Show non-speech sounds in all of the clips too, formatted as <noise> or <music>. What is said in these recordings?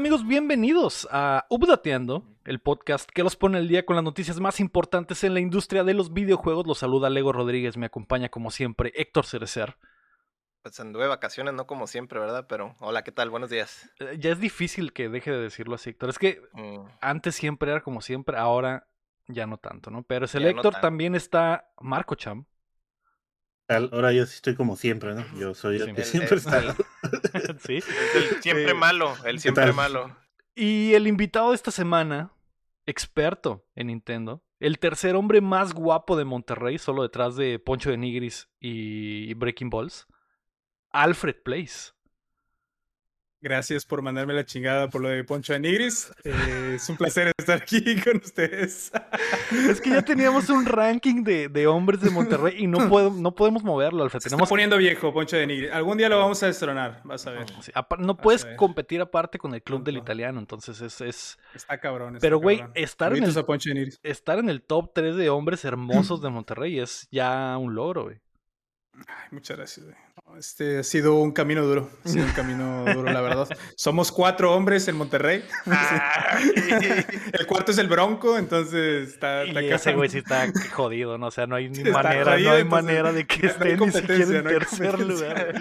¿Qué tal amigos? Bienvenidos a Updateando, el podcast que los pone al día con las noticias más importantes en la industria de los videojuegos. Los saluda Lego Rodríguez, me acompaña como siempre Héctor Cerecer. Pues anduve de vacaciones, no como siempre, ¿verdad? Pero hola, ¿qué tal? Buenos días. Eh, Ya es difícil que deje de decirlo así, Héctor. Es que Mm, antes siempre era como siempre, ahora ya no tanto, ¿no? Pero es el Ya Héctor, también está Marco Cham. Tal, Ahora yo sí estoy como siempre, ¿no? Yo soy el Sí. que El- siempre el- está. el- <laughs> sí. es el siempre malo, el siempre malo. Y el invitado de esta semana, experto en Nintendo, el tercer hombre más guapo de Monterrey, solo detrás de Poncho de Nigris y Breaking Balls, Alfred Place. Gracias por mandarme la chingada por lo de Poncho de Nigris. Eh, es un placer estar aquí <laughs> con ustedes. Es que ya teníamos un ranking de, de hombres de Monterrey y no, <laughs> puedo, no podemos moverlo, Alfred. Se está Tenemos poniendo viejo Poncho de Nigris. Algún día lo vamos a destronar, vas a ver. Sí, apa- no puedes competir aparte con el club del italiano, entonces es, es Está cabrón. está Pero, güey, estar en el- estar en el top 3 de hombres hermosos de <laughs> Monterrey es ya un logro, güey. Ay, muchas gracias, güey. No, Este ha sido un camino duro. Ha sido un camino duro, la verdad. <laughs> Somos cuatro hombres en Monterrey. <laughs> el cuarto es el Bronco, entonces está, está Y ese güey sí está jodido, ¿no? O sea, no hay <laughs> ni manera, jodido, no hay entonces, manera de que no esté ni competencia, siquiera en no tercer lugar.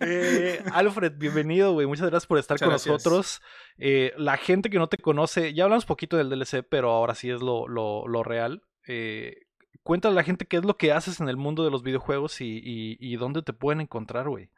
Eh, Alfred, bienvenido, güey. Muchas gracias por estar Muchas con gracias. nosotros. Eh, la gente que no te conoce, ya hablamos poquito del DLC, pero ahora sí es lo, lo, lo real. Eh, cuéntale a la gente qué es lo que haces en el mundo de los videojuegos y, dónde te pueden encontrar, güey.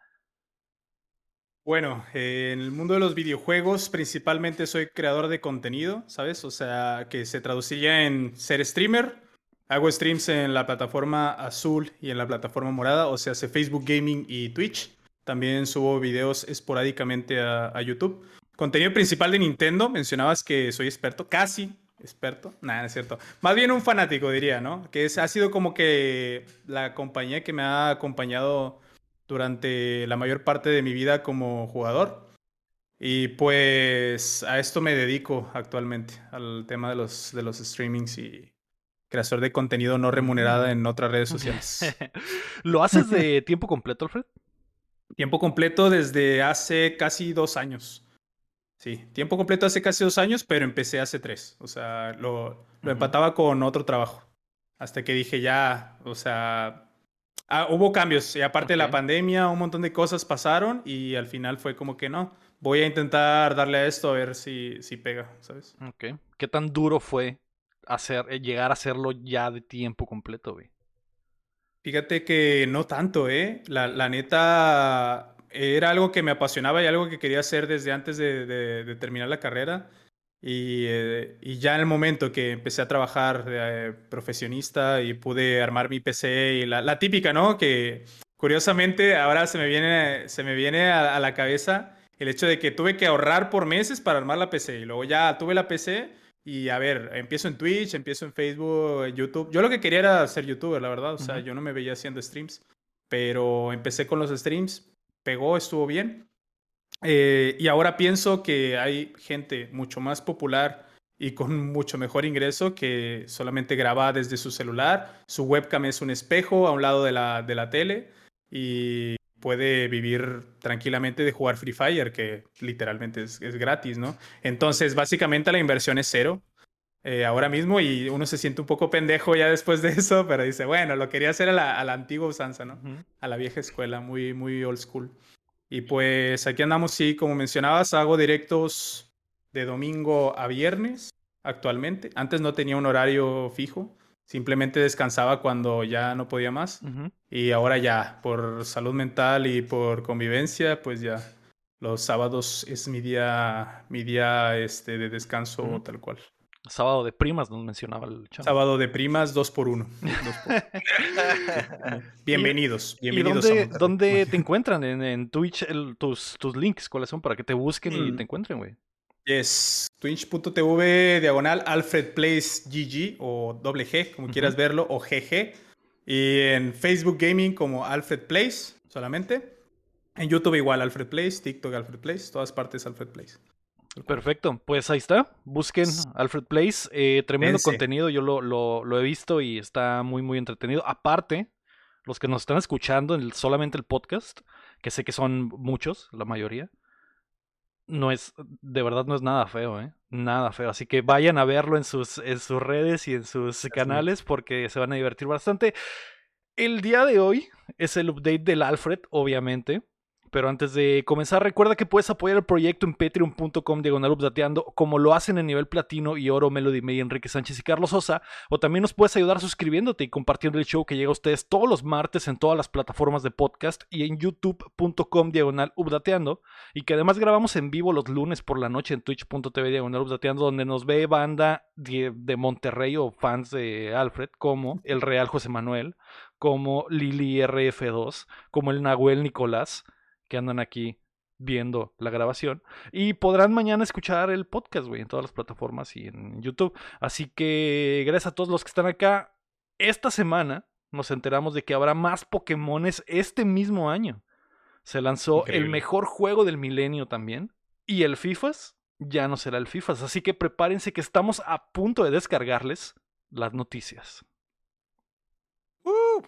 Bueno, en el mundo de los videojuegos principalmente soy creador de contenido, ¿sabes? O sea, que se traduciría en ser streamer. Hago streams en la plataforma azul y en la plataforma morada, o sea, hace Facebook Gaming y Twitch. También subo videos esporádicamente a, a YouTube. Contenido principal de Nintendo, mencionabas que soy experto, casi experto, nada, no es cierto. Más bien un fanático, diría, ¿no? Que es, ha sido como que la compañía que me ha acompañado durante la mayor parte de mi vida como jugador. Y pues a esto me dedico actualmente, al tema de los, de los streamings y creación de contenido no remunerada en otras redes sociales. <laughs> ¿Lo haces de tiempo completo, Alfred? tiempo completo desde hace casi dos años. Sí, tiempo completo hace casi dos años, pero empecé hace tres. O sea, lo, empataba con otro trabajo. Hasta que dije ya, o sea, ah, hubo cambios. Y aparte de la pandemia, un montón de cosas pasaron y al final fue como que no. Voy a intentar darle a esto a ver si, si pega, ¿sabes? Ok. ¿Qué tan duro fue hacer, eh, llegar a hacerlo ya de tiempo completo, güey? Fíjate que no tanto, ¿eh? La, la neta era algo que me apasionaba y algo que quería hacer desde antes de, de- de terminar la carrera. Y, eh, y ya en el momento que empecé a trabajar eh, profesionista y pude armar mi PC y la, la típica, ¿no? Que curiosamente ahora se me viene, se me viene a, a la cabeza el hecho de que tuve que ahorrar por meses para armar la PC. Y luego ya tuve la PC y a ver, empiezo en Twitch, empiezo en Facebook, en YouTube. Yo lo que quería era ser youtuber, la verdad. O sea, yo no me veía haciendo streams. Pero empecé con los streams, pegó, estuvo bien. Eh, y ahora pienso que hay gente mucho más popular y con mucho mejor ingreso que solamente graba desde su celular. Su webcam es un espejo a un lado de la, de la tele y puede vivir tranquilamente de jugar Free Fire, que literalmente es, es gratis, ¿no? Entonces, básicamente la inversión es cero eh, ahora mismo y uno se siente un poco pendejo ya después de eso, pero dice, bueno, lo quería hacer a la, a la antigua usanza, ¿no? A la vieja escuela, muy, muy old school. Y pues aquí andamos, sí, como mencionabas, hago directos de domingo a viernes actualmente. Antes no tenía un horario fijo, simplemente descansaba cuando ya no podía más. Y ahora ya, por salud mental y por convivencia, pues ya los sábados es mi día, mi día este, de descanso Ujú. tal cual. Sábado de primas nos mencionaba el chavo. Sábado de primas, dos por uno. <laughs> Dos por- <laughs> Bienvenidos, ¿Y bienvenidos dónde, <laughs> te encuentran en, en Twitch el- tus, tus links? ¿Cuáles son para que te busquen y Mm. te encuentren, güey? Yes, twitch.tv diagonal Alfred Plays GG o doble G, como quieras verlo, o GG. Y en Facebook Gaming como Alfred Plays solamente. En YouTube igual Alfred Plays, TikTok Alfred Plays, todas partes Alfred Plays. Perfecto, pues ahí está. Busquen Alfred Place. eh, tremendo contenido, yo lo, lo- lo he visto y está muy, muy entretenido. Aparte, los que nos están escuchando en el- solamente el podcast, que sé que son muchos, la mayoría, no es, de verdad no es nada feo, ¿eh? Nada feo. Así que vayan a verlo en sus, en sus redes y en sus canales porque se van a divertir bastante. El día de hoy es el update del Alfred, obviamente. Pero antes de comenzar, recuerda que puedes apoyar el proyecto en patreon.com diagonal updateando, como lo hacen en nivel platino y oro Melody May, Enrique Sánchez y Carlos Sosa. O también nos puedes ayudar suscribiéndote y compartiendo el show que llega a ustedes todos los martes en todas las plataformas de podcast y en youtube.com diagonal updateando. Y que además grabamos en vivo los lunes por la noche en twitch.tv diagonal updateando, donde nos ve banda de, de Monterrey o fans de Alfred, como el Real José Manuel, como Lili RF2, como el Nahuel Nicolás que andan aquí viendo la grabación. Y podrán mañana escuchar el podcast, güey, en todas las plataformas y en YouTube. Así que gracias a todos los que están acá. Esta semana nos enteramos de que habrá más Pokémones este mismo año. Se lanzó el mejor juego del milenio también. Y el FIFAs ya no será el FIFAs. Así que prepárense que estamos a punto de descargarles las noticias. Uh,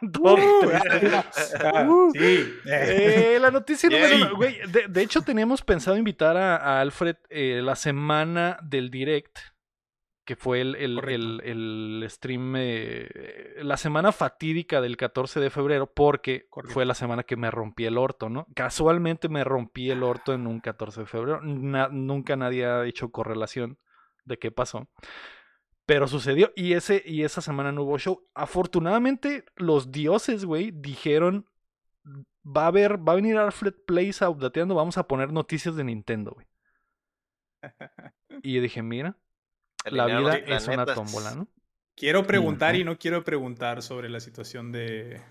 <laughs> Uh, <laughs> ah, Uh. sí. Eh, la noticia número uno, güey, de, de hecho teníamos pensado invitar a, a Alfred eh, la semana del direct, que fue el, el, el- el stream, eh, la semana fatídica del 14 de febrero, porque Correcto. fue la semana que me rompí el orto, ¿no? Casualmente me rompí el orto en un 14 de febrero, Na- nunca nadie ha hecho correlación de qué pasó. Pero sucedió y, ese, y esa semana no hubo show. Afortunadamente, los dioses, güey, dijeron, va a haber, va a venir Alfred Plays a updateando, vamos a poner noticias de Nintendo, güey. <laughs> Y yo dije, mira, la vida es una tómbola, ¿no? Quiero preguntar y no quiero preguntar sobre la situación de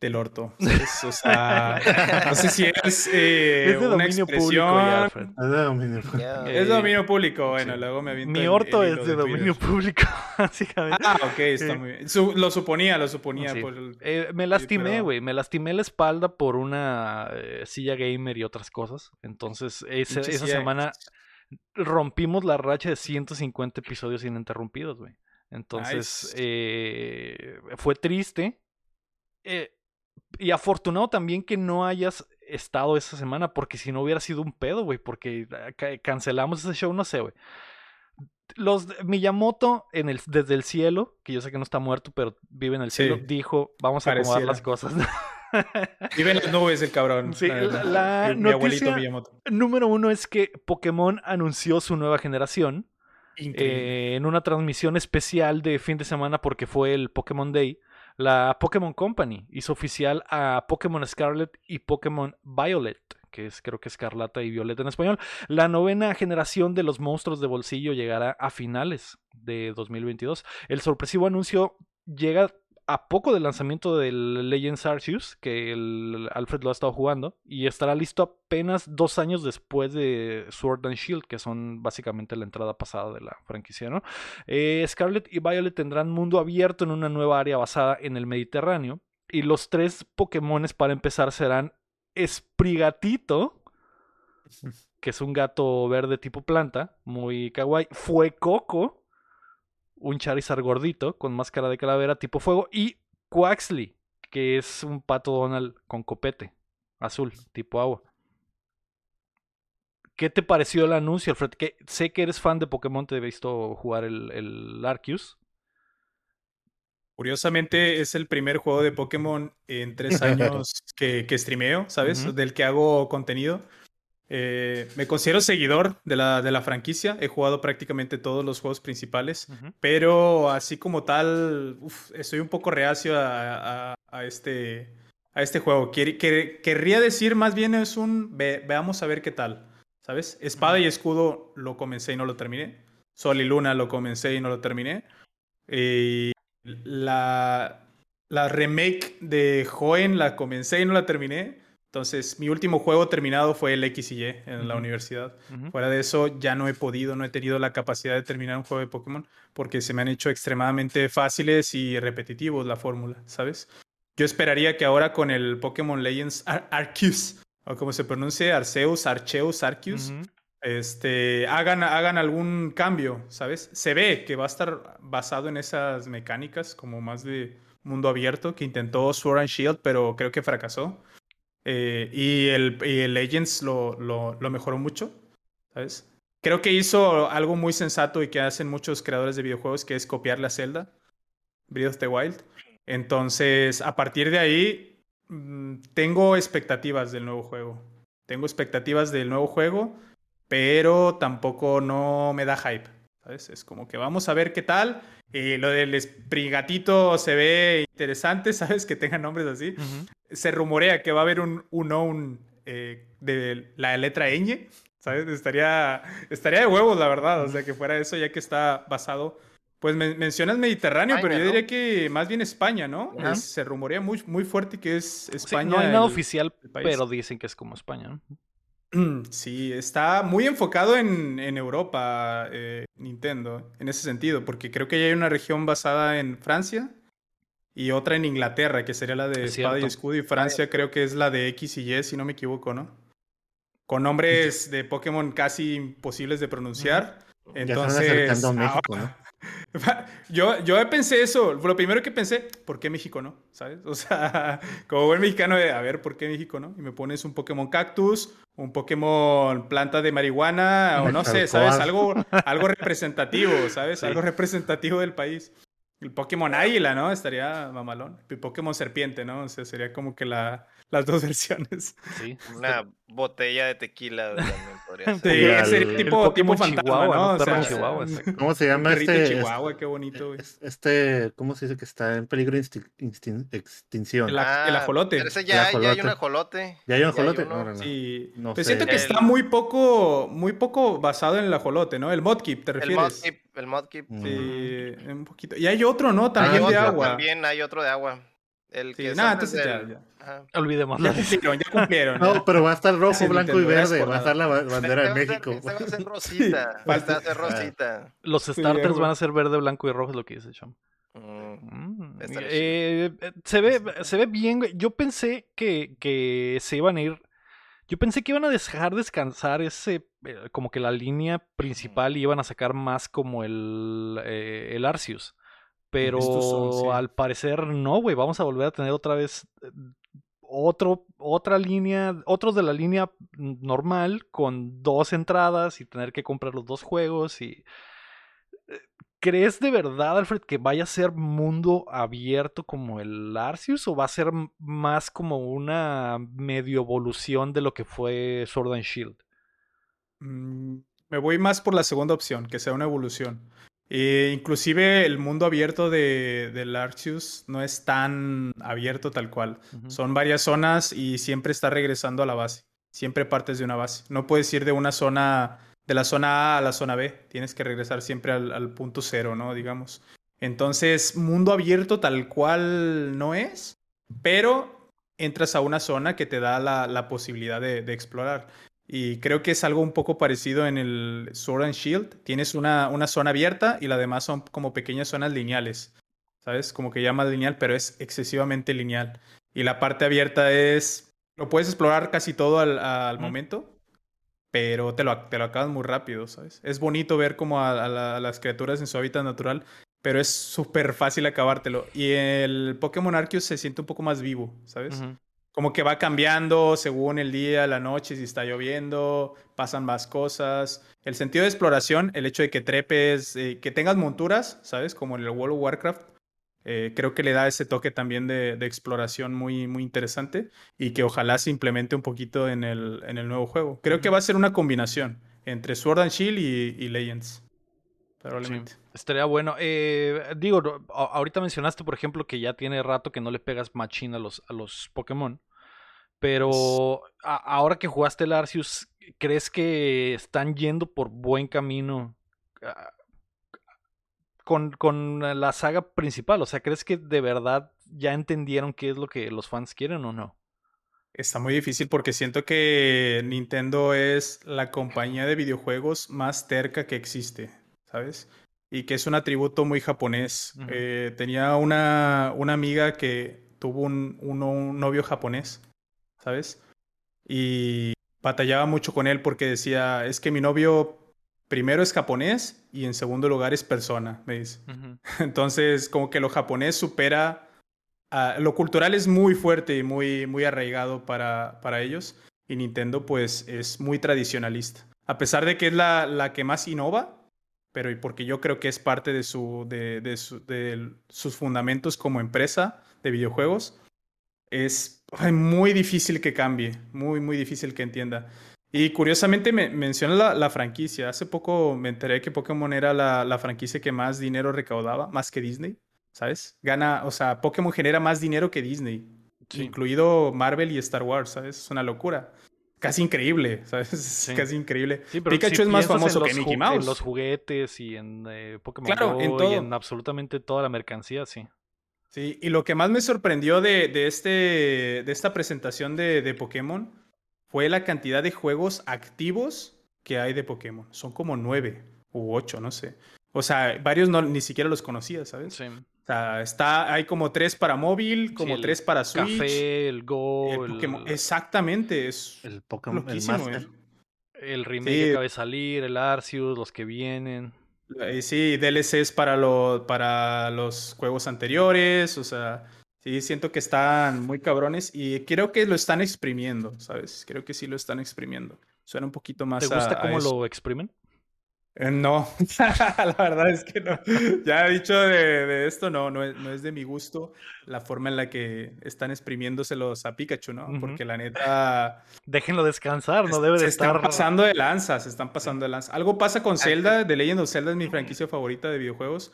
del orto. <laughs> ¿sabes? O sea, no sé si es, eh, Es de una dominio público expresión. ya, Alfred. Es de dominio. Eh, Es dominio público. Bueno, sí. luego me aviento Mi orto el es de dominio Twitter. público, <laughs> básicamente. Ah, ok, está Eh, muy bien. Su- lo suponía, lo suponía. Sí. por el- Eh, me lastimé, pero- güey. Me lastimé la espalda por una eh, silla gamer y otras cosas. Entonces, esa semana rompimos la racha de 150 episodios ininterrumpidos, güey. Entonces, Nice. eh, fue triste. Eh, y afortunado también que no hayas estado esa semana, porque si no hubiera sido un pedo, güey, porque ah, ca- cancelamos ese show, no sé, güey. Los Miyamoto en el, desde el cielo, que yo sé que no está muerto, pero vive en el Sí. cielo, dijo, vamos a acomodar las Pareciera. cosas. <laughs> Vive en las nubes el cabrón. Sí, verdad. la- la Mi abuelito Miyamoto. Número uno es que Pokémon anunció su nueva generación. Eh, en una transmisión especial de fin de semana porque fue el Pokémon Day, la Pokémon Company hizo oficial a Pokémon Scarlet y Pokémon Violet, que es creo que Escarlata y Violeta en español. La novena generación de los monstruos de bolsillo llegará a finales de 2022. El sorpresivo anuncio llega a poco del lanzamiento del Legends Arceus, que el Alfred lo ha estado jugando, y estará listo apenas dos años después de Sword and Shield, que son básicamente la entrada pasada de la franquicia, ¿no? Eh, Scarlet y Violet tendrán mundo abierto en una nueva área basada en el Mediterráneo, y los tres Pokémones para empezar serán Sprigatito, <laughs> que es un gato verde tipo planta, muy kawaii, Fue Coco, un Charizard gordito con máscara de calavera tipo fuego y Quaxley, que es un pato Donald con copete azul tipo agua. ¿Qué te pareció el anuncio, Alfred? Que sé que eres fan de Pokémon, te he visto jugar el, el Arceus. Curiosamente, es el primer juego de Pokémon en tres <laughs> años que, que streameo, ¿sabes? Del que hago contenido. Eh, me considero seguidor de la, de la franquicia. He jugado prácticamente todos los juegos principales. Pero así como tal, uf, estoy un poco reacio a, a- a este, a este juego. Querría decir más bien es un ve- veamos a ver qué tal. ¿Sabes? Espada y escudo lo comencé y no lo terminé. Sol y luna lo comencé y no lo terminé. Y la, la remake de Joen la comencé y no la terminé. Entonces, mi último juego terminado fue el X y Y en la universidad. Fuera de eso, ya no he podido, no he tenido la capacidad de terminar un juego de Pokémon porque se me han hecho extremadamente fáciles y repetitivos la fórmula, ¿sabes? Yo esperaría que ahora con el Pokémon Legends Ar- Arceus, o como se pronuncia, Arceus, Arceus, Arceus, este, hagan, hagan algún cambio, ¿sabes? Se ve que va a estar basado en esas mecánicas como más de mundo abierto que intentó Sword and Shield, pero creo que fracasó. Eh, y, el, Legends lo, lo, lo mejoró mucho, ¿sabes? Creo que hizo algo muy sensato y que hacen muchos creadores de videojuegos, que es copiar la Zelda, Breath of the Wild. Entonces, a partir de ahí, mm, tengo expectativas del nuevo juego. Tengo expectativas del nuevo juego, pero tampoco no me da hype. ¿Sabes? Es como que vamos a ver qué tal. Y lo del Sprigatito se ve interesante, <laughs> ¿sabes? Que tengan nombres así. Ujú. Se rumorea que va a haber un unknown eh, de la letra ñ, ¿sabes? Estaría, estaría de huevos, la verdad. O sea, que fuera eso, ya que está basado. Pues men- mencionas Mediterráneo, pero yo España, ¿no? diría que más bien España, ¿no? Ajá. Es- se rumorea muy, muy fuerte que es Sí, España. no hay nada el- oficial, el país. pero dicen que es como España. ¿no? <clears throat> Sí, está muy enfocado en, en Europa, eh, Nintendo, en ese sentido, porque creo que ya hay una región basada en Francia y otra en Inglaterra, que sería la de Es Espada y. Escudo, y Francia creo que es la de X y Y, si no me equivoco, ¿no? Con nombres de Pokémon casi imposibles de pronunciar. Ya están Entonces, acercando a ahora- México, ¿no? <laughs> yo, yo pensé eso. Lo primero que pensé, ¿por qué México no? ¿Sabes? O sea, <laughs> como buen mexicano, a ver, ¿por qué México no? Y me pones un Pokémon cactus, un Pokémon planta de marihuana, o no sé, ¿sabes? Algo, algo representativo, ¿sabes? Sí. Algo representativo del país. El Pokémon águila, ¿no? Estaría mamalón. El Pokémon serpiente, ¿no? O sea, sería como que la, las dos <laughs> versiones. Sí. <laughs> Una botella de tequila también podría Sí, ser. Y sería el tipo, fantasma, Chihuahua, ¿no? ¿no? O Perro sea, Chihuahua, un- exacto. ¿Cómo se llama este? Chihuahua, qué bonito, güey. Este, ¿cómo se dice que está en peligro de extinción? El el ajolote. Pero ese ya, El ya hay un ajolote. ¿Ya hay un ajolote? uno. No, no, no. Sí, No pero sé. siento que El- está muy poco, muy poco basado en el ajolote, ¿no? El modkip, ¿te El refieres? Modkip, el Modkip. Mm. Sí, un poquito. Y hay otro, ¿no? Hay También de otro agua. También hay otro de agua. El Sí, que es nada, entonces ya, del- ya. Olvidemos Ya cumplieron, ya cumplieron. No, pero va a estar rojo, Sí, blanco y verde. Va a estar la ba- bandera de México. va a ser rosita. va a ser <laughs> rosita. Los starters van a ser verde, blanco y rojo, es lo que dice Cham. Mm. Mm, eh, eh, se, ve, se ve bien, güey. Yo pensé que, que se iban a ir. Yo pensé que iban a dejar descansar ese. eh, como que la línea principal y iban a sacar más como el, eh, el Arceus. Pero Estos son, sí. al parecer no, güey. Vamos a volver a tener otra vez eh, otro, otra línea, otros de la línea normal con dos entradas y tener que comprar los dos juegos y ¿Crees de verdad, Alfred, que vaya a ser mundo abierto como el Arceus o va a ser más como una medio evolución de lo que fue Sword and Shield? Mm, Me voy más por la segunda opción, que sea una evolución. Eh, inclusive el mundo abierto de, del Arceus no es tan abierto tal cual. Son varias zonas y siempre está regresando a la base. Siempre partes de una base. No puedes ir de una zona, de la zona A a la zona B. Tienes que regresar siempre al, al punto cero, ¿no? Digamos. Entonces, mundo abierto tal cual no es, pero entras a una zona que te da la, la posibilidad de, de explorar. Y creo que es algo un poco parecido en el Sword and Shield. Tienes una, una zona abierta y las demás son como pequeñas zonas lineales. ¿Sabes? Como que llama lineal, pero es excesivamente lineal. Y la parte abierta es. Lo puedes explorar casi todo al, momento, pero te lo, te lo acabas muy rápido, ¿sabes? Es bonito ver como a, a la- a las criaturas en su hábitat natural, pero es súper fácil acabártelo. Y el Pokémon Arceus se siente un poco más vivo, ¿sabes? Como que va cambiando según el día, la noche, si está lloviendo, pasan más cosas. El sentido de exploración, el hecho de que trepes, eh, que tengas monturas, ¿sabes? Como en el World of Warcraft, eh, creo que le da ese toque también de, de exploración muy, muy interesante y que ojalá se implemente un poquito en el, en el nuevo juego. Creo que va a ser una combinación entre Sword and Shield y, y Legends. Probablemente. Estaría bueno. Eh, digo, ahorita mencionaste, por ejemplo, que ya tiene rato que no le pegas machín a los, a los Pokémon. Pero a- ahora que jugaste el Arceus, ¿crees que están yendo por buen camino ah, con, con la saga principal? O sea, ¿crees que de verdad ya entendieron qué es lo que los fans quieren o no? Está muy difícil porque siento que Nintendo es la compañía de videojuegos más terca que existe, ¿sabes? Y que es un atributo muy japonés. Eh, tenía una, una amiga que tuvo un, un novio japonés, ¿sabes? Y batallaba mucho con él porque decía, es que mi novio primero es japonés y en segundo lugar es persona, me dice. <laughs> Entonces, como que lo japonés supera lo cultural es muy fuerte y muy, muy arraigado para, para ellos. Y Nintendo, pues, es muy tradicionalista. A pesar de que es la, la que más innova, pero y porque yo creo que es parte de, su, de, de, su- de sus fundamentos como empresa de videojuegos, es ay, muy difícil que cambie, muy, muy difícil que entienda. Y curiosamente me menciona la, la franquicia. Hace poco me enteré que Pokémon era la, la franquicia que más dinero recaudaba, más que Disney, ¿sabes? Gana, o sea, Pokémon genera más dinero que Disney, Sí. incluido Marvel y Star Wars, ¿sabes? Es una locura. Casi increíble, <laughs> ¿sabes? Sí. casi increíble. Sí, pero Pikachu si es más famoso que Mickey Mouse. En los juguetes y en eh, Pokémon Claro, Go en y todo. en absolutamente toda la mercancía, sí. Sí, y lo que más me sorprendió de, de este, de esta presentación de, de Pokémon fue la cantidad de juegos activos que hay de Pokémon. Son como nueve u ocho, no sé. O sea, varios no, ni siquiera los conocía, ¿sabes? sí. O sea, está, hay como tres para móvil, como el tres para Switch. Café, el Go, el el, Pokémon- Exactamente, es El Pokémon, el loquísimo. Master. ¿eh? el remake Sí. que acaba de salir, el Arceus, los que vienen. Eh, Sí, DLCs para, lo, para los juegos anteriores, o sea, sí, siento que están muy cabrones y creo que lo están exprimiendo, ¿sabes? Creo que sí lo están exprimiendo. Suena un poquito más ¿Te gusta a- cómo lo exprimen? Eh, no, <laughs> la verdad es que no. Ya he dicho de, de esto, no, no es, no es de mi gusto la forma en la que están exprimiéndoselos a Pikachu, ¿no? Porque la neta... <laughs> Déjenlo descansar, no debe se de están estar. pasando de lanza, se están pasando de lanza. Algo pasa con Zelda, The Legend of Zelda es mi franquicia favorita de videojuegos.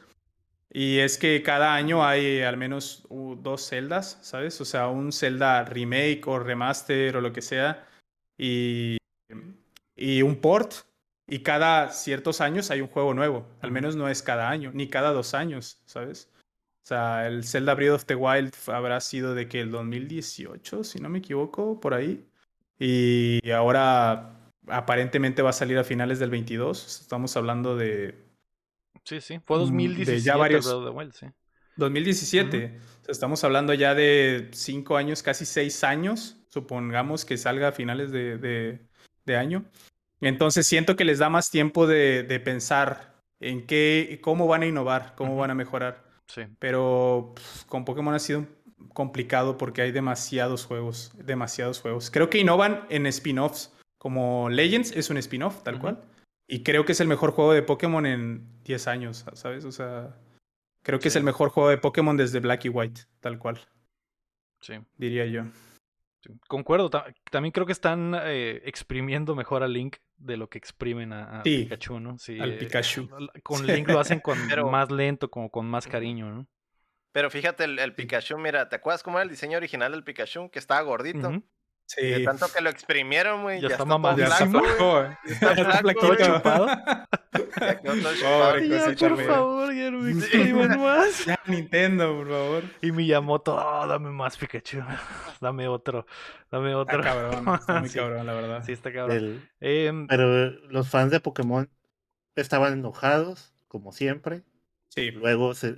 Y es que cada año hay al menos uh, dos Zeldas, ¿sabes? O sea, un Zelda remake o remaster o lo que sea. Y, y un port. Y cada ciertos años hay un juego nuevo. Al menos no es cada año, ni cada dos años, ¿sabes? O sea, el Zelda Breath of the Wild habrá sido de que el 2018, si no me equivoco, por ahí. Y ahora aparentemente va a salir a finales del 22. Estamos hablando de Sí, sí. Fue Mm, de 2017. ya varios- Breath of the Wild, sí. 2017. O sea, estamos hablando ya de cinco años, casi seis años. Supongamos que salga a finales de, de- de año. Entonces siento que les da más tiempo de, de pensar en qué, cómo van a innovar, cómo van a mejorar. Sí. Pero pf, con Pokémon ha sido complicado porque hay demasiados juegos, demasiados juegos. Creo que innovan en spin-offs, como Legends es un spin-off, tal cual. Y creo que es el mejor juego de Pokémon en 10 años, ¿sabes? O sea, creo que es el mejor juego de Pokémon desde Black y White, tal cual, Sí. diría yo. sí. Concuerdo. ta- También creo que están eh, exprimiendo mejor a Link de lo que exprimen a, a Sí, Pikachu, ¿no? Sí. al eh, Pikachu. <laughs> Con. Link lo hacen con Pero- más lento, como con más cariño, ¿no? Pero fíjate, el, el Pikachu, mira, ¿te acuerdas cómo era el diseño original del Pikachu? Que estaba gordito. Ujú. Sí. De tanto que lo exprimieron, güey. Ya Ya, está mamadísimo. Ya está flaco, eh. Está Ya está flaco, flaquito. güey. chupado. Ya quedó todo chupado. Pobre Ya, cosita, por güey. favor, ya no me expriman más. Ya, Nintendo, por favor. Y Miyamoto, "Oh, dame más Pikachu. <laughs> Dame otro. Dame otro. Está cabrón, está muy <laughs> Sí. cabrón, la verdad. Sí, está cabrón. El- Em, pero los fans de Pokémon estaban enojados, como siempre. Sí. Luego se,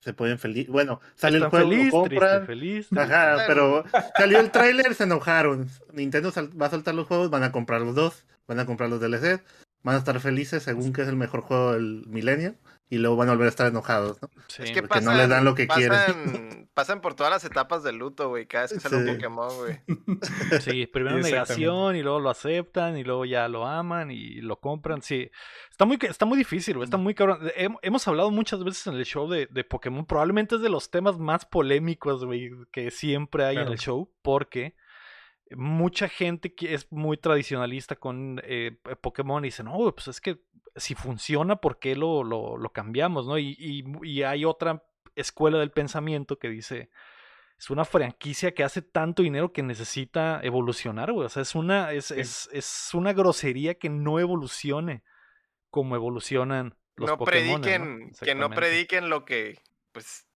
se ponen feliz. Bueno, sale el juego, feliz, lo triste, compran. feliz. Ajá, pero salió el tráiler, se enojaron. Nintendo sal- va a soltar los juegos, van a comprar los dos, van a comprar los DLC, van a estar felices según que es el mejor juego del milenio y luego van a volver a estar enojados, ¿no? Sí, Es que porque no les dan lo que quieren. pasan, pasan por todas las etapas del luto, güey. Cada vez que sale un. Pokémon, güey. <laughs> Sí, primero negación y luego lo aceptan y luego ya lo aman y lo compran. Sí, está muy, está muy difícil, güey, está muy cabrón. Hem- Hemos hablado muchas veces en el show de, de Pokémon. Probablemente es de los temas más polémicos, güey, que siempre hay en el show porque mucha gente que es muy tradicionalista con eh, Pokémon y dice, no, pues es que si funciona, ¿por qué lo, lo, lo cambiamos? ¿no? Y, y, y hay otra escuela del pensamiento que dice, es una franquicia que hace tanto dinero que necesita evolucionar, güey. O sea, es una, es, Sí. es, es una grosería que no evolucione como evolucionan los No Pokémon. prediquen, que no prediquen lo que, pues,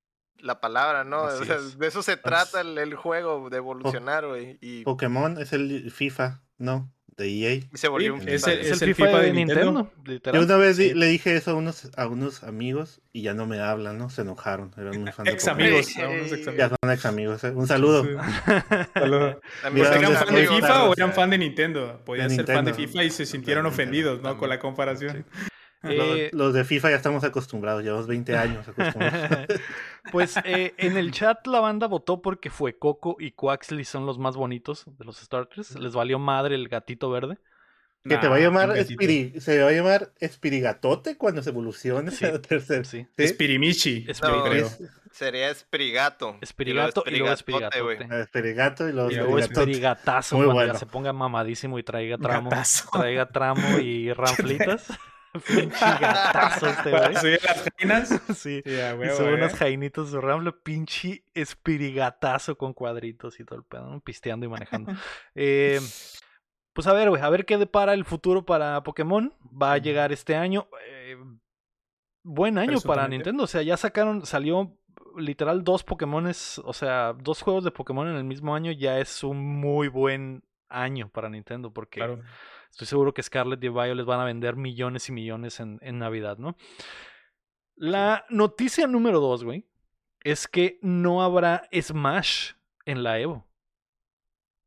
la palabra, ¿no? Así O sea, es. de eso se trata el, el juego, de evolucionar, güey. Y, Pokémon es el FIFA, ¿no? De EA. y se volvió un Sí, FIFA. ese- Es, Es el el FIFA, FIFA de de Nintendo. Yo una vez Sí. le dije eso a unos, a unos amigos y ya no me hablan, ¿no? Se enojaron. Eran muy fans de Ex Pokémon. amigos, Sí. ex Ya amigos. son ex amigos. Un saludo. Sí. <laughs> Saludos. ¿Eran ¿dónde fan de FIFA o eran fan de Nintendo? Podían De ser fan de. FIFA y se sintieron ofendidos, ¿no? Con la comparación. Eh, los, los de FIFA ya estamos acostumbrados, llevamos 20 años acostumbrados. <laughs> Pues eh, en el chat la banda votó porque fue Coco y Quaxley son los más bonitos de los starters. Les valió madre el gatito verde. que te va a Nah, llamar. Espiri- se va a llamar Espirigatote cuando se evolucione Sí, a tercer. Sí. ¿Sí? Espirimichi, No. Es- Sería Espirigato. Espirigato y luego Espirigatote. Espirigato y luego Y luego Espirigatote. Espirigatazo Muy cuando bueno. ya se ponga mamadísimo y traiga tramo. Gatazo. Traiga tramo y <laughs> ranflitas. <laughs> Pinche gatazo este güey. Subir las reinas. <laughs> Sí. Sí, a Y sube eh. unas jainitas de Ramble, pinche espirigatazo con cuadritos y todo el pedo, ¿no? pisteando y manejando. <laughs> Eh, pues a ver, güey, a ver qué depara el futuro para Pokémon. Va a llegar este año. eh, buen año para. Nintendo. O sea, ya sacaron, salió literal dos Pokémones, o sea, dos juegos de Pokémon en el mismo año. Ya es un muy buen año para Nintendo porque Claro. Estoy seguro que Scarlett y Violet van a vender millones y millones en, en Navidad, ¿no? La noticia número dos, güey, es que no habrá Smash en la Evo.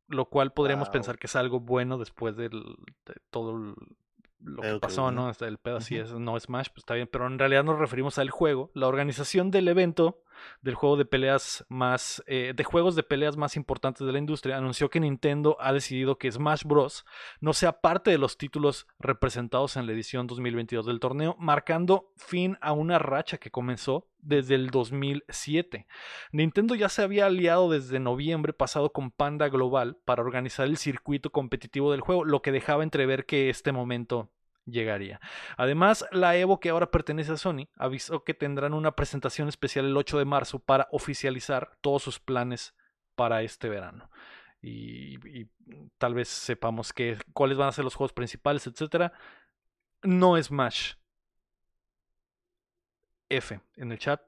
Lo cual podríamos Wow. pensar que es algo bueno después del- de todo el- lo que pasó, ¿no? ¿no? Hasta el pedo así es, no Smash, pues está bien, pero en realidad nos referimos al juego. La organización del evento del juego de peleas más, eh, de juegos de peleas más importantes de la industria, anunció que Nintendo ha decidido que Smash Bros. no sea parte de los títulos representados en la edición 2022 del torneo, marcando fin a una racha que comenzó desde el 2007. Nintendo ya se había aliado desde noviembre pasado con Panda Global para organizar el circuito competitivo del juego, lo que dejaba entrever que este momento llegaría. Además, la Evo, que ahora pertenece a Sony, avisó que tendrán una presentación especial el 8 de marzo para oficializar todos sus planes para este verano. Y, tal vez sepamos que, cuáles van a ser los juegos principales, etcétera. No Smash. F en el chat.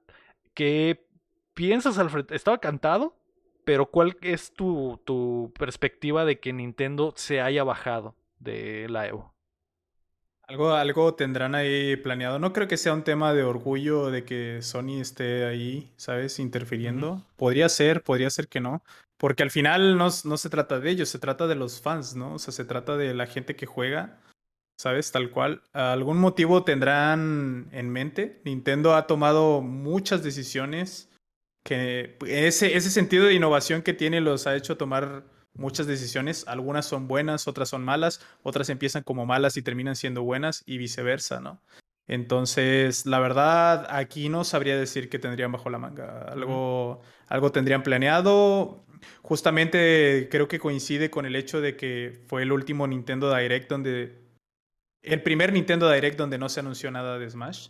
¿Qué piensas, Alfred? Estaba cantado, pero ¿cuál es tu, tu perspectiva de que Nintendo se haya bajado de la Evo? Algo, algo tendrán ahí planeado. No creo que sea un tema de orgullo de que Sony esté ahí, ¿sabes? Interfiriendo. Podría ser, podría ser que no. Porque al final no, no se trata de ellos, se trata de los fans, ¿no? O sea, se trata de la gente que juega, ¿sabes? Tal cual. Algún motivo tendrán en mente. Nintendo ha tomado muchas decisiones que ese, ese sentido de innovación que tiene los ha hecho tomar muchas decisiones. Algunas son buenas, otras son malas, otras empiezan como malas y terminan siendo buenas y viceversa, ¿no? Entonces, la verdad, aquí no sabría decir que tendrían bajo la manga. Algo, algo tendrían planeado. Justamente creo que coincide con el hecho de que fue el último Nintendo Direct donde... El primer Nintendo Direct donde no se anunció nada de Smash,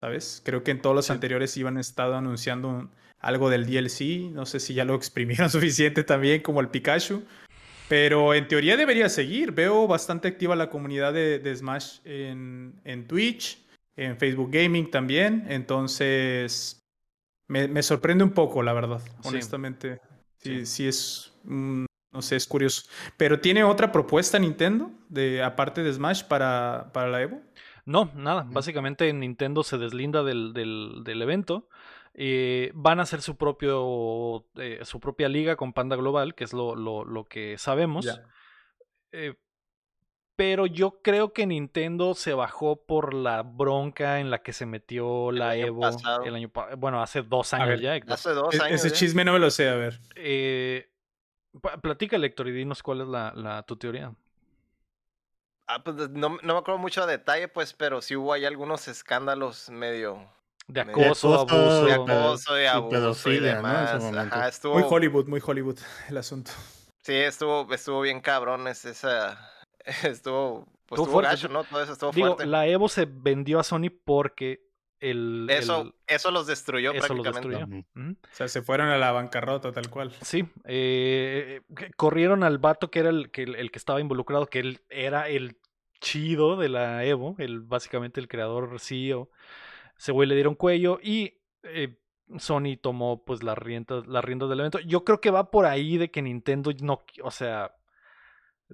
¿sabes? Creo que en todos los Sí. anteriores iban estado anunciando un- algo del DLC. No sé si ya lo exprimieron <laughs> suficiente también como el Pikachu. Pero en teoría debería seguir. Veo bastante activa la comunidad de, de Smash en, en Twitch, en Facebook Gaming también. Entonces, me, me sorprende un poco, la verdad. Honestamente, sí, Sí. sí es, mm, no sé, es curioso. Pero ¿tiene otra propuesta Nintendo, de, aparte de Smash, para, para la Evo? No, nada. Básicamente Nintendo se deslinda del, del, del evento. Eh, van a hacer su propio eh, su propia liga con Panda Global, que es lo, lo, lo que sabemos. Eh, pero yo creo que Nintendo se bajó por la bronca en la que se metió la Evo pasado. el año pa- bueno, hace dos A años ver, ya. Héctor. Hace dos E- años. Ese ya. chisme no me lo sé, a ver. Eh, platica, Héctor, y dinos cuál es la, la- tu teoría. Ah, pues no, no me acuerdo mucho de detalle, pues, pero sí hubo ahí algunos escándalos medio De De acoso, acoso, abuso. de acoso y sí, abuso y demás. momento. Ajá, estuvo, Muy Hollywood, muy Hollywood el asunto. sí, estuvo, estuvo bien cabrón es- esa, <laughs> estuvo, pues Estuvo fuerte, gacho, ¿no? Todo eso estuvo Digo, fuerte. la Evo se vendió a Sony porque el. Eso, el- eso los destruyó eso los prácticamente. destruyó. Ujú. Ujú. O sea, se fueron a la bancarrota tal cual. Sí, eh, que corrieron al vato que era el que, el que estaba involucrado, que él era el chido de la Evo, el, básicamente el creador CEO. Ese güey le dieron cuello y eh, Sony tomó pues las riendas, las riendas del evento. Yo creo que va por ahí de que Nintendo no, o sea,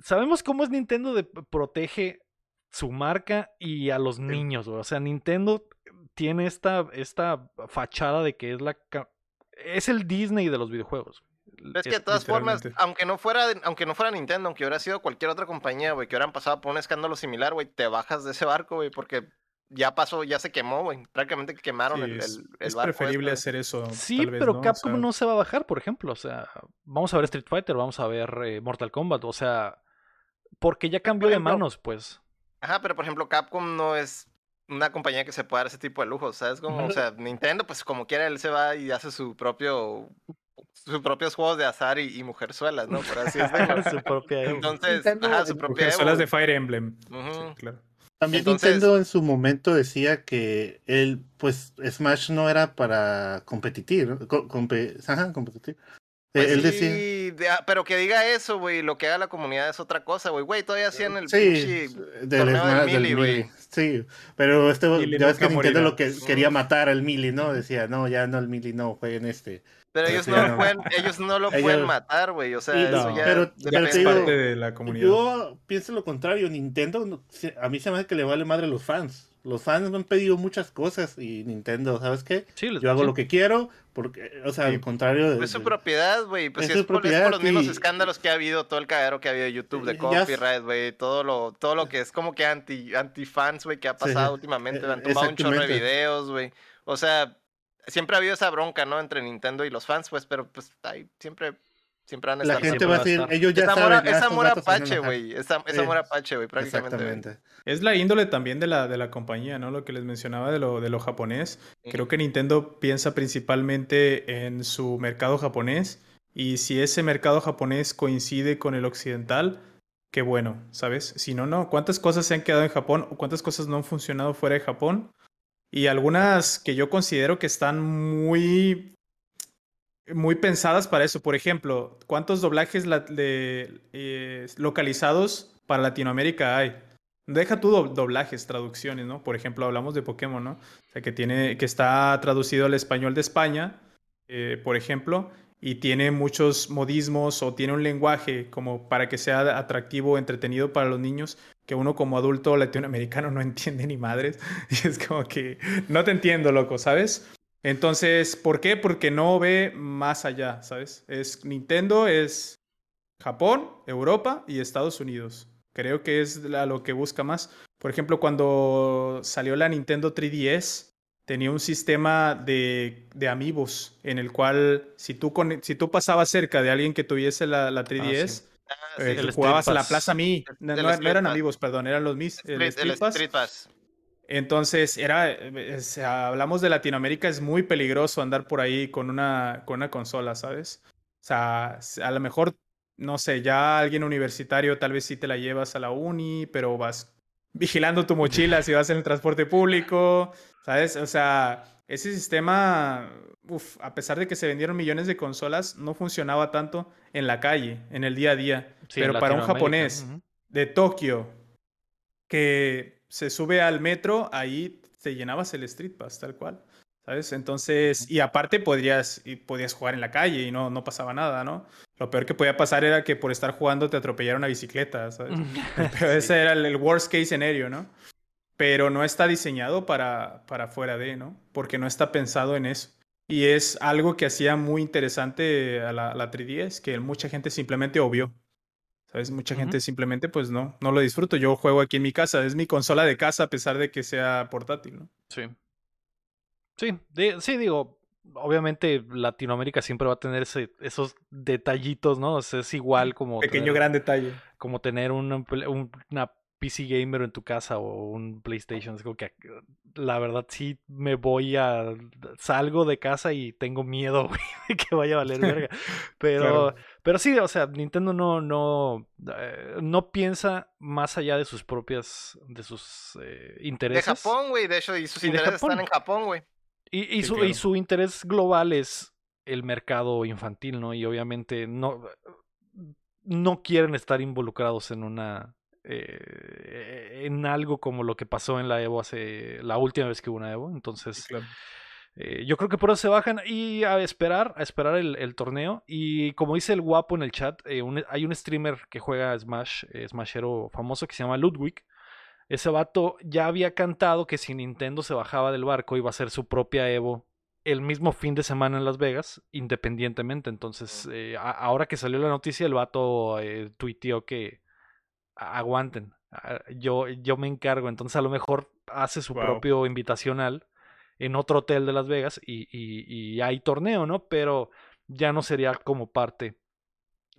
sabemos cómo es Nintendo de protege su marca y a los niños, güey. O sea, Nintendo tiene esta, esta fachada de que es la es el Disney de los videojuegos. Es que de todas formas, aunque no fuera, aunque no fuera Nintendo, aunque hubiera sido cualquier otra compañía, güey, que hubieran pasado por un escándalo similar, güey, te bajas de ese barco, güey, porque ya pasó, ya se quemó, güey. Prácticamente quemaron Sí, el, es, el, el es barco preferible este. hacer eso. Sí, tal vez, pero ¿no? O Capcom sea, no se va a bajar, por ejemplo. O sea, vamos a ver Street Fighter, vamos a ver eh, Mortal Kombat. O sea, porque ya cambió de manos, pues. Ajá, pero por ejemplo, Capcom no es una compañía que se pueda dar ese tipo de lujos, ¿sabes? Como, o sea, Nintendo, pues como quiera, él se va y hace su propio, sus propios juegos de azar y, y mujerzuelas, ¿no? Por así <laughs> decirlo. Su propia. Entonces, Nintendo ajá, su propia Mujerzuelas Evo. de Fire Emblem. Sí, claro. También Entonces- Nintendo en su momento decía que él, pues, Smash no era para competir, ¿no? Co- compe- ajá, competir. Eh, Pues él decía, sí, de- ah, pero que diga eso, güey, lo que haga la comunidad es otra cosa, güey. Güey, todavía hacían el sí, pinche del torneo Smash, del Melee, güey. sí, pero este, ya ves que Nintendo morirá. lo que quería matar al Melee, ¿no? Decía, no, ya no el Melee, no, jueguen este. Pero ellos sí, no, no. pueden, ellos no lo <laughs> Ellos- pueden matar, güey. O sea, eso no, ya pero- es parte de la comunidad. Yo pienso lo contrario, Nintendo, a mí se me hace que le vale madre a los fans. Los fans me han pedido muchas cosas y Nintendo, ¿sabes qué? Sí, Yo hago sí. lo que quiero, porque, o sea, Sí. al contrario de... Pues es su propiedad, güey. Pues Es si su es, por, es propiedad por los mismos escándalos que ha habido, todo el cagadero que ha habido de YouTube, de Eh, copyright, güey. Todo lo, todo lo que es como que anti, anti fans, güey, que ha pasado últimamente. eh, Han tomado un chorro de videos, güey. O sea, siempre ha habido esa bronca, ¿no? Entre Nintendo y los fans, pues, pero pues ahí siempre, siempre van a La gente va a decir, ellos ya es amor, saben. es apache, güey. Es, es Sí. amor apache, güey, prácticamente. Exactamente. Es la índole también de la, de la compañía, ¿no? Lo que les mencionaba de lo, de lo japonés. Creo que Nintendo piensa principalmente en su mercado japonés y si ese mercado japonés coincide con el occidental, qué bueno, ¿sabes? Si no, no. ¿Cuántas cosas se han quedado en Japón o cuántas cosas no han funcionado fuera de Japón? Y algunas que yo considero que están muy muy pensadas para eso. Por ejemplo, ¿cuántos doblajes eh, localizados para Latinoamérica hay? Deja tú do- doblajes, traducciones, ¿no? Por ejemplo, hablamos de Pokémon, ¿no? O sea, que, tiene, que está traducido al español de España, eh, por ejemplo, y tiene muchos modismos o tiene un lenguaje como para que sea atractivo, entretenido para los niños, que uno como adulto latinoamericano no <laughs> entiende ni madres. Y es como que no te entiendo, loco, ¿sabes? Entonces, ¿por qué? Porque no ve más allá, ¿sabes? Es Nintendo, es Japón, Europa y Estados Unidos. Creo que es a lo que busca más. Por ejemplo, cuando salió la Nintendo 3DS, tenía un sistema de, de amigos en el cual si tú, con- si tú pasabas cerca de alguien que tuviese la, la 3DS, Ah, sí, eh, el jugabas a la. Plaza Mi. No, no- eran amigos, perdón, eran los Mis. El Street- Street el Pass. Street Pass. Entonces, era, hablamos de Latinoamérica, es muy peligroso andar por ahí con una, con una consola, ¿sabes? O sea, a lo mejor, no sé, ya alguien universitario tal vez sí te la llevas a la uni, pero vas vigilando tu mochila si vas en el transporte público, ¿sabes? O sea, ese sistema, uf, a pesar de que se vendieron millones de consolas, no funcionaba tanto en la calle, en el día a día. Sí, pero para un japonés ujú. de Tokio que se sube al metro, ahí te llenabas el Street Pass, tal cual. ¿Sabes? Entonces, y aparte podrías, y podías jugar en la calle y no, no pasaba nada, ¿no? Lo peor que podía pasar era que por estar jugando te atropellara una bicicleta, ¿sabes? Pero <laughs> Sí. ese era el, el worst case scenario, ¿no? Pero no está diseñado para, para fuera de, ¿no? Porque no está pensado en eso. Y es algo que hacía muy interesante a la, a la 3DS, que mucha gente simplemente obvió. ¿Sabes? Mucha gente simplemente, pues no, no lo disfruto. Yo juego aquí en mi casa, es mi consola de casa a pesar de que sea portátil, ¿no? Sí. Sí, de- sí, digo, obviamente Latinoamérica siempre va a tener ese, esos detallitos, ¿no? O sea, es igual como Pequeño tener, gran detalle. como tener un- una PC gamer en tu casa o un PlayStation. Es como que la verdad sí me voy a... Salgo de casa y tengo miedo, <laughs> güey, de que vaya a valer verga. <laughs> Pero, Claro. pero sí, o sea, Nintendo no, no, eh, no piensa más allá de sus propias, de sus eh, De intereses. Japón, güey. De hecho, y sus de intereses están en Japón, güey. Y, y Sí, su, claro. y su interés global es el mercado infantil, ¿no? Y obviamente no, no quieren estar involucrados en una. Eh, en algo como lo que pasó en la Evo hace. la última vez que hubo una Evo. Entonces. Claro. eh, yo creo que por eso se bajan y a esperar, a esperar el, el torneo. Y como dice el guapo en el chat, eh, un- hay un streamer que juega Smash, Smashero famoso que se llama Ludwig. Ese vato ya había cantado que si Nintendo se bajaba del barco iba a ser su propia Evo el mismo fin de semana en Las Vegas, independientemente. Entonces, a- ahora que salió la noticia, el vato tuiteó que "A- aguanten, yo, yo me encargo. Entonces, a lo mejor hace su propio invitacional en otro hotel de Las Vegas y, y- y hay torneo, ¿no? Pero ya no sería como parte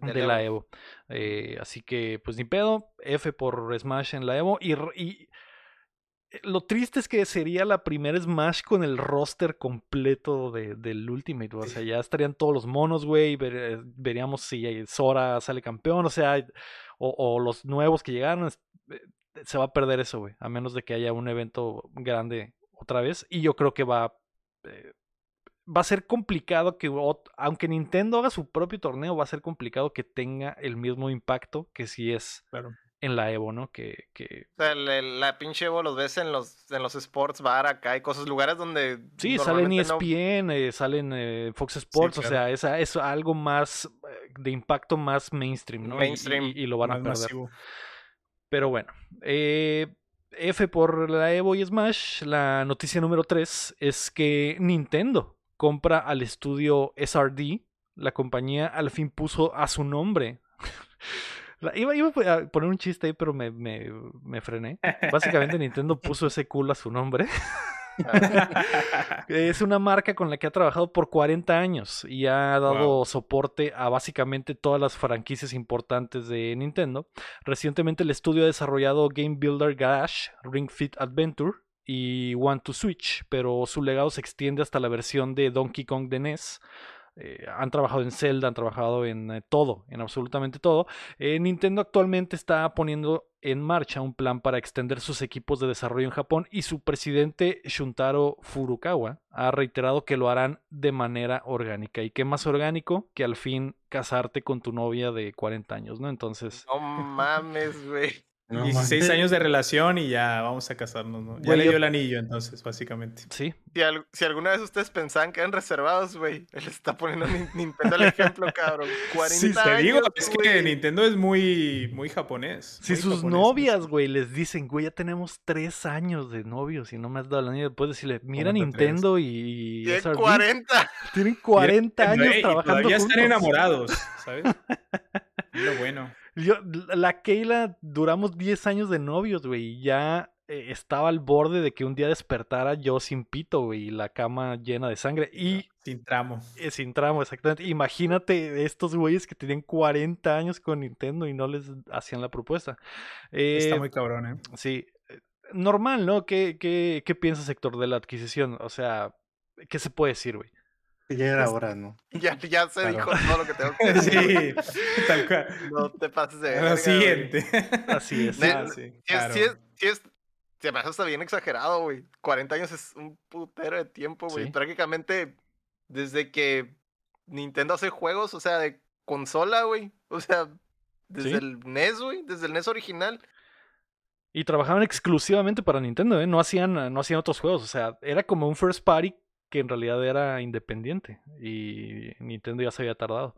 de la Evo. Eh, así que, pues ni pedo, F por Smash en la Evo. Y, eh, lo triste es que sería la primera Smash con el roster completo de- del Ultimate. O sea, ya estarían todos los monos, güey. ver- eh, veríamos si Sora sale campeón, o sea, o, los nuevos que llegaron. eh, Se va a perder eso, güey. A menos de que haya un evento grande otra vez. Y yo creo que va. eh, va a ser complicado que, aunque Nintendo haga su propio torneo, va a ser complicado que tenga el mismo impacto que si es. En la Evo, ¿no? Que, que O sea, el- la pinche Evo los ves en los, en los sports bar acá, hay cosas, lugares donde. sí, salen normalmente no- ESPN, eh, salen eh, Fox Sports, o claro. sea, es, algo más eh, de impacto más mainstream, ¿no? Mainstream, y, y lo van a perder. masivo. Pero bueno, eh, F por la Evo y Smash. La noticia número 3 es que Nintendo compra al estudio SRD. La compañía al fin puso a su nombre. Iba, iba a poner un chiste ahí, pero me, me, me frené. Básicamente Nintendo <laughs> puso ese culo a su nombre. Es una marca con la que ha trabajado por 40 años y ha dado Wow. soporte a básicamente todas las franquicias importantes de Nintendo. Recientemente el estudio ha desarrollado Game Builder Garage, Ring Fit Adventure y One to Switch, pero su legado se extiende hasta la versión de Donkey Kong de NES. Eh, han trabajado en Zelda, han trabajado en eh, todo, en absolutamente todo. Eh, Nintendo actualmente está poniendo en marcha un plan para extender sus equipos de desarrollo en Japón y su presidente Shuntaro Furukawa ha reiterado que lo harán de manera orgánica. ¿Y qué más orgánico que al fin casarte con tu novia de 40 años, ¿no? Entonces, No mames, güey. No 16 mames. años de relación y ya vamos a casarnos, ¿no? Ya Güey, le yo- dio el anillo, entonces, básicamente. sí, Si, al- si alguna vez ustedes pensaban que eran reservados, güey, <laughs> él está poniendo Nin- Nintendo el ejemplo, cabrón. 40 <laughs> Sí, te años, digo, es que. Nintendo es muy, muy japonés. Si muy sus japonés, novias, güey, les dicen, güey, ya tenemos tres años de novios y no me has dado la niña, después decirle, mira. Nintendo y... Tiene SRD, 40. Tienen 40 Güey, años y trabajando Todavía juntos. están enamorados, ¿sabes? <laughs> Es lo bueno. Yo, la Keila, duramos 10 años de novios, güey, y ya eh, estaba al borde de que un día despertara yo sin pito, güey, y la cama llena de sangre. Y Sin tramo. eh, sin tramo, exactamente. Imagínate estos güeyes que tenían 40 años con Nintendo y no les hacían la propuesta. Está Eh, muy cabrón, ¿eh? Sí, eh, normal, ¿no? ¿Qué, qué, qué piensas, Héctor, de la adquisición? O sea, ¿qué se puede decir, güey? Ya era hora, ¿no? <laughs> Ya, ya se Claro. dijo todo lo que tengo que <laughs> decir. Sí, tal cual. <laughs> No te pases de Lo verga, güey. siguiente. Así es. Ah, sí, Sí es, claro. sí es, sí es- se me hace hasta bien exagerado, güey. 40 años es un putero de tiempo, güey. Sí. Prácticamente desde que Nintendo hace juegos, o sea, de consola, güey. O sea, desde Sí. el NES, güey. Desde el NES original. Y trabajaban exclusivamente para Nintendo, ¿eh? No hacían, no hacían otros juegos. O sea, era como un first party que en realidad era independiente. Y Nintendo ya se había tardado.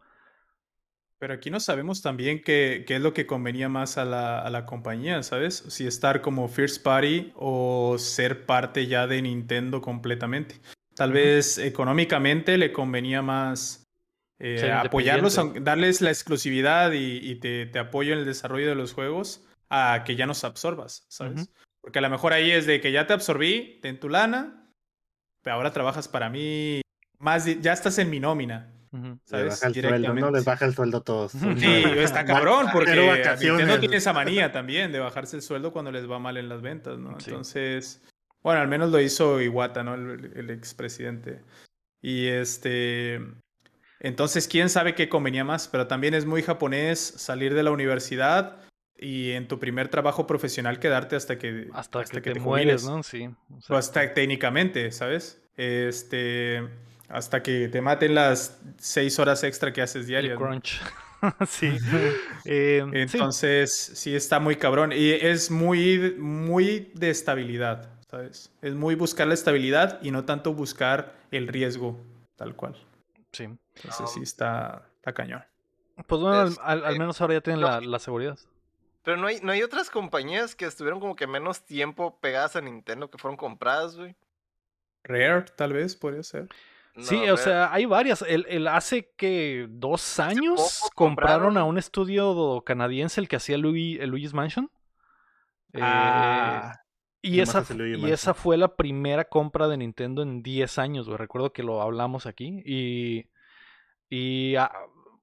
Pero aquí no sabemos también qué, qué es lo que convenía más a la, a la compañía, ¿sabes? Si estar como First Party o ser parte ya de Nintendo completamente. Tal vez económicamente le convenía más eh, apoyarlos, darles la exclusividad y, y te, te apoyo en el desarrollo de los juegos a que ya nos absorbas, ¿sabes? Porque a lo mejor ahí es de que ya te absorbí, ten tu lana, ahora trabajas para mí, más de- ya estás en mi nómina, ¿sabes? baja el sueldo, ¿no? Les baja el sueldo a todos. Sí, está cabrón, porque Nintendo tiene esa manía también de bajarse el sueldo cuando les va mal en las ventas, ¿no? Sí. Entonces, bueno, al menos lo hizo Iwata, ¿no? El, el expresidente. Y este, entonces, quién sabe qué convenía más, pero también es muy japonés salir de la universidad y en tu primer trabajo profesional quedarte hasta que, Hasta, que, te, jubiles. mueres, ¿no? Sí. o sea, O hasta técnicamente, ¿sabes? Este, hasta que te maten las seis horas extra que haces el diarias. ¿no? crunch. <laughs> sí. <laughs> Eh, sí. Entonces, sí está muy cabrón. Y es muy, muy de estabilidad, ¿sabes? Es muy buscar la estabilidad y no tanto buscar el riesgo, tal cual. sí. Entonces, sí está, está cañón. Pues bueno, al, Este, al- al menos ahora ya tienen no, la, la seguridad. Pero no hay, no hay otras compañías que estuvieron como que menos tiempo pegadas a Nintendo que fueron compradas, güey. Rare, tal vez, podría ser. Sí, o sea, hay varias. El, el hace que dos años compraron compraron- a un estudio canadiense, el que hacía el Luigi's Mansion. Eh, Ah, Y esa, y esa fue la primera compra de Nintendo en 10 años, güey. Recuerdo que lo hablamos aquí. Y. Y. ah,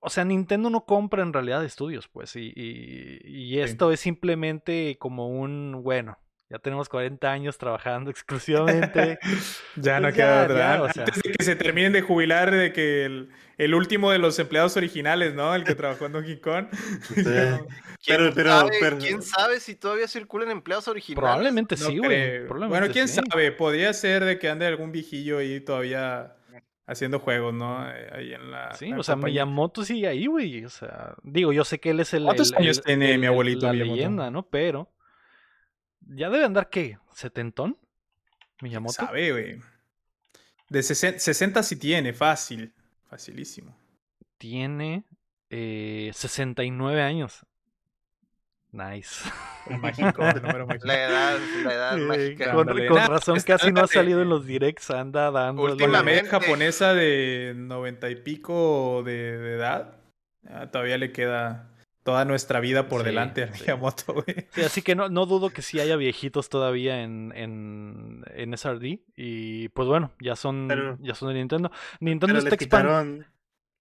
o sea, Nintendo no compra en realidad estudios, pues. Y, y, y esto es simplemente como un. Bueno, ya tenemos 40 años trabajando <laughs> exclusivamente. <laughs> Ya no Pues queda ya, ¿eh? o sea. Antes de que se terminen de jubilar, de que el, el último de los empleados originales, ¿no? El que <laughs> trabajó en Donkey Kong. Sí. ¿Quién, Pero- pero- sabe, pero- quién sabe si todavía circulan empleados originales? Probablemente No sí, güey. Bueno, quién sí. sabe. Podría ser de que ande algún viejillo ahí todavía haciendo juegos, ¿no? Eh, Ahí en la. Sí, la o sea. Miyamoto sigue ahí, güey. O sea, digo, yo sé que él es el. ¿Cuántos el- años el- tiene el- mi abuelito La Miyamoto? leyenda, ¿no? Pero. Ya debe andar, ¿qué? ¿Setentón? ¿Quién Miyamoto. sabe, güey. De 60, 60 sí tiene, fácil. Facilísimo. Tiene eh, 69 años. Nice. <laughs> El mágico, el número mágico. La edad, la edad mágica. con, razón está- casi no ha salido en los directs, anda dando. Con la Últimamente- media japonesa de 90 y pico de, de edad, ah, todavía le queda toda nuestra vida por Sí, delante a sí. Miyamoto, güey. Sí, así que no, no dudo que sí haya viejitos todavía en, en, en SRD. Y pues bueno, ya son, Pero- ya son de Nintendo. Nintendo Pero está les expand- quitaron,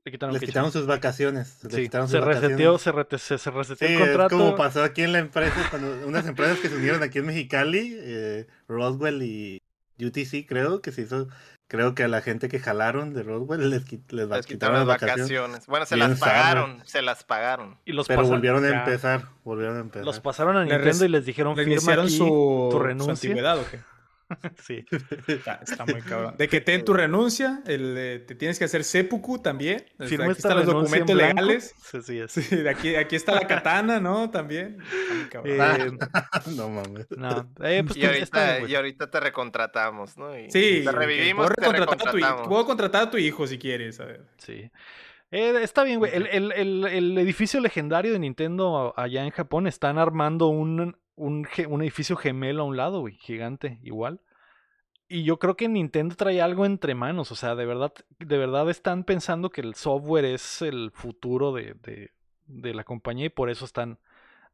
le quitaron les quitaron sus vacaciones. les Sí, quitaron se sus reseteó, vacaciones. se, rete- se, se reseteó Sí, el es contrato. como pasó aquí en la empresa, cuando unas empresas que se unieron aquí en Mexicali, eh, Roswell y UTC, creo que se hizo, creo que a la gente que jalaron de Roswell les, les, Les quitaron las vacaciones. Bueno, se Bien las pagaron, se las pagaron. Y los, Pero pasa- volvieron a empezar, volvieron a empezar. los pasaron a Nintendo res- y les dijeron firma aquí su, tu su renuncia. antigüedad, ¿o qué? <laughs> Sí. Está, está muy cabrón. De que ten tu renuncia, el, eh, te tienes que hacer seppuku también. O sea, Firma aquí están los documentos legales. Sí, sí, es. Sí, de aquí, aquí está la katana, ¿no? También. Está muy cabrón. Eh, <laughs> no mames. no, eh, pues Y ahorita, está y ahorita te recontratamos, ¿no? Y Sí, te revivimos, puedo te recontratar a tu, puedo contratar a tu hijo si quieres. A ver. Sí. Eh, está bien, güey. El, el- el- el edificio legendario de Nintendo allá en Japón están armando un, un, un edificio gemelo a un lado, güey. Gigante, igual. Y yo creo que Nintendo trae algo entre manos. O sea, de verdad, de verdad están pensando que el software es el futuro de, de- de la compañía y por eso están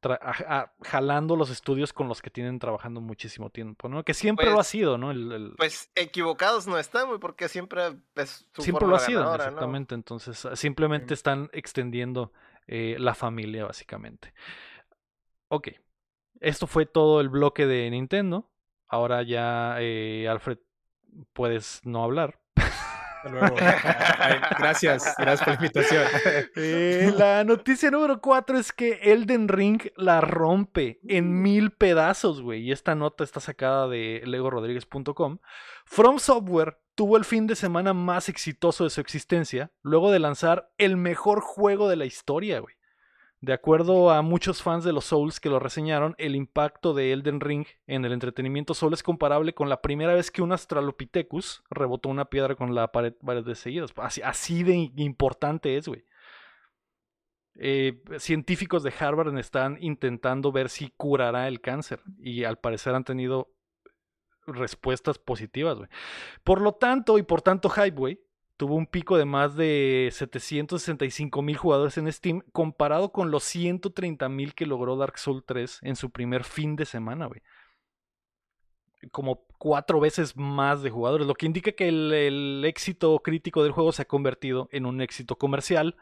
tra- a- a- jalando los estudios con los que tienen trabajando muchísimo tiempo, ¿no? Que siempre lo ha Pues- sido, ¿no? El- el- Pues equivocados no están, güey, porque siempre es su Siempre lo ha sido, ganadora, ¿no? exactamente. Entonces, ah, simplemente están extendiendo eh, la familia, básicamente. Ok. Esto fue todo el bloque de Nintendo. Ahora ya, eh, Alfred, puedes no hablar. Hasta luego. Ay, gracias, gracias por la invitación. <laughs> Eh, la noticia número 4 es que Elden Ring la rompe en mil pedazos, güey. Y esta nota está sacada de legorodríguez.com. From Software tuvo el fin de semana más exitoso de su existencia luego de lanzar el mejor juego de la historia, güey. De acuerdo a muchos fans de los Souls que lo reseñaron, el impacto de Elden Ring en el entretenimiento solo es comparable con la primera vez que un Australopithecus rebotó una piedra con la pared varias veces seguidas. Así, así de importante es, güey. Eh, científicos de Harvard están intentando ver si curará el cáncer y al parecer han tenido respuestas positivas, güey. Por lo tanto, y por tanto hype, güey, tuvo un pico de más de 765 mil jugadores en Steam, comparado con los 130 mil que logró Dark Souls 3 en su primer fin de semana, güey. Como cuatro veces más de jugadores, lo que indica que el, el éxito crítico del juego se ha convertido en un éxito comercial.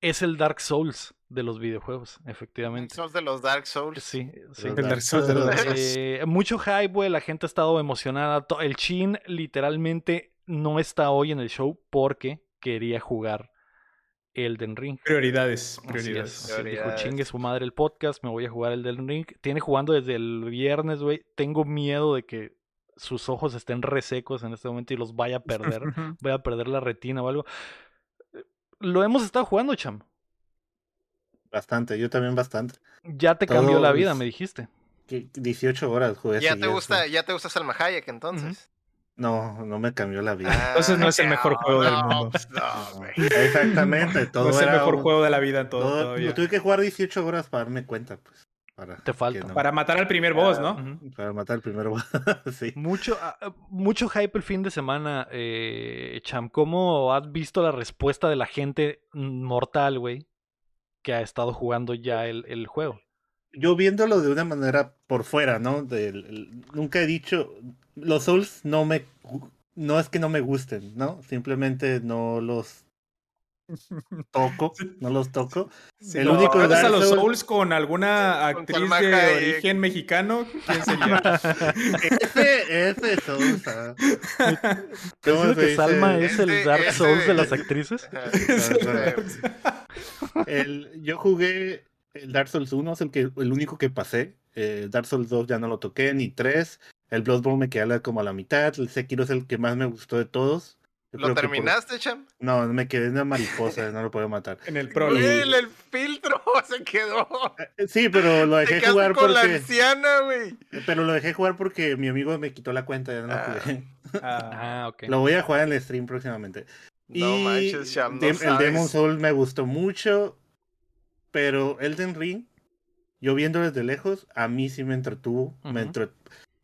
Es el Dark Souls de los videojuegos, efectivamente. Son de los Dark Souls. Sí, sí. El Dark Souls de los Dark Souls. Eh, mucho hype, güey. La gente ha estado emocionada. El Chin literalmente no está hoy en el show porque quería jugar Elden Ring. Prioridades, Así prioridades. es. Dijo, chingue su madre el podcast, me voy a jugar Elden Ring. Tiene jugando desde el viernes, güey. Tengo miedo de que sus ojos estén resecos en este momento y los vaya a <laughs> perder. Voy a perder la retina o algo. Lo hemos estado jugando, cham. Bastante, yo también bastante. Ya te cambió la vida, me dijiste. Que 18 horas jugué. Ya te gusta, ya te gusta Salma Hayek entonces. No, no me cambió la vida. Entonces no es el mejor juego del no, mundo. pues no, güey. <laughs> Exactamente, todo No es el mejor un- juego de la vida en todo, todo- tuve que jugar 18 horas para darme cuenta, pues. Para Te falta. no- Para matar al primer boss, ¿no? Para matar el primero. <laughs> sí. Mucho, ah, ah, mucho hype el fin de semana, eh, Cham. ¿Cómo has visto la respuesta de la gente mortal, güey, que ha estado jugando ya el, el juego? Yo viéndolo de una manera por fuera, ¿no? El- nunca he dicho, los Souls no me, no es que no me gusten, ¿no? Simplemente no los toco, <laughs> no los toco. Si El único comparas a los Souls- Souls con alguna actriz de origen mexicano, ¿quién <laughs> sería? Ese, ese Souls, ah. ¿Estás ¿Cómo que dice? Salma es el Ese- Dark ese- Souls de las actrices? <laughs> El, yo jugué el Dark Souls 1, es el, que, el único que pasé. Eh, Dark Souls 2 ya no lo toqué, ni 3. El Bloodborne me quedé la- como a la mitad. El Sekiro es el que más me gustó de todos. Yo ¿Lo que por- terminaste, Cham? No, me quedé en una <laughs> mariposa, no lo puedo matar. En el prólogo. El, el filtro <laughs> se quedó. Eh, Sí, pero lo Te dejé quedaste jugar con la porque. anciana, güey. Pero lo dejé jugar porque mi amigo me quitó la cuenta, ya no lo Ah. jugué. <laughs> Ah, Ah, ok. Lo voy a jugar en el stream próximamente. No y manches, Cham, no el Demon. Soul me gustó mucho, pero Elden Ring, yo viendo desde lejos, a mí sí me entretuvo. me entre-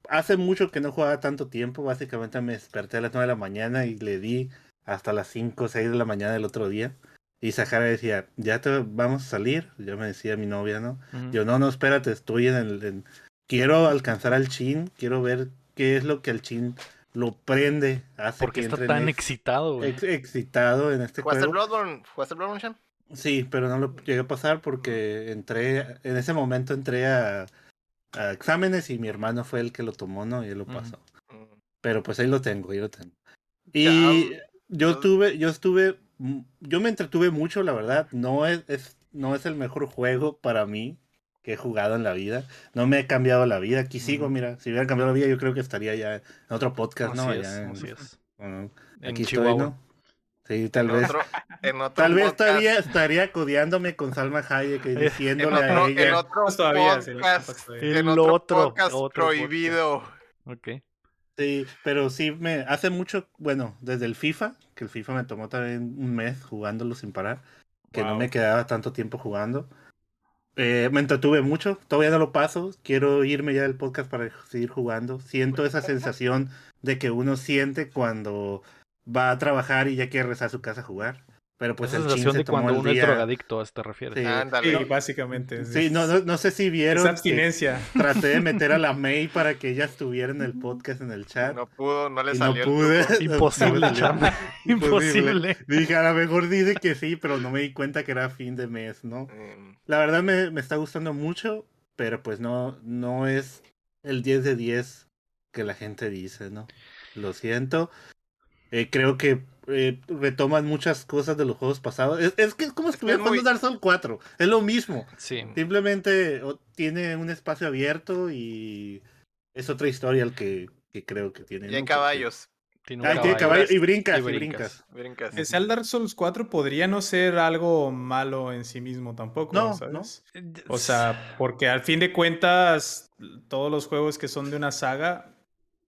Hace mucho que no jugaba tanto tiempo, básicamente me desperté a las 9 de la mañana y le di hasta las 5 o 6 de la mañana del otro día. Y Sahara decía, ya te vamos a salir, ya me decía mi novia, ¿no? Yo, no, no, espérate, estoy en el... en- Quiero alcanzar al Chin, quiero ver qué es lo que al Chin lo prende, hace ¿Por qué que está entre en tan ex- excitado, güey? ex- excitado en este ¿Jugaste juego. Bloodborne? ¿Jugaste Bloodborne, Cham? Sí, pero no lo llegué a pasar porque entré, en ese momento entré a, a exámenes y mi hermano fue el que lo tomó, ¿no? Y él lo pasó. Mm. Pero pues ahí lo tengo, ahí lo tengo. Y Ya, yo tuve, yo estuve, mm, yo me entretuve mucho, la verdad. No es, es- no es el mejor juego para mí que he jugado en la vida. No me he cambiado la vida. Aquí sigo, Ujú. mira. Si hubiera cambiado la vida, yo creo que estaría ya en otro podcast, ¿no? Así es, en- así es. bueno, En aquí Chihuahua. estoy, ¿no? Sí, tal en vez. otro, en otro Tal vez podcast, estaría, estaría codeándome con Salma Hayek y en diciéndole otro, a en ella. otro Todavía, sí, podcast, en El otro, otro, podcast otro prohibido. Ok. Sí, pero sí me hace mucho, bueno, desde el FIFA, que el FIFA me tomó también un mes jugándolo sin parar, que no me quedaba tanto tiempo jugando. Eh, me entretuve mucho, todavía no lo paso, quiero irme ya del podcast para seguir jugando. Siento esa sensación de que uno siente cuando va a trabajar y ya quiere regresar a su casa a jugar. Pero pues Esa el sensación se de cuando uno es drogadicto, ¿a eso te refieres? Sí. Sí, básicamente. Sí, no, no, no sé si vieron. Es que abstinencia. Traté de <laughs> meter a la May para que ella estuviera en el podcast en el chat. No pudo, no le y no salió. el pude. <laughs> Imposible, <laughs> No chamba. Imposible. Dije, a lo mejor dice que sí, pero no me di cuenta que era fin de mes, ¿no? Mm, La verdad me, me está gustando mucho, pero pues no, no es el 10 de 10 que la gente dice, ¿no? Lo siento. Eh, creo que eh, retoman muchas cosas de los juegos pasados. Es, es que es como si estuviera es muy- jugando Dark Souls 4. Es lo mismo. Sí. Simplemente tiene un espacio abierto y es otra historia el que, que creo que tiene. Y hay ¿no? caballos. Tiene un Ah, y tiene caballo. caballo y brincas, Y y brincas. brincas. Brincas. Que sea el Dark Souls 4 podría no ser algo malo en sí mismo tampoco, No, ¿sabes? Eh, O sea, porque al fin de cuentas, todos los juegos que son de una saga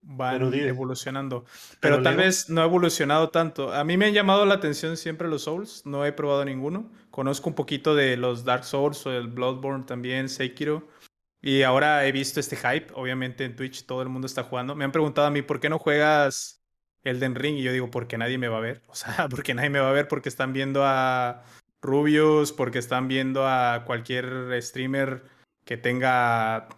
van Pero evolucionando. pero Pero, tal vez no ha evolucionado tanto. A mí me han llamado la atención siempre los Souls. No he probado ninguno. Conozco un poquito de los Dark Souls o el Bloodborne también, Sekiro. Y ahora he visto este hype. Obviamente en Twitch todo el mundo está jugando. Me han preguntado a mí, ¿por qué no juegas Elden Ring? Y yo digo, porque nadie me va a ver. <laughs> O sea, porque nadie me va a ver porque están viendo a Rubius, porque están viendo a cualquier streamer que tenga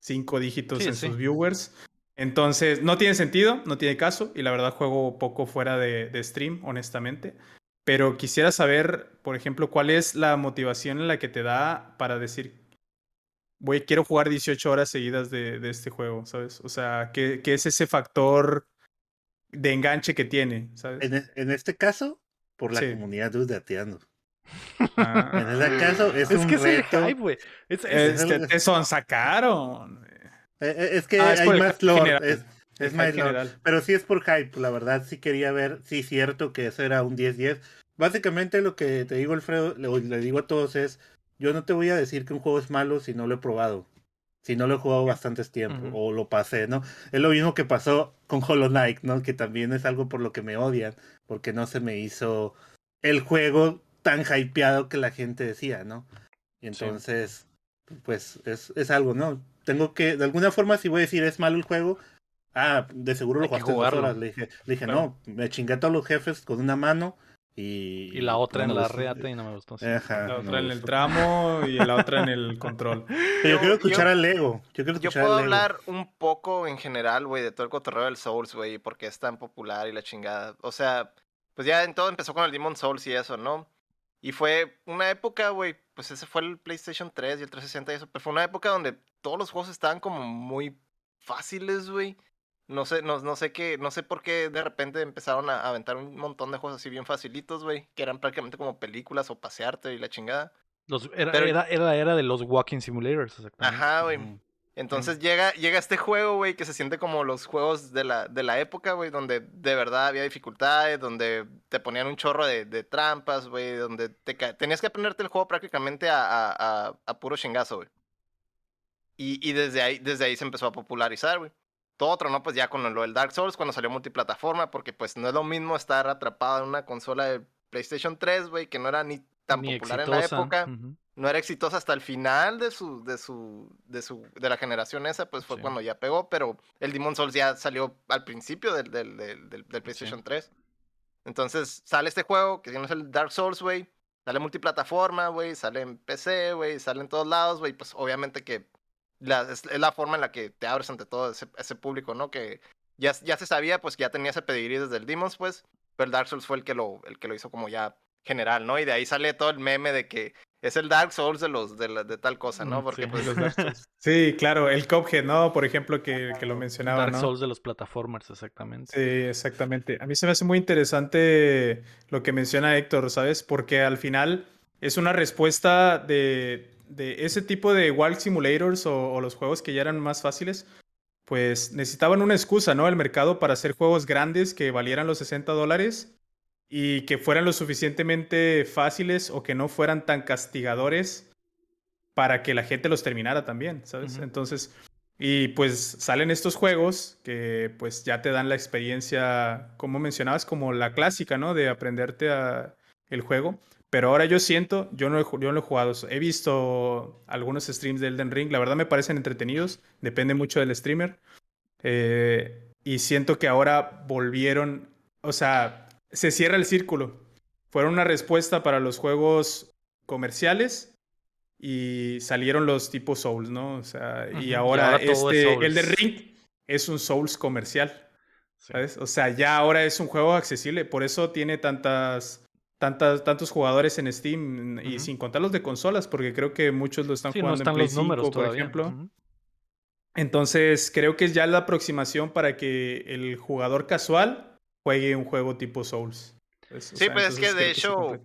cinco dígitos Sí, en sí. sus viewers. Entonces, no tiene sentido, no tiene caso, y la verdad juego poco fuera de, de stream, honestamente. Pero quisiera saber, por ejemplo, cuál es la motivación en la que te da para decir, voy, quiero jugar 18 horas seguidas de, de este juego, ¿sabes? O sea, ¿qué, qué es ese factor de enganche que tiene, ¿sabes? En, e- en este caso, por la Sí. comunidad de Dateando. Ah. En este caso, es, Es un que es el reto. hype, güey. Es- es- te sonsacaron. Eh, eh, Es que Ah, es hay más lore. Es, es más lore. Pero sí es por hype. La verdad, sí quería ver. Sí, cierto que eso era un 10-10. Básicamente, lo que te digo, Alfredo, le, le digo a todos es: Yo no te voy a decir que un juego es malo si no lo he probado. Si no lo he jugado bastantes tiempo. O lo pasé, ¿no? Es lo mismo que pasó con Hollow Knight, ¿no? Que también es algo por lo que me odian. Porque no se me hizo el juego tan hypeado que la gente decía, ¿no? Y Sí. entonces, pues es, es algo, ¿no? Tengo que, de alguna forma, si voy a decir es malo el juego, ah, de seguro lo jugaste dos horas. Le dije, le dije no, me chingué a todos los jefes con una mano Y, Y la otra no en la reata y no me gustó. sí. Ajá, La otra en el tramo y la otra en el <laughs> control. Pero yo, Yo- quiero escuchar yo- al Lego. Yo quiero Yo escuchar puedo al Lego. hablar un poco en general, güey, de todo el cotorreo del Souls, güey, y por qué es tan popular y la chingada. O sea, pues ya en todo empezó con el Demon Souls y eso, ¿no? Y fue una época, güey, pues ese fue el PlayStation 3 y el 360 y eso, pero fue una época donde todos los juegos estaban como muy fáciles, güey. No sé, no, no sé qué, no sé por qué de repente empezaron a aventar un montón de juegos así bien facilitos, güey, que eran prácticamente como películas o pasearte y la chingada. Los- era, Pero- era, era la era de los walking simulators, exactamente. Ajá, güey. Entonces llega, llega este juego, güey, que se siente como los juegos de la, de la época, güey, donde de verdad había dificultades, donde te ponían un chorro de, de trampas, güey, donde te tenías que aprenderte el juego prácticamente a, a, a, a puro chingazo, güey. Y, y desde, ahí, desde ahí se empezó a popularizar, güey. Todo otro, ¿no? Pues ya con lo del Dark Souls, cuando salió multiplataforma, porque pues no es lo mismo estar atrapado en una consola de PlayStation 3, güey, que no era ni tan Ni popular en la exitosa. época no era exitosa hasta el final de su, de su, de su, de la generación esa, pues fue Sí. cuando ya pegó, pero el Demon Souls ya salió al principio del, del, del, del- del PlayStation 3. Entonces sale este juego, que no es el Dark Souls, güey, sale multiplataforma, güey, sale en PC, güey, sale en todos lados, güey, pues obviamente que la, es, es la forma en la que te abres ante todo ese, ese público, ¿no? Que ya, ya se sabía, pues que ya tenía ese pedigrí desde el Demons, pues, pero el Dark Souls fue el que lo, el que lo hizo como ya general, ¿no? Y de ahí sale todo el meme de que es el Dark Souls de los de, la- de tal cosa, ¿no? Mm, Porque sí. pues Los Dark Souls. <laughs> Sí, claro, el Cuphead, ¿no? Por ejemplo, que, que lo mencionaba, Dark ¿no? Souls de los plataformers, exactamente. Sí, exactamente. A mí se me hace muy interesante lo que menciona Héctor, ¿sabes? Porque al final es una respuesta de, de ese tipo de Walk Simulators o, o los juegos que ya eran más fáciles, pues necesitaban una excusa, ¿no? El mercado para hacer juegos grandes que valieran los 60 dólares y que fueran lo suficientemente fáciles o que no fueran tan castigadores para que la gente los terminara también, ¿sabes? Entonces, y pues salen estos juegos que pues ya te dan la experiencia, como mencionabas, como la clásica, ¿no? De aprenderte a el juego. Pero ahora yo siento, yo no, he, yo no lo he jugado, he visto algunos streams de Elden Ring, la verdad me parecen entretenidos, depende mucho del streamer. Eh, y siento que ahora volvieron, o sea, se cierra el círculo. Fueron una respuesta para los juegos comerciales y salieron los tipos Souls, ¿no? O sea, y y ahora, es este, Souls. el de Ring es un Souls comercial, Sí. ¿sabes? O sea, ya ahora es un juego accesible, por eso tiene tantas, tantas, tantos jugadores en Steam y Ujú. sin contar los de consolas, porque creo que muchos lo están Sí, no jugando están en Play los números 5, por todavía. ejemplo. Entonces, creo que es ya la aproximación para que el jugador casual juegue un juego tipo Souls. Sí, sea, pues, es que, de hecho.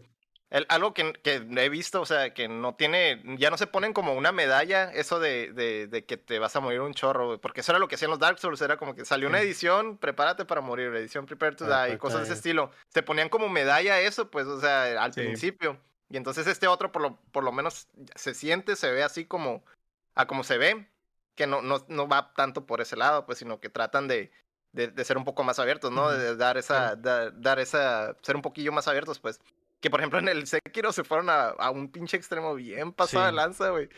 El- algo que, que he visto, o sea, que no tiene, ya no se ponen como una medalla, eso de, de, de que te vas a morir un chorro, porque eso era lo que hacían los Dark Souls, era como que salió una edición, prepárate para morir, edición Prepare to Die, y cosas de ese estilo. Se ponían como medalla eso, pues, o sea, al Sí. principio. Y entonces este otro, por lo, por lo menos, se siente, se ve así como, a como se ve, que no, no, no va tanto por ese lado, pues, sino que tratan de, de, de ser un poco más abiertos, ¿no? De dar esa, da- dar esa, ser un poquillo más abiertos, pues. Que por ejemplo en el Sekiro se fueron a, a un pinche extremo bien Sí. lanza, güey.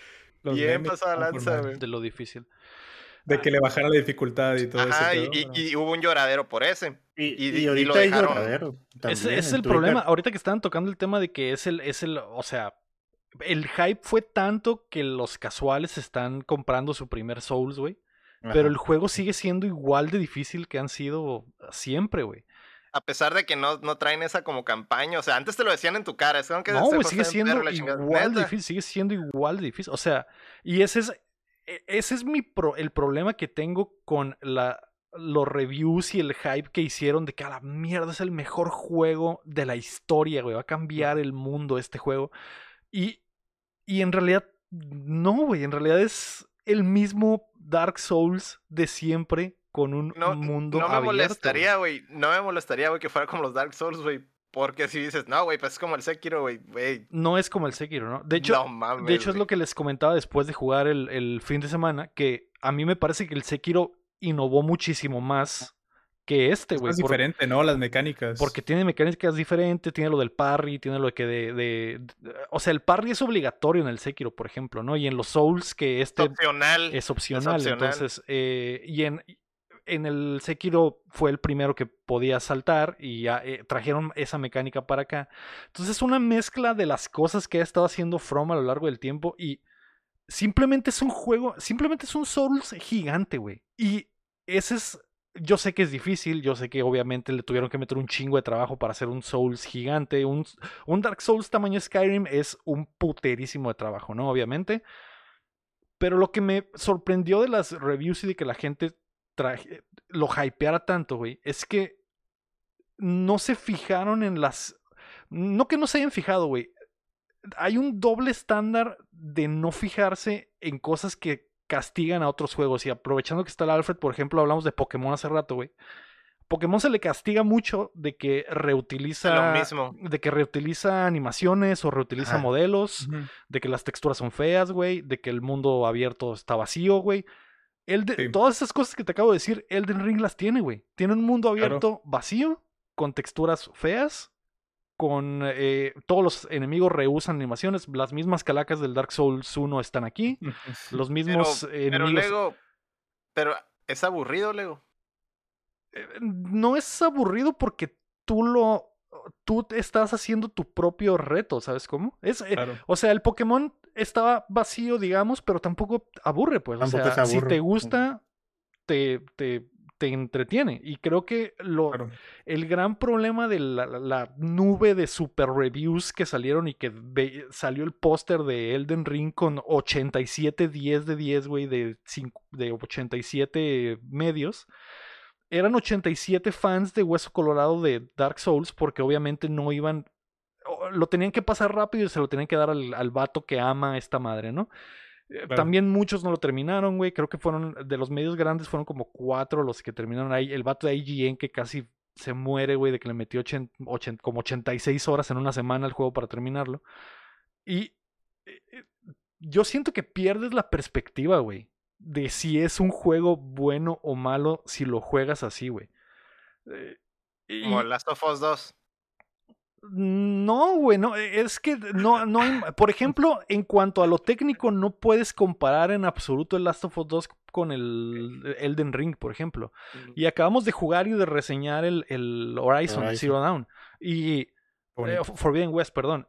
Bien están lanza, güey. De lo difícil. De que le bajara la dificultad y todo Ajá, ese y, y- hubo un lloradero por ese. Y, Y- y y lo hay dejaron. lloradero. Ese también ese es el Twitter. problema. Ahorita que estaban tocando el tema de que es el, es el, o sea, el hype fue tanto que los casuales están comprando su primer Souls, güey. Pero el juego sigue siendo igual de difícil que han sido siempre, güey. A pesar de que no, no traen esa como campaña. O sea, antes te lo decían en tu cara. Es como que No, güey, sigue siendo igual de difícil, sigue siendo igual de difícil. O sea, y ese es, e- ese es mi pro- el problema que tengo con la, los reviews y el hype que hicieron de que a la mierda es el mejor juego de la historia, güey. Va a cambiar el mundo este juego. Y, y en realidad, no, güey. En realidad es el mismo Dark Souls de siempre con un No, mundo no me abierto, molestaría, güey. No me molestaría, güey, que fuera como los Dark Souls, güey. Porque si dices, no, güey, pues es como el Sekiro, güey. Güey, No es como el Sekiro, ¿no? De hecho, no mames. De hecho, es lo que les comentaba después de jugar el, el fin de semana, que a mí me parece que el Sekiro innovó muchísimo más que este, Es güey. por- diferente, ¿no? Las mecánicas. porque tiene mecánicas diferentes, tiene lo del parry, tiene lo de que de, de- de- O sea, el parry es obligatorio en el Sekiro, por ejemplo, ¿no? Y en los Souls, que Es este opcional. es opcional. opcional. Entonces, eh, y en. En el Sekiro fue el primero que podía saltar y ya eh, trajeron esa mecánica para acá. Entonces es una mezcla de las cosas que ha estado haciendo From a lo largo del tiempo y simplemente es un juego, simplemente es un Souls gigante, güey. Y ese es, yo sé que es difícil, yo sé que obviamente le tuvieron que meter un chingo de trabajo para hacer un Souls gigante, un, un Dark Souls tamaño Skyrim es un puterísimo de trabajo, ¿no? Obviamente. Pero lo que me sorprendió de las reviews y de que la gente traje, lo hypeara tanto, güey, es que no se fijaron en las... No que no se hayan fijado, güey. Hay un doble estándar de no fijarse en cosas que castigan a otros juegos. Y aprovechando que está el Alfred, por ejemplo, hablamos de Pokémon hace rato, güey. Pokémon se le castiga mucho de que reutiliza. Lo mismo. De que reutiliza animaciones o reutiliza Ajá. modelos. De que las texturas son feas, güey. De que el mundo abierto está vacío, güey. Elden- Sí. Todas esas cosas que te acabo de decir, Elden Ring las tiene, güey. Tiene un mundo Claro. abierto vacío, con texturas feas, con eh, todos los enemigos rehusan animaciones. Las mismas calacas del Dark Souls 1 están aquí. <laughs> Los mismos Pero, pero enemigos. Lego. Pero es aburrido, Lego. Eh, no es aburrido porque tú lo. Tú estás haciendo tu propio reto, ¿sabes cómo? Es, eh, Claro. O sea, el Pokémon estaba vacío, digamos, pero tampoco aburre, pues. Tampoco o sea, si te gusta, te, te, te entretiene. Y creo que lo, Claro. el gran problema de la, nube de super reviews que salieron y que salió el póster de Elden Ring con 87 10 de 10, güey, de, de 87 medios. Eran 87 fans de Hueso Colorado de Dark Souls porque obviamente no iban... Lo tenían que pasar rápido y se lo tenían que dar al, al vato que ama a esta madre, ¿no? Eh, Claro. También muchos no lo terminaron, güey. Creo que fueron, de los medios grandes, fueron como cuatro los que terminaron ahí. El vato de IGN que casi se muere, güey, de que le metió ochen- ochen- como 86 horas en una semana al juego para terminarlo. Y eh, eh, yo siento que pierdes la perspectiva, güey, de si es un juego bueno o malo si lo juegas así, güey. Eh, y- Como Last of Us 2. No, güey, no, e, es que no, no hay, por ejemplo, en cuanto a lo técnico, no puedes comparar en absoluto el Last of Us 2 con el Elden Ring, por ejemplo. Y acabamos de jugar y de reseñar el, el Horizon, Horizon. Zero Dawn. Y eh. Forbidden West, perdón.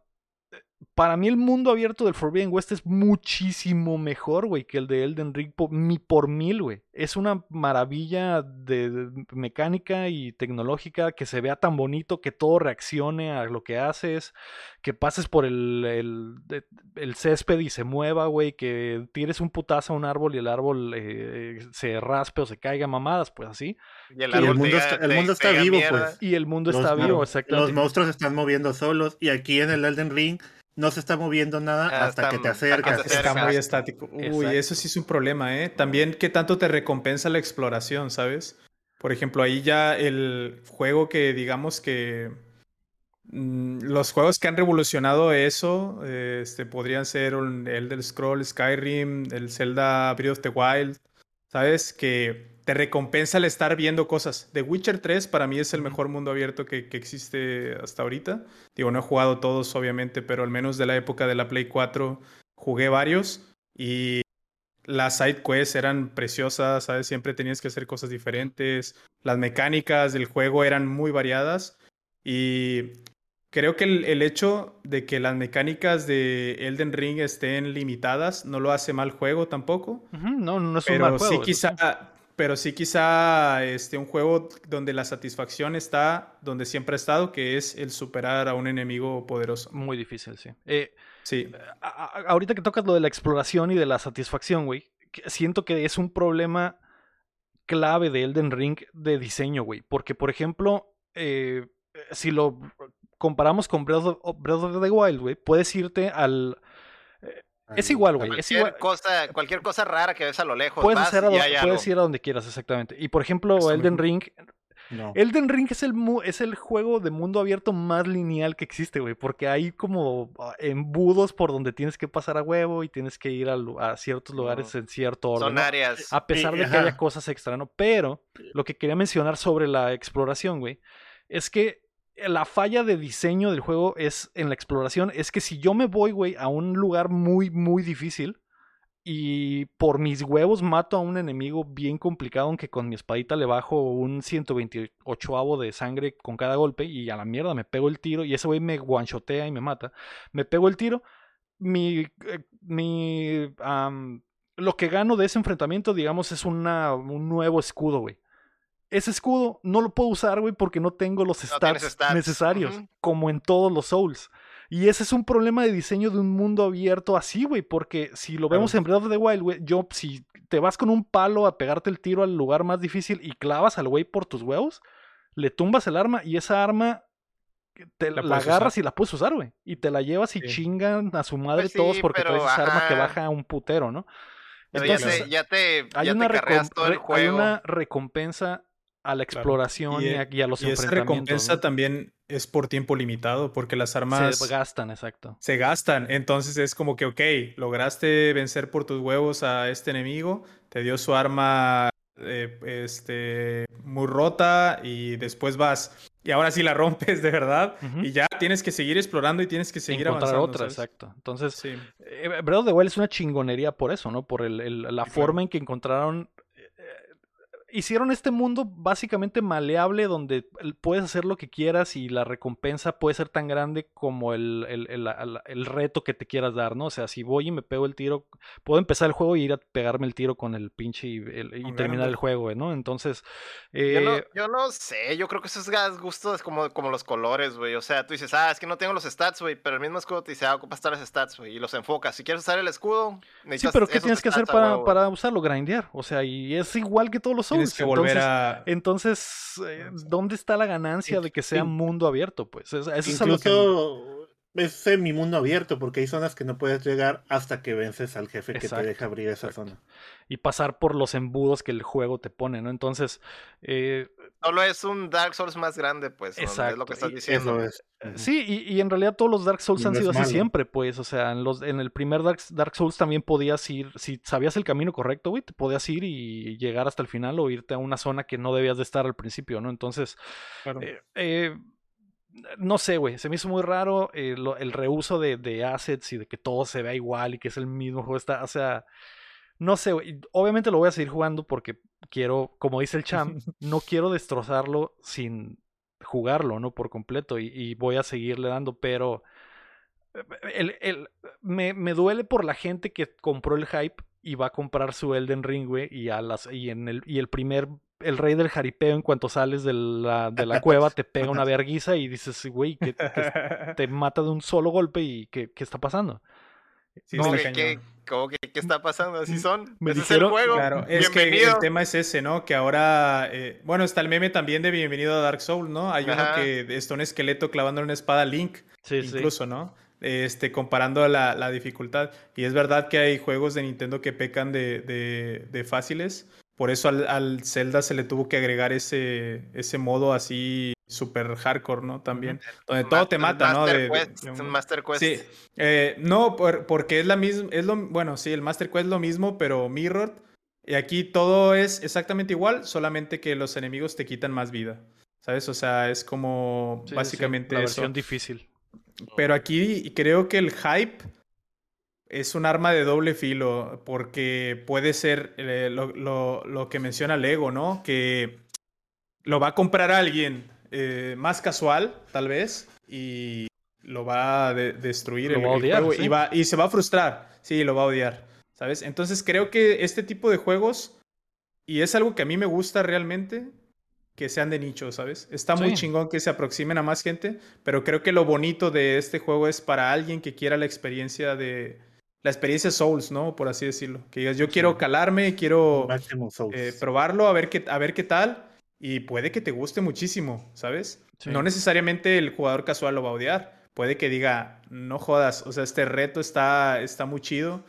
Para mí el mundo abierto del Forbidden West es muchísimo mejor, güey, que el de Elden Ring por, por mil, güey. Es una maravilla de, mecánica y tecnológica que se vea tan bonito, que todo reaccione a lo que haces, que pases por el, el césped y se mueva, güey, que tires un putazo a un árbol y el árbol eh, se raspe o se caiga mamadas, pues así. Y el, Y mundo está- el te- mundo te está diga vivo, mierda. pues. Y el mundo Los- está vivo, los- exactamente. Los monstruos se están moviendo solos y aquí en el Elden Ring no se está moviendo nada Ah, hasta que te hasta que acercas. te Está muy estático. Uy, Exacto. eso sí es un problema, ¿eh? También qué tanto te recompensa la exploración, ¿sabes? Por ejemplo, ahí ya el juego que digamos que mm, los juegos que han revolucionado eso eh, este, podrían ser el del Scroll, Skyrim, el Zelda Breath of the Wild, ¿sabes? Que te recompensa el estar viendo cosas. The Witcher 3 para mí es el mejor mundo abierto que, que existe hasta ahorita. Digo, no he jugado todos, obviamente, pero al menos de la época de la Play 4 jugué varios y las side quests eran preciosas, ¿sabes? Siempre tenías que hacer cosas diferentes. Las mecánicas del juego eran muy variadas y creo que el, el hecho de que las mecánicas de Elden Ring estén limitadas no lo hace mal juego tampoco. Ujú, No, no es un mal Pero juego. sí quizá, pero sí quizá este, un juego donde la satisfacción está donde siempre ha estado, que es el superar a un enemigo poderoso. Muy difícil, sí. Eh, Sí, a- a- ahorita que tocas lo de la exploración y de la satisfacción, güey, siento que es un problema clave de Elden Ring de diseño, güey. Porque, por ejemplo, eh, si lo comparamos con Breath of, Breath of the Wild, güey, puedes irte al... Es igual, güey. Es Cualquier igual. cosa, cualquier cosa rara que ves a lo lejos. Puedes, vas hacer a y donde- hay puedes algo. ir a donde quieras, exactamente. Y por ejemplo, Elden. Ring. No. Elden Ring es el, mu- es el juego de mundo abierto más lineal que existe, güey. Porque hay como ah, embudos por donde tienes que pasar a huevo y tienes que ir a, ciertos lugares en cierto orden. Son ¿no? áreas. A pesar de que ajá. haya cosas extra, ¿no? Pero lo que quería mencionar sobre la exploración, güey, es que la falla de diseño del juego es en la exploración, es que si yo me voy, güey, a un lugar muy, muy difícil y por mis huevos mato a un enemigo bien complicado, aunque con mi espadita le bajo un 128avo de sangre con cada golpe y a la mierda me pego el tiro y ese güey me guanchotea y me mata. Me pego el tiro, mi, eh, mi lo que gano de ese enfrentamiento, digamos, es un nuevo escudo, güey. Ese escudo no lo puedo usar, güey, porque no tengo los stats, necesarios, como en todos los Souls. Y ese es un problema de diseño de un mundo abierto así, güey, porque si lo vemos en Breath of the Wild, güey, yo, si te vas con un palo a pegarte el tiro al lugar más difícil y clavas al güey por tus huevos, le tumbas el arma y esa arma te la, agarras y la puedes usar, güey. Y te la llevas y chingan a su madre pues todos porque traes esa arma que baja un putero, ¿no? Entonces, ya te, ya hay, una todo el juego. hay una recompensa a la exploración y, a, los y esa recompensa también es por tiempo limitado, porque las armas... Se gastan, exacto. Se gastan, entonces es como que, ok, lograste vencer por tus huevos a este enemigo, te dio su arma eh, este, muy rota y después vas y ahora sí la rompes de verdad y ya tienes que seguir explorando y tienes que seguir Encontrar avanzando. otra, exacto. Entonces, sí. eh, Breath of the Wild es una chingonería por eso, ¿no? Por el, la forma en que encontraron hicieron este mundo básicamente maleable donde puedes hacer lo que quieras y la recompensa puede ser tan grande como el, el, reto que te quieras dar, ¿no? O sea, si voy y me pego el tiro, puedo empezar el juego y ir a pegarme el tiro con el pinche y, terminar el juego, ¿no? Entonces... Eh, yo, no, sé, yo creo que eso es gusto, es como, como los colores, güey. O sea, tú dices, ah, es que no tengo los stats, güey, pero el mismo escudo te dice, ah, ocupas estar los stats, güey, y los enfocas. Si quieres usar el escudo, Sí, pero ¿qué tienes que hacer para, para usarlo? Grindear. O sea, y es igual que todos los que volver a... Entonces, eh, ¿dónde está la ganancia de que sea mundo abierto? Pues eso es algo que... es mi mundo abierto, porque hay zonas que no puedes llegar hasta que vences al jefe que te deja abrir esa zona. Y pasar por los embudos que el juego te pone, ¿no? Entonces, eh, Solo es un Dark Souls más grande, pues. Exacto. Es lo que estás diciendo. Sí, y, en realidad todos los Dark Souls han sido así siempre, pues. O sea, en, los, en el primer Dark, Dark, Souls también podías ir, si sabías el camino correcto, güey, te podías ir y llegar hasta el final o irte a una zona que no debías de estar al principio, ¿no? Entonces, eh, eh, no sé, güey, se me hizo muy raro eh, el reuso de, de, assets y de que todo se vea igual y que es el mismo juego. Está, o sea, no sé, obviamente lo voy a seguir jugando porque quiero, como dice el champ, <laughs> no quiero destrozarlo sin jugarlo, ¿no? Por completo y, voy a seguirle dando, pero eh, el, el, me, me, duele por la gente que compró el hype y va a comprar su Elden Ring, güey, y, a las, y, en el, y el primer, el rey del jaripeo en cuanto sales de la, de la cueva te pega una verguiza y dices, güey, que, <laughs> te mata de un solo golpe y ¿qué, qué está pasando? Sí, que, ¿qué está pasando? Así son. Me es el juego. Claro, es que el tema es ese, ¿no? Que ahora, eh, bueno, está el meme también de Bienvenido a Dark Souls, ¿no? Hay uno que está un esqueleto clavando una espada Link, incluso, ¿no? Este, comparando la, la, dificultad. Y es verdad que hay juegos de Nintendo que pecan de, de, de fáciles. Por eso al, al, Zelda se le tuvo que agregar ese, ese modo así super hardcore, ¿no? También. Donde todo te mata, ¿no? De, un Master Quest. Sí. Eh, no, porque es la misma. Es lo, bueno, sí, el Master Quest es lo mismo, pero Mirror. Y aquí todo es exactamente igual, solamente que los enemigos te quitan más vida. ¿Sabes? O sea, es como básicamente. la versión difícil. Pero aquí creo que el hype es un arma de doble filo, porque puede ser eh, lo, lo, lo, que menciona Lego, ¿no? Que lo va a comprar alguien eh, más casual, tal vez, y lo va a destruir el, juego y, va, y se va a frustrar. Sí, lo va a odiar, ¿sabes? Entonces creo que este tipo de juegos, y es algo que a mí me gusta realmente, que sean de nicho, ¿sabes? Está muy chingón que se aproximen a más gente, pero creo que lo bonito de este juego es para alguien que quiera la experiencia de la experiencia Souls, ¿no? Por así decirlo. Que digas, yo quiero calarme, quiero eh, probarlo, a ver qué, a ver qué tal y puede que te guste muchísimo, ¿sabes? No necesariamente el jugador casual lo va a odiar. Puede que diga, no jodas, o sea, este reto está, está muy chido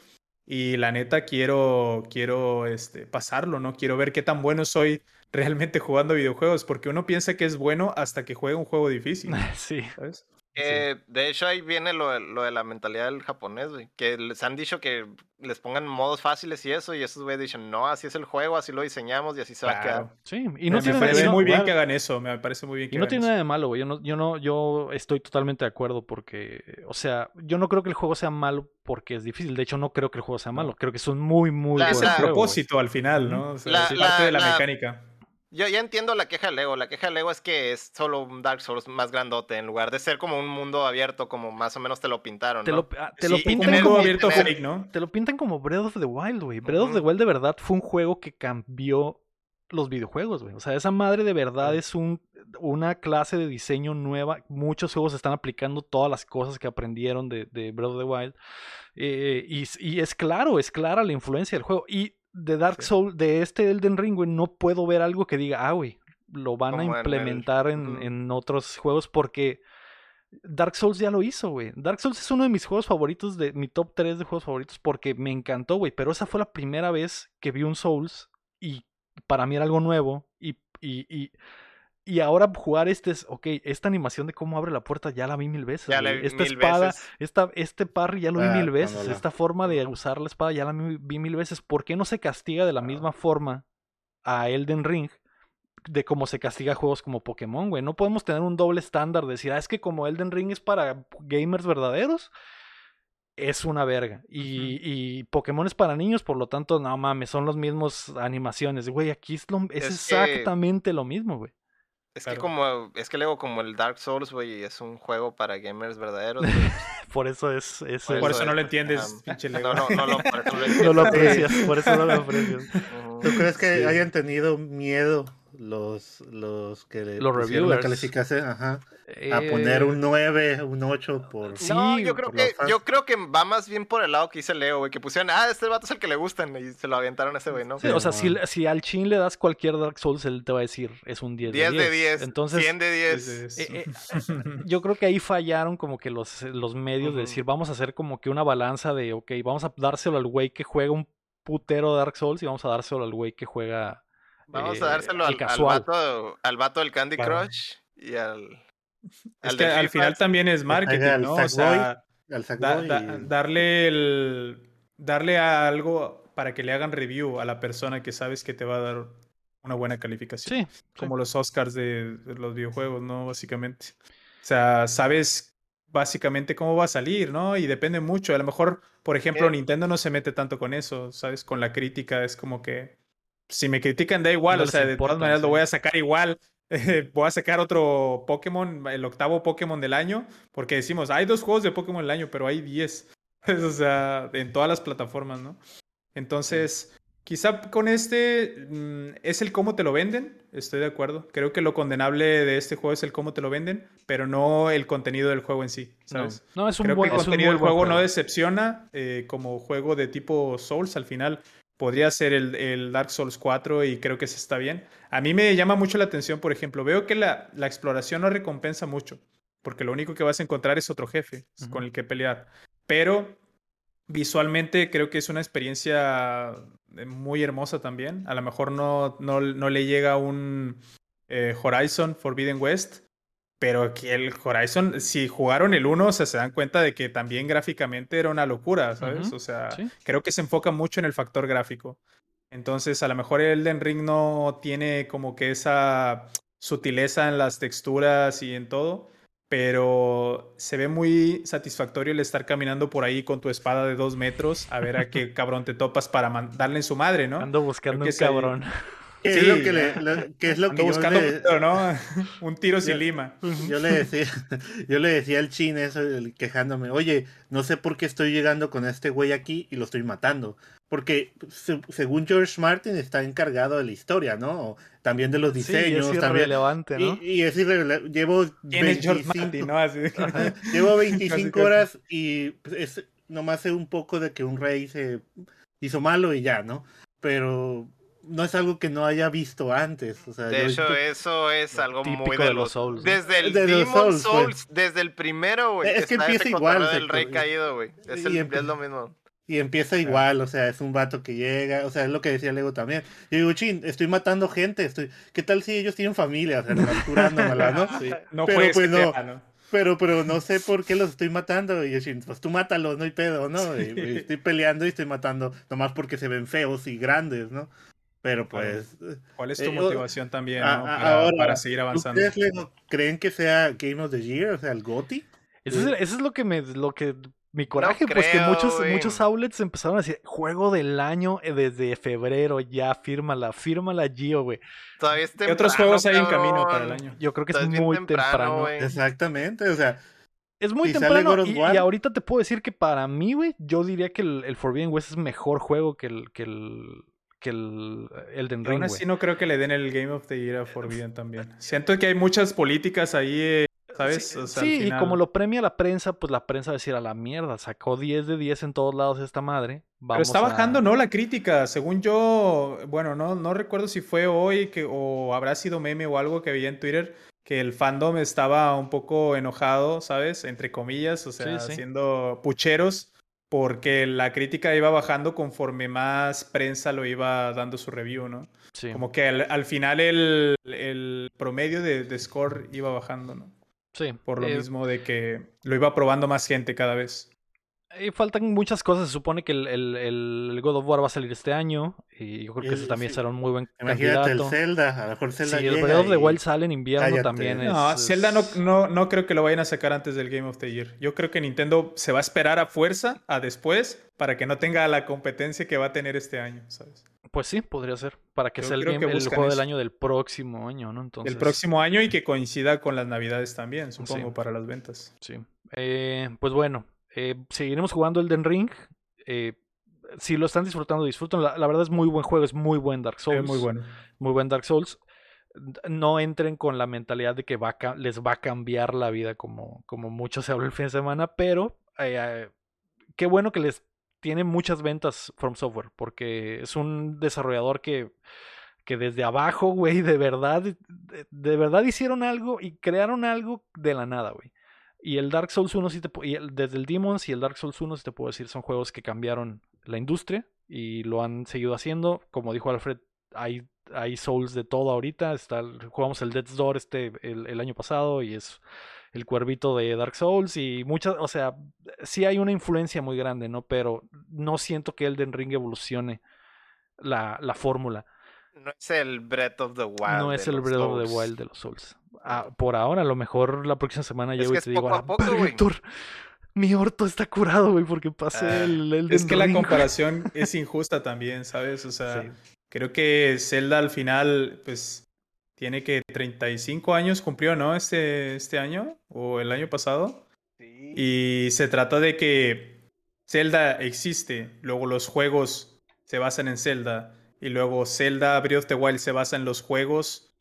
y la neta quiero, quiero este, pasarlo, ¿no? Quiero ver qué tan bueno soy <laughs> realmente jugando videojuegos, porque uno piensa que es bueno hasta que juega un juego difícil. <laughs> Sí. ¿sabes? Que de hecho ahí viene lo, lo de la mentalidad del japonés, güey. Que les han dicho que les pongan modos fáciles y eso, y esos güeyes dicen, no, así es el juego, así lo diseñamos y así se va a quedar. Sí, y no me, tiene me parece y no- muy bien que hagan eso, me parece muy bien que Y no hagan tiene eso. nada de malo, güey. Yo no, yo no, yo estoy totalmente de acuerdo porque, o sea, yo no creo que el juego sea malo porque es difícil. De hecho, no creo que el juego sea malo. Creo que es un muy, muy La- buen Es el güey. propósito al final, ¿no? O sea, La- es la- parte de la, la- mecánica. Yo ya entiendo la queja de Lego. La queja de Lego es que es solo un Dark Souls más grandote, en lugar de ser como un mundo abierto, como más o menos te lo pintaron, Te ¿no? lo, ah, te lo Sí, pintan como, abierto tener- fake, ¿no? te lo pintan como Breath of the Wild, güey. Breath of the. Wild de verdad fue un juego que cambió los videojuegos, güey. O sea, esa madre de verdad es un, una clase de diseño nueva. Muchos juegos están aplicando todas las cosas que aprendieron de, de Breath of the Wild. Eh, y, y es claro, es clara la influencia del juego. Y de Dark Sí. Souls, de este Elden Ring, güey, no puedo ver algo que diga, ah, güey, lo van a Como en el- implementar en, en otros juegos porque Dark Souls ya lo hizo, güey. Dark Souls es uno de mis juegos favoritos, de mi top 3 de juegos favoritos porque me encantó, güey. Pero esa fue la primera vez que vi un Souls y para mí era algo nuevo. Y, y, y, y ahora jugar este es, ok, esta animación de cómo abre la puerta ya la vi mil veces. Ya la vi Esta mil espada, veces. esta, este parry ya lo vi Ah, mil veces. Esta forma de usar la espada ya la vi mil veces. ¿Por qué no se castiga de la misma forma a Elden Ring? de cómo se castiga juegos como Pokémon, güey. No podemos tener un doble estándar de decir, ah, es que como Elden Ring es para gamers verdaderos, es una verga. Y, y Pokémon es para niños, por lo tanto, no mames, son las mismas animaciones. Güey, aquí es, lo- es, Es que- exactamente lo mismo, güey. Es que como, es que Lego como el Dark Souls, güey, es un juego para gamers verdaderos. güey. <laughs> Por eso es... es Por el- Por eso no lo es- entiendes, pinche Lego. No, no, no, lo- <laughs> por eso no lo no lo entiendo. aprecias, por eso no lo aprecias. ¿Tú crees que Sí. hayan tenido miedo los, los que le Los la calificación ajá, a Eh, poner un 9, un 8 por... Sí, no, yo creo que yo creo que va más bien por el lado que dice Leo, güey, que pusieron, ah, este vato es el que le gustan y se lo aventaron a ese güey, ¿no? Sí, o sea, si, si al Chin le das cualquier Dark Souls, él te va a decir, es un 10, 10 de 10, Entonces, 100 de 10. Es- Eh, eh, yo creo que ahí fallaron como que los, los medios de decir, vamos a hacer como que una balanza de, ok, vamos a dárselo al güey que juega un putero Dark Souls y vamos a dárselo al güey que juega... Vamos eh, a dárselo al al, vato, al vato del Candy Claro. Crush y al... <laughs> Es al que del al FIFA. final también es marketing, al ¿no? O sea, al da- Sackboy da- y- darle el darle a algo para que le hagan review a la persona que sabes que te va a dar una buena calificación. Sí, Como los Oscars de, de los videojuegos, ¿no? Básicamente. O sea, sabes básicamente cómo va a salir, ¿no? Y depende mucho. A lo mejor, por ejemplo, Eh. Nintendo no se mete tanto con eso, ¿sabes? Con la crítica es como que si me critican da igual, No o sea, de importa, todas maneras lo sí. voy a sacar igual. <laughs> voy a sacar otro Pokémon, el octavo Pokémon del año, porque decimos, hay dos juegos de Pokémon del año, pero hay 10. <laughs> o sea, en todas las plataformas, ¿no? Entonces, quizá con este mm, es el cómo te lo venden, estoy de acuerdo. Creo que lo condenable de este juego es el cómo te lo venden, pero no el contenido del juego en sí, no, ¿sabes? no, es un Creo buen que el contenido del buen juego no decepciona eh, como juego de tipo Souls al final. Podría ser el, el Dark Souls 4 y creo que eso está bien. A mí me llama mucho la atención, por ejemplo, veo que la, la exploración no recompensa mucho, porque lo único que vas a encontrar es otro jefe con el que pelear. Pero visualmente creo que es una experiencia eh, muy hermosa también. A lo mejor no, no, no le llega un eh, Horizon Forbidden West, pero que el Horizon, si jugaron el 1, o sea, se dan cuenta de que también gráficamente era una locura, ¿sabes? O sea, sí. creo que se enfoca mucho en el factor gráfico. Entonces, a lo mejor el Elden Ring no tiene como que esa sutileza en las texturas y en todo, pero se ve muy satisfactorio el estar caminando por ahí con tu espada de dos metros a ver a qué <laughs> cabrón te topas para darle en su madre, ¿no? Ando buscando un ahí. ¿Qué Sí, es lo que, le, lo- qué es lo que yo buscando le, pero, ¿no? <laughs> un tiro sin Ya. lima. yo le decía? <laughs> Yo le decía al chin eso, el- quejándome, oye, no sé por qué estoy llegando con este güey aquí y lo estoy matando. Porque se- según George Martin está encargado de la historia, ¿no? O También de los Sí, diseños, es también. irrelevante, ¿no? Y, y es irrelevante. Llevo ¿Quién es George 25 Martin, no? Así. <laughs> Llevo 25 Casi, casi. horas y pues, es nomás sé un poco de que un rey se hizo malo y ya, ¿no? Pero no es algo que no haya visto antes. O sea, De yo- hecho, eso es algo Típico muy de de los Souls, ¿no? Desde el De los Demon Souls, Souls, pues. desde el primero, güey. Es que empieza ese igual, cotorreo del rey Sector. caído, güey. Es, es lo mismo. Y empieza igual, o sea, es un vato que llega, o sea, es lo que decía Lego también. Yo digo, chin, estoy matando gente, estoy, ¿qué tal si ellos tienen familia? O sea, curándomela, ¿no? <laughs> Sí. No Pero, pues, no. Pero, pero no sé por qué los estoy matando. Y Yoshin, pues tú mátalos, no hay pedo, ¿no? Y, y estoy peleando y estoy matando, nomás porque se ven feos y grandes, ¿no? Pero pues. ¿Cuál es tu eh, o- motivación también a- ¿no? a- para, ahora, para seguir avanzando? ¿Ustedes creen que sea Game of the Year, o sea, el GOTY? Eso es, eso es lo que me. Lo que, mi coraje, pues que muchos, muchos outlets empezaron a decir: Juego del año eh, desde febrero, ya, fírmala, fírmala, Gio, güey. Todavía es ¿Qué otros temprano, juegos hay en camino para el año? Yo creo que es Todavía es bien muy temprano, temprano. güey. Exactamente, o sea, Es muy Si temprano y, ahorita te puedo decir que para mí, güey, yo diría que el, el Forbidden West es mejor juego que el que el que el Elden Pero aún Ring, así no creo que le den el Game of the Year a Forbidden también. <laughs> Siento que hay muchas políticas ahí, eh, ¿sabes? Sí, O sea, y como lo premia la prensa, pues la prensa va a decir a la mierda, sacó 10 de 10 en todos lados esta madre. Pero está a- bajando, ¿no? La crítica. Según yo, bueno, no, no recuerdo si fue hoy que, o habrá sido meme o algo que vi en Twitter, que el fandom estaba un poco enojado, ¿sabes? Entre comillas, o sea, Sí, sí. siendo pucheros, porque la crítica iba bajando conforme más prensa lo iba dando su review, ¿no? Sí. Como que al, al final el, el promedio de, de score iba bajando, ¿no? Sí, Por lo eh, mismo de que lo iba probando más gente cada vez. Faltan muchas cosas. Se supone que el, el- el God of War va a salir este año. Y yo creo que Y- ese también sí. será un muy buen imagínate el candidato. Zelda, a lo mejor Zelda Sí, el llega Breath of the Wild sale en invierno Cállate. también. Es, No, es- Zelda no, no, no creo que lo vayan a sacar antes del Game of the Year. Yo creo que Nintendo se va a esperar a fuerza, a después, para que no tenga la competencia que va a tener este año, ¿sabes? Pues sí, podría ser. Para que Yo sea el, game- que el juego del eso. año del próximo año, ¿no? Entonces, El próximo año y que coincida con las navidades también, supongo, Sí. para las ventas. Sí. Eh, pues bueno, eh, seguiremos jugando Elden Ring. Eh, si lo están disfrutando, disfruten. La, la verdad es muy buen juego, es muy buen Dark Souls. Es muy bueno. muy buen Dark Souls. No entren con la mentalidad de que va a ca- les va a cambiar la vida como, como mucho se habla el fin de semana, pero eh, eh, qué bueno que les tiene muchas ventas From Software, porque es un desarrollador que, que desde abajo, güey, de verdad, de, de verdad hicieron algo y crearon algo de la nada, güey. Y el Dark Souls 1, sí te, y el- desde el Demons y el Dark Souls 1, sí te puedo decir, son juegos que cambiaron la industria y lo han seguido haciendo. Como dijo Alfred, hay, hay Souls de todo ahorita. Está, jugamos el Death's Door este, el, el año pasado y es el cuervito de Dark Souls y muchas, o sea, sí hay una influencia muy grande, ¿no? Pero no siento que Elden Ring evolucione la, la fórmula. No es el Breath of the Wild. no es el Breath of the. Wild de los Souls. Ah, por ahora, a lo mejor la próxima semana Es llego que y te digo, poco a "Ah, poco, <laughs> verga, güey". Héctor, mi orto está curado, güey, porque pasé Ah, el Es que la Ring, güey". comparación es injusta también, ¿sabes? O sea, Sí. creo que Zelda al final, pues, tiene que 35 años cumplió, ¿no? Este, este año o el año pasado. Sí. Y se trata de que Zelda existe, luego los juegos se basan en Zelda, y luego Zelda Breath of the Wild se basa en los juegos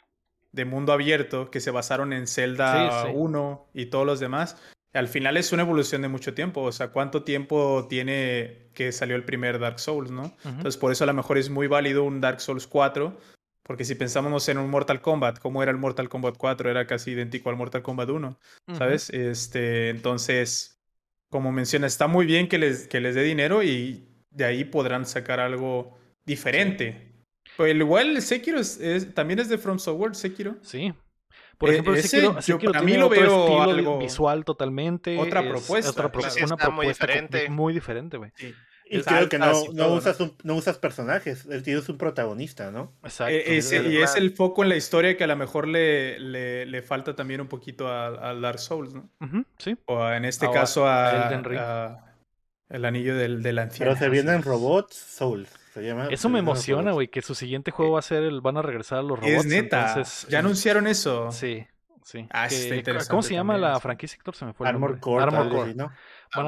de mundo abierto que se basaron en Zelda Sí, sí. 1 y todos los demás. Al final es una evolución de mucho tiempo, o sea, ¿cuánto tiempo tiene que salió el primer Dark Souls, no? Ujú. Entonces, por eso a lo mejor es muy válido un Dark Souls 4, porque si pensamos en un Mortal Kombat, ¿cómo era el Mortal Kombat 4? Era casi idéntico al Mortal Kombat 1. Ujú. ¿sabes? Este, entonces, como menciona, está muy bien que les, que les dé dinero y de ahí podrán sacar algo diferente. Pues igual Sekiro es- es- también es de From Software, Sekiro. Sí. Por E- ejemplo, ese Sekiro, yo Sekiro para mí lo otro veo estilo algo- visual totalmente. otra es- propuesta, otra pro- claro. Sí, una muy propuesta co- diferente. muy diferente, güey. Y creo que no, no, usas un- no usas personajes, el tío es un protagonista, ¿no? Exacto. Es- es y es el foco en la historia que a lo mejor le, le, le falta también un poquito al al Dark Souls, ¿no? Sí. O en este Ahora, caso a, Elden Ring. a- el anillo del, del anciano. Pero se vienen robots Souls, se llama. Eso se me emociona, güey, que su siguiente juego va a ser el. Van a regresar a los robots. Es neta. entonces, ya anunciaron eso. Sí, sí. Ah, Que- está ¿Cómo interesante se llama también, la franquicia, Héctor? Se me fue el Armor nombre. Core, Armor Core. Van a-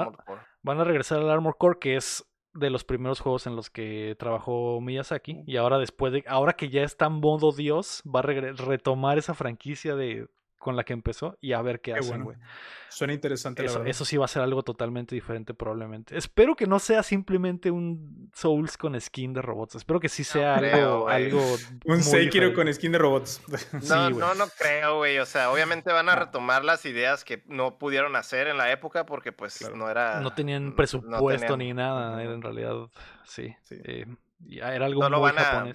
Armored Core. Van a regresar al Armor Core, que es de los primeros juegos en los que trabajó Miyazaki. Y ahora después de. Ahora que ya está en modo Dios, va a retomar esa franquicia de con la que empezó y a ver qué, Qué hacen, bueno. güey. Suena interesante, la Eso, verdad. eso sí va a ser algo totalmente diferente probablemente. Espero que no sea simplemente un Souls con skin de robots. Espero que sí sea algo, algo <laughs> Un Sekiro con skin de robots. <laughs> No, Sí, no, no creo, güey. O sea, obviamente van a No. retomar las ideas que no pudieron hacer en la época porque pues Claro. no era... No tenían no presupuesto tenían- ni nada, era en realidad, sí. Sí. eh, y era algo No lo muy van a...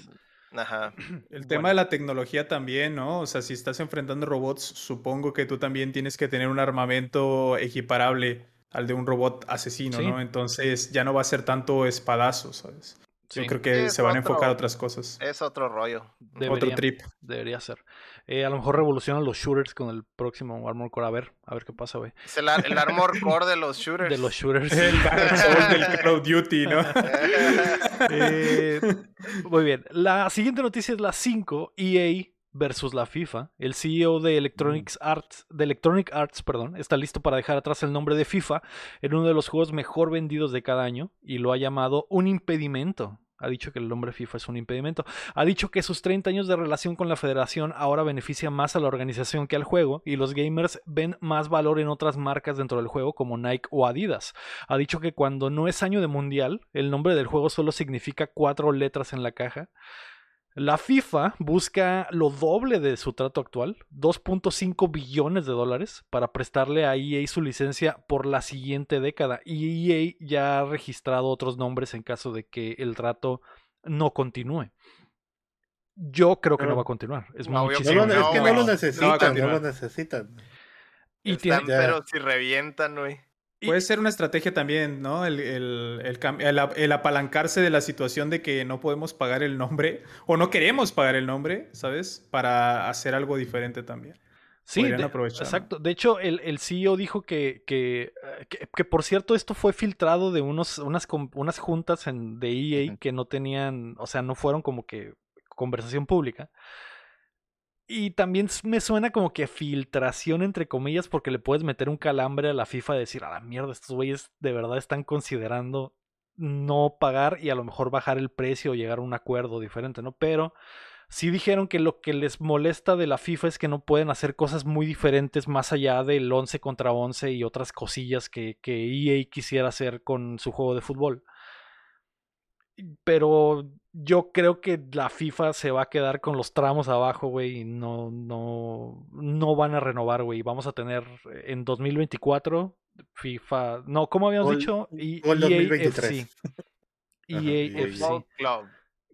Ajá. <clears throat> El tema Bueno. de la tecnología también, ¿no? O sea, si estás enfrentando robots, supongo que tú también tienes que tener un armamento equiparable al de un robot asesino, Sí. ¿no? Entonces ya no va a ser tanto espadazo, ¿sabes? Yo creo que Es se van a enfocar a otras cosas. Es otro rollo. Deberían. Otro trip. Debería ser. Eh, a lo mejor revolucionan los shooters con el próximo Armor Core. A ver, a ver qué pasa, güey. Es el, el armor core de los shooters. De los shooters. <laughs> El Dark <laughs> Souls del Call of Duty, ¿no? <laughs> Eh, muy bien. La siguiente noticia es la 5, EA versus la FIFA. El CEO de Electronics Arts, de Electronic Arts, perdón, está listo para dejar atrás el nombre de FIFA en uno de los juegos mejor vendidos de cada año y lo ha llamado un impedimento. Ha dicho que el nombre FIFA es un impedimento. Ha dicho que sus 30 años de relación con la federación ahora beneficia más a la organización que al juego y los gamers ven más valor en otras marcas dentro del juego como Nike o Adidas. Ha dicho que cuando no es año de mundial, el nombre del juego solo significa cuatro letras en la caja. La FIFA busca lo doble de su trato actual, 2.5 billones de dólares, para prestarle a EA su licencia por la siguiente década. Y EA ya ha registrado otros nombres en caso de que el trato no continúe. Yo creo que no va a continuar. Es No, No muchísimo. lo- es que no lo No necesitan, no, lo necesitan. Y Están, tiene- Ya. pero si revientan, güey. Puede ser una estrategia también, ¿no? El, el- el apalancarse de la situación de que no podemos pagar el nombre o no queremos pagar el nombre, ¿sabes? Para hacer algo diferente también. Sí, de- exacto. De hecho, el, CEO dijo que, que, que, que, por cierto, esto fue filtrado de unos, unas, unas juntas en, de EA que no tenían, o sea, no fueron como que conversación pública. Y también me suena como que filtración entre comillas porque le puedes meter un calambre a la FIFA y decir, a la mierda, estos güeyes de verdad están considerando no pagar y a lo mejor bajar el precio o llegar a un acuerdo diferente, ¿no? Pero sí dijeron que lo que les molesta de la FIFA es que no pueden hacer cosas muy diferentes más allá del 11 contra 11 y otras cosillas que, que EA quisiera hacer con su juego de fútbol. Pero yo creo que la FIFA se va a quedar con los tramos abajo, güey, y no, no, no van a renovar, güey. Vamos a tener en 2024 FIFA, no, ¿cómo habíamos Gol- dicho? 2023. EAFC. EAFC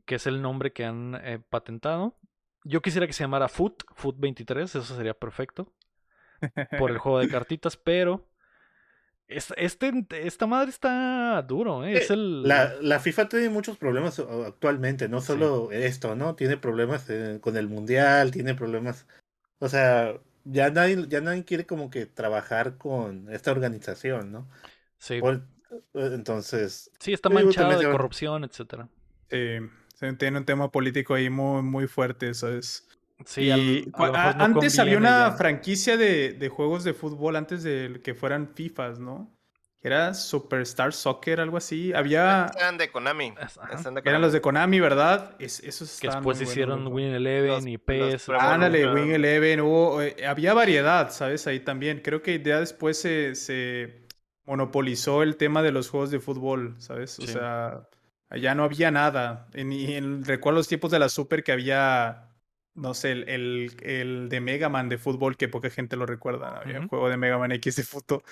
que es el nombre que han eh, patentado. Yo quisiera que se llamara Foot, Foot 23, eso sería perfecto. Por el juego de <laughs> cartitas, pero este, esta madre está duro, ¿eh? Es Eh, el... La, la FIFA tiene muchos problemas actualmente, no solo esto, ¿no? Tiene problemas eh, con el mundial, tiene problemas. O sea, ya nadie, ya nadie quiere como que trabajar con esta organización, ¿no? sí, Por- eh, entonces, sí, está manchado de corrupción, etcétera. Sí, se tiene un tema político ahí muy, muy fuerte, ¿sabes? Sí, Y al- a cua- lo a- mejor no antes había una ya. franquicia de, de juegos de fútbol antes de que fueran FIFAs, ¿no? Que era Superstar Soccer, algo así. Había... Eran de Konami. Eran los de Konami, ¿verdad? Es, esos Que después muy buenos, hicieron los Win Eleven Los- y. Pro- Ándale, Revolution. Wing Eleven, hubo, eh, había variedad, ¿sabes? Ahí también. Creo que ya después se, se monopolizó el tema de los juegos de fútbol, ¿sabes? O Sí. sea, allá no había nada. Y en- recuerdo los tiempos de la Super que había, no sé, el, el, el de Mega Man de fútbol, que poca gente lo recuerda. Había un juego de Mega Man X de fútbol.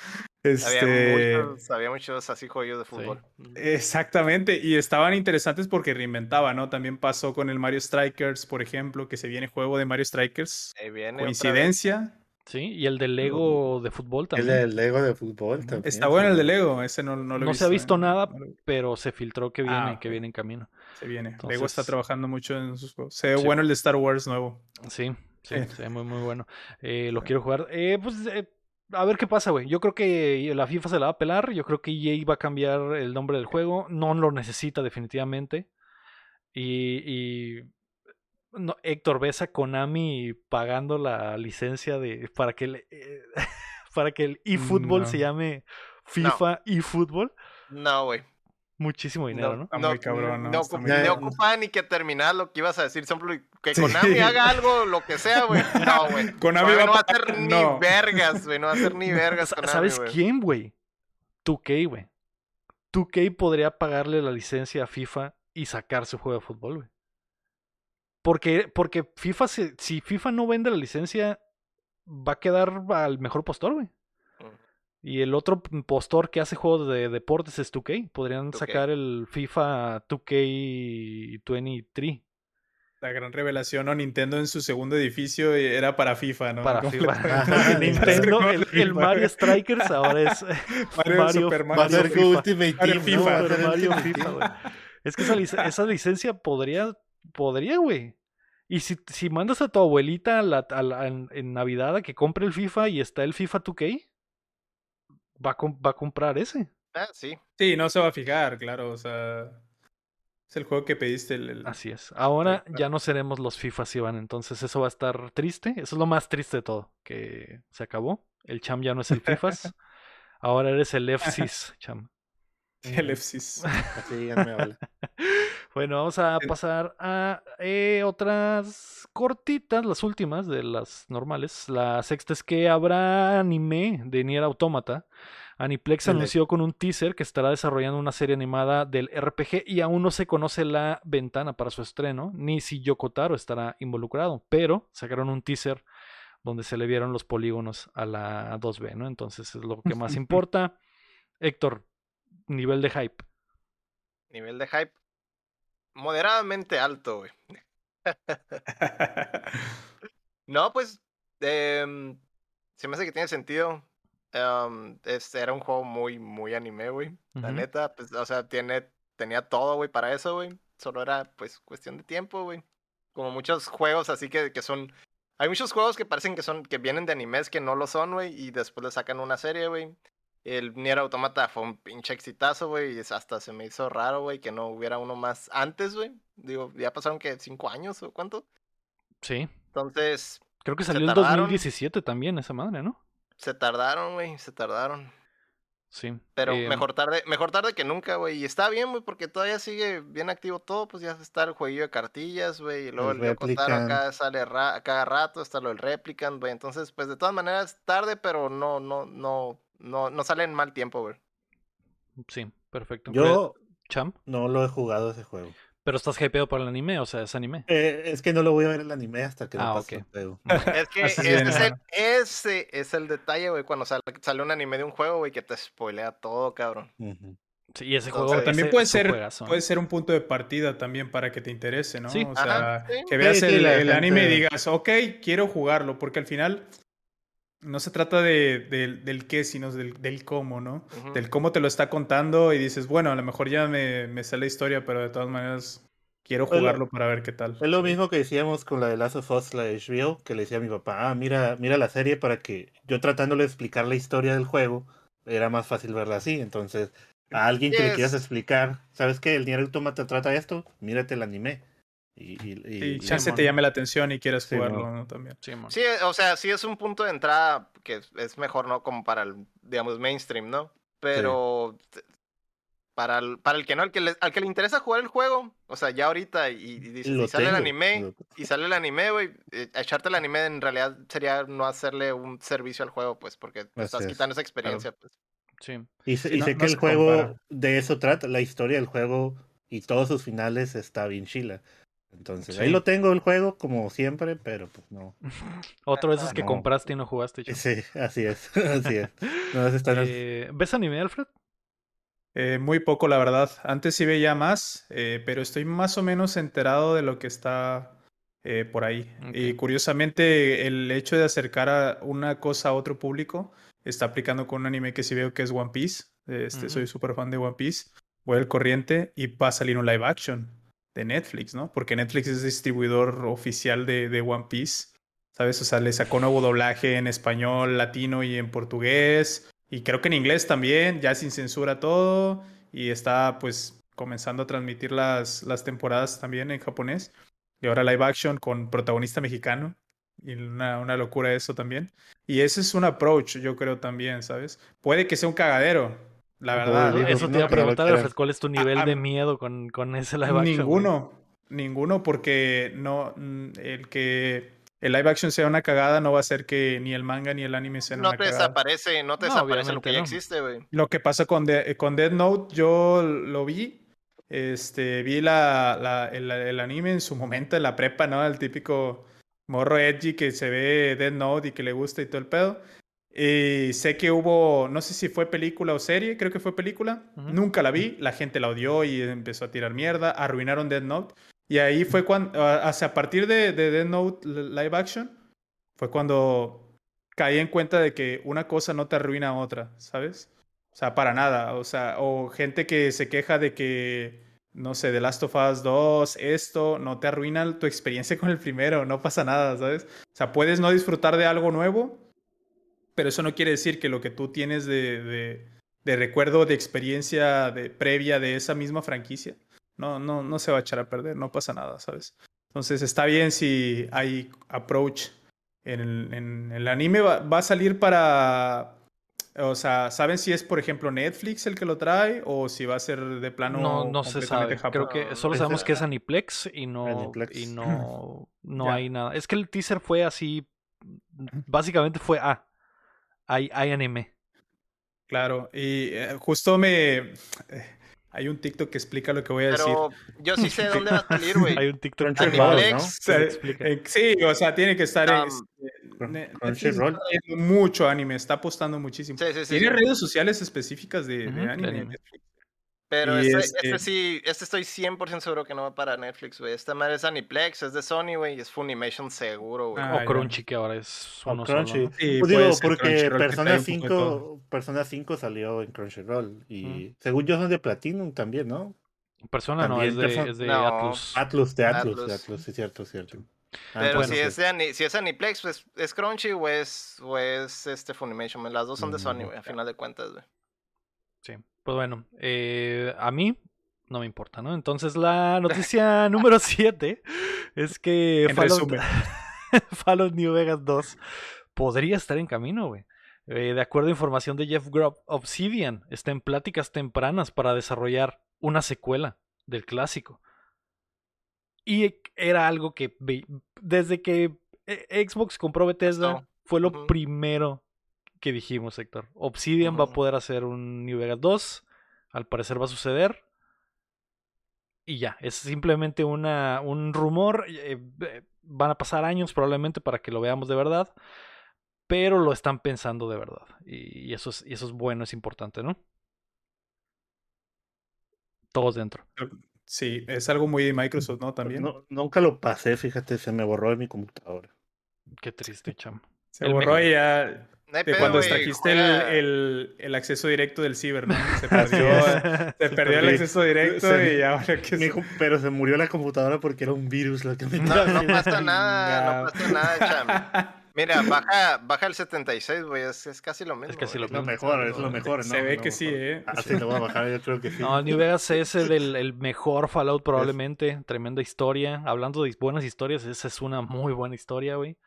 Había, Este... muchos, había muchos así juegos de fútbol. Exactamente, y estaban interesantes porque reinventaba, ¿no? También pasó con el Mario Strikers, por ejemplo, que se viene juego de Mario Strikers. Ahí viene. Coincidencia. Sí, y el de Lego de fútbol el también. del Lego de fútbol también. Está bueno el de Lego, ese no, no lo he No visto. se ha visto ¿eh? nada, pero se filtró que viene, Ah, que ok. viene en camino. Se viene. Lego Entonces- está trabajando mucho en sus juegos. Se ve Sí. bueno el de Star Wars nuevo. Sí, sí, Sí. sí, muy, muy bueno. Eh, lo quiero jugar. Eh, pues eh, a ver qué pasa, güey. Yo creo que la FIFA se la va a pelar. Yo creo que EA va a cambiar el nombre del juego. No lo necesita definitivamente. Y, y no, Héctor, ves a Konami pagando la licencia de para que el, eh, <laughs> para que el eFootball se No. llame FIFA eFootball. No, güey. Muchísimo dinero, ¿no? Está muy cabrón, ¿no? No, Está ocup- muy no cabrón. ocupaba ni que terminar lo que ibas a decir. Solo que Sí. Konami haga <laughs> algo, lo que sea, güey. <laughs> No, güey. Konami va no va a hacer ni no. vergas, güey. No va a hacer ni <laughs> vergas Konami, ¿Sabes quién, güey? 2K, güey. 2K podría pagarle la licencia a FIFA y sacar su juego de fútbol, güey. Porque, porque FIFA, se- si FIFA no vende la licencia, va a quedar al mejor postor, güey. Y el otro p- postor que hace juegos de deportes es 2K. Podrían 2K. sacar el FIFA 2K23. La gran revelación, ¿no? Nintendo en su segundo edificio era para FIFA, ¿no? Para FIFA. <laughs> Nintendo, el, el. Mario Strikers ahora es <laughs> Mario, Mario, Super Mario. ser FIFA. Ultimate Mario Team, FIFA, ¿no? Mario FIFA, güey. Es que esa, lic- esa licencia podría, podría, güey. Y si, si mandas a tu abuelita a la- a la- en, en Navidad a que compre el FIFA y está el FIFA 2K, va a, va a comprar ese. Ah, sí. Sí, no se va a fijar, claro, o sea... Es el juego que pediste. El, el- Así es. Ahora ya no seremos los FIFAs, Iván. Entonces eso va a estar triste. Eso es lo más triste de todo. Que se acabó. El Cham ya no es el FIFAs. <laughs> Ahora eres el <laughs> FCs, Cham. el FCs. <laughs> Así ya me habla. Bueno, vamos a pasar a eh, otras cortitas, las últimas de las normales. La sexta es que habrá anime de Nier Automata. Aniplex anunció con un teaser que estará desarrollando una serie animada del RPG y aún no se conoce la ventana para su estreno, ni si Yoko Taro estará involucrado, pero sacaron un teaser donde se le vieron los polígonos a la 2B, ¿no? Entonces es lo que más <laughs> importa. Héctor, nivel de hype. Nivel de hype moderadamente alto, güey. <laughs> <laughs> No, pues em, se me hace que tiene sentido. Este era un juego muy, muy anime, güey. La neta, pues, o sea, tiene, tenía todo, güey, para eso, güey. Solo era, pues, cuestión de tiempo, güey. Como muchos juegos así que, que son... Hay muchos juegos que parecen que son, que vienen de animes que no lo son, güey, y después le sacan una serie, güey. El Nier Automata fue un pinche exitazo, güey, y es- hasta se me hizo raro, güey, que no hubiera uno más antes, güey. Digo, ya pasaron, que ¿Cinco años o cuánto? Sí. Entonces, Creo que salió en tardaron. 2017 también esa madre, ¿no? se tardaron, güey, se tardaron. Sí. Pero Eh, mejor tarde, mejor tarde que nunca, güey. Y está bien, güey, porque todavía sigue bien activo todo. Pues ya está el jueguillo de cartillas, güey. Y luego el, Replicant. acá sale ra- a cada rato, está lo del Replicant, güey. Entonces, pues de todas maneras, tarde, pero no, no, no, no, no sale en mal tiempo, güey. Sí, perfecto. Yo Cham, no lo he jugado ese juego. pero estás hypeado por el anime, o sea, es anime. Eh, es que no lo voy a ver el anime hasta que Ah, lo pase ok. el. <laughs> Es que ese, es, es el, ajá. ese es el detalle, güey, cuando sale, sale un anime de un juego, güey, que te spoilea todo, cabrón. Sí, y ese Entonces, juego Pero también ese puede ser, juegazo, puede ser un punto de partida también para que te interese, ¿no? Sí. O sea, Ajá, sí. que veas Sí, sí, el, el anime y digas, ok, quiero jugarlo, porque al final no se trata de, del- del qué, sino del, del cómo, ¿no? Del cómo te lo está contando y dices, bueno, a lo mejor ya me, me sé la historia, pero de todas maneras quiero Pues lo- jugarlo para ver qué tal. Es lo mismo que decíamos con la de Last of Us, la de HBO, que le decía a mi papá, ah, mira, mira la serie para que yo tratándole de explicar la historia del juego, era más fácil verla así. Entonces, a alguien que le quieras explicar, ¿sabes qué? El Nier Automata trata esto, mírate el anime. Y, y, y- Y y- chance te llame la atención y quieras Sí, jugarlo. ¿no? También. Sí, o sea, sí es un punto de entrada que es- mejor, ¿no? Como para el, digamos, mainstream, ¿no? Pero para el, para el que no, al que, le, al que le interesa jugar el juego, o sea, ya ahorita y, dices, sale el anime, lo- y sale el anime, güey, eh, echarte el anime en realidad sería no hacerle un servicio al juego, pues, porque te estás es, quitando esa experiencia, pues. Sí. Y sé, Sí, y no- sé no que el juego compara. de eso trata, la historia del juego y todos sus finales está bien chila. Entonces, Sí. ahí lo tengo el juego, como siempre, pero pues no. <laughs> Otro de esos que No. compraste y no jugaste. Cham. Sí, así es, <laughs> así es. No, ese está en el- Eh, ¿Ves anime, Alfred? Eh, muy poco, la verdad. Antes sí veía más, eh, pero estoy más o menos enterado de lo que está eh, por ahí. Y curiosamente, el hecho de acercar a una cosa a otro público está aplicando con un anime que sí veo que es One Piece. Este. Soy súper fan de One Piece. Voy al corriente y va a salir un live action de Netflix, ¿no? Porque Netflix es distribuidor oficial de, One Piece. ¿Sabes? O sea, le sacó nuevo doblaje en español, latino y en portugués. Y creo que en inglés también, ya sin censura todo. Y está pues comenzando a transmitir las, las temporadas también en japonés. Y ahora live action con protagonista mexicano. Y una, una locura eso también. Y ese es un approach, yo creo también, ¿sabes? Puede que sea un cagadero, la verdad. digo, Eso te no, iba a no preguntar. Alfred, ¿cuál es tu nivel a- de miedo con, con ese live action? güey? Ninguno, ninguno, porque no, mm, el que el live action sea una cagada no va a hacer que ni el manga ni el anime sean No una te cagada. desaparece, no te No, desaparece lo que ya no. existe, güey. Lo que pasa con, De- con Dead Note, yo lo vi. Este, vi la, la- el, el anime en su momento en la prepa, ¿no? El típico morro edgy que se ve Dead Note y que le gusta y todo el pedo. Y sé que hubo, no sé si fue película o serie, creo que fue película. Nunca la vi, la gente la odió y empezó a tirar mierda, arruinaron Dead Note. Y ahí fue cuando, hacia a partir de, de Death Note live action, fue cuando caí en cuenta de que una cosa no te arruina a otra, ¿sabes? O sea, para nada. O sea, o gente que se queja de que, no sé, The Last of Us 2, esto, no te arruina tu experiencia <laughs> con el primero, no pasa nada, ¿sabes? O sea, puedes no disfrutar de algo nuevo, pero eso no quiere decir que lo que tú tienes de, de, de recuerdo, de experiencia de, previa de esa misma franquicia, no, no, no se va a echar a perder, no pasa nada, ¿sabes? Entonces está bien si hay approach en el, anime va, a salir para... O sea, ¿saben si es, por ejemplo, Netflix el que lo trae o si va a ser de plano? No, no se sabe. Creo que solo sabemos que es Aniplex y no, y no, <clears throat> no hay nada. Es que el teaser fue así. Básicamente fue ah, hay, hay anime. Claro, y eh, justo me. Eh, hay un TikTok que explica lo que voy a decir. Pero yo sí sé dónde va a salir, <laughs> güey. Hay un TikTok en ¿no? Sí, o sea, tiene que estar en... Crunchyroll. Mucho anime, está apostando muchísimo. Tiene redes sociales específicas de, anime. Pero este, este, sí, este estoy 100% seguro que no va para Netflix, güey. Esta madre es Aniplex, es de Sony, güey, y es Funimation seguro, güey. o Crunchy, que ahora es uno Crunchy. Sí, pues digo, porque Persona 5, Persona 5 salió en Crunchyroll. Y según yo son de Platinum también, ¿no? Persona no, es de, es de Atlus. Atlus, de Atlus, de Atlus, es cierto, es cierto. Ah, Pero si, es de, si es Aniplex, pues es Crunchy o es, o es este Funimation. Las dos son de Sony, güey, a final de cuentas, güey. Sí. Pues bueno, eh, a mí no me importa, ¿no? Entonces la noticia <laughs> número 7 es que Fallout, <laughs> Fallout, New Vegas 2 podría estar en camino, güey. Eh, de acuerdo a información de Jeff Grubb, Obsidian está en pláticas tempranas para desarrollar una secuela del clásico. Y era algo que desde que eh, Xbox compró Bethesda fue lo primero que dijimos, Héctor. Obsidian va a poder hacer un New Vegas 2. Al parecer va a suceder. Y ya, es simplemente una, un rumor. Eh, eh, van a pasar años probablemente para que lo veamos de verdad. Pero lo están pensando de verdad. Y, eso, es, y eso es bueno, es importante, ¿no? Todos dentro. Sí, es algo muy de Microsoft, ¿no? También. nunca lo pasé, fíjate, se me borró de mi computadora. Qué triste, cham. <laughs> Se borró y ya de cuando extrajiste el, el, acceso directo del ciber, ¿no? Se <laughs> perdió, se perdió el acceso directo y ahora que Pero se murió la computadora porque era un virus lo que me No, no pasa nada, no pasa nada, cham. <laughs> Mira, baja, baja el 76, güey, es, es, casi lo mismo. Es casi lo, mejor, es lo mejor, ¿no? Se ve que sí, ¿eh? Así lo voy a bajar, yo creo que sí. No, New Vegas es el, el <laughs> mejor Fallout probablemente, tremenda historia. Hablando de buenas historias, esa es una muy buena historia, güey.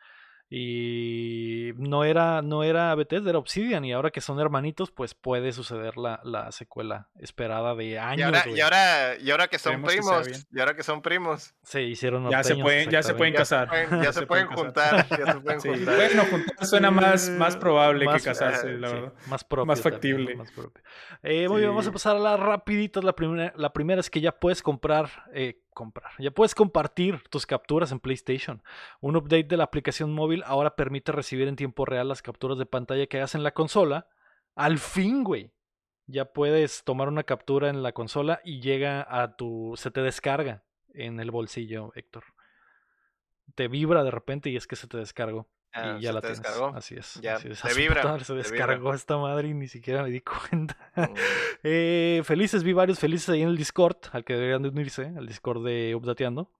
Y no era, no era Bethesda, era Obsidian. Y ahora que son hermanitos, pues puede suceder la, la secuela esperada de años. Y ahora, y ahora, que son primos, y ahora que son primos. Se hicieron ya se pueden, ya se pueden casar. Ya se pueden, juntar. Ya se pueden juntar. Bueno, juntar suena más, más probable que casarse, la verdad. más propio. Más factible. Eh, muy bien, vamos a pasar a las rapiditas. La primera, la primera es que ya puedes comprar eh, comprar. Ya puedes compartir tus capturas en PlayStation. Un update de la aplicación móvil ahora permite recibir en tiempo real las capturas de pantalla que hagas en la consola. Al fin, güey. Ya puedes tomar una captura en la consola y llega a tu. se te descarga en el bolsillo, Héctor. Te vibra de repente y es que se te descargó. Ah, y ya la tienes. Descargó. Así es. Ya, así Te vibra. se descargó esta madre y ni siquiera me di <laughs> cuenta. Mm. eh, felices, vi varios felices ahí en el Discord, al que deberían de unirse, al Discord de Updateando,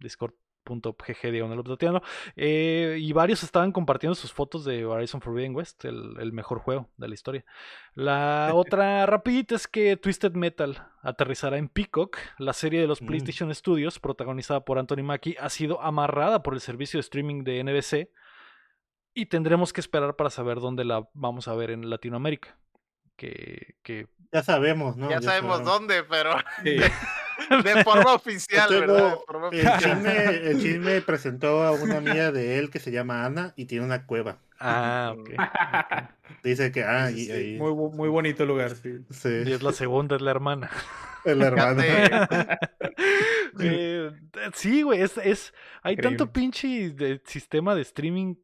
diagonal Updateando. Eh, y varios estaban compartiendo sus fotos de Horizon Forbidden West, el, el mejor juego de la historia. La <laughs> otra rapidita es que Twisted Metal aterrizará en Peacock. La serie de los mm. PlayStation Studios, protagonizada por Anthony Mackie, ha sido amarrada por el servicio de streaming de NBC y tendremos que esperar para saber dónde la vamos a ver en Latinoamérica. Que, que... Ya sabemos, ¿no? Ya, sabemos, dónde, pero <laughs> <laughs> de forma oficial, ¿verdad? El, <laughs> chisme, presentó a una amiga de él que se llama Ana y tiene una cueva. Ah, <laughs> ok. Dice que, ah, Muy, muy bonito lugar, sí. Y es la segunda, es la hermana. <laughs> El hermano. <laughs> Eh, sí, güey, es, es, hay tanto pinche de sistema de streaming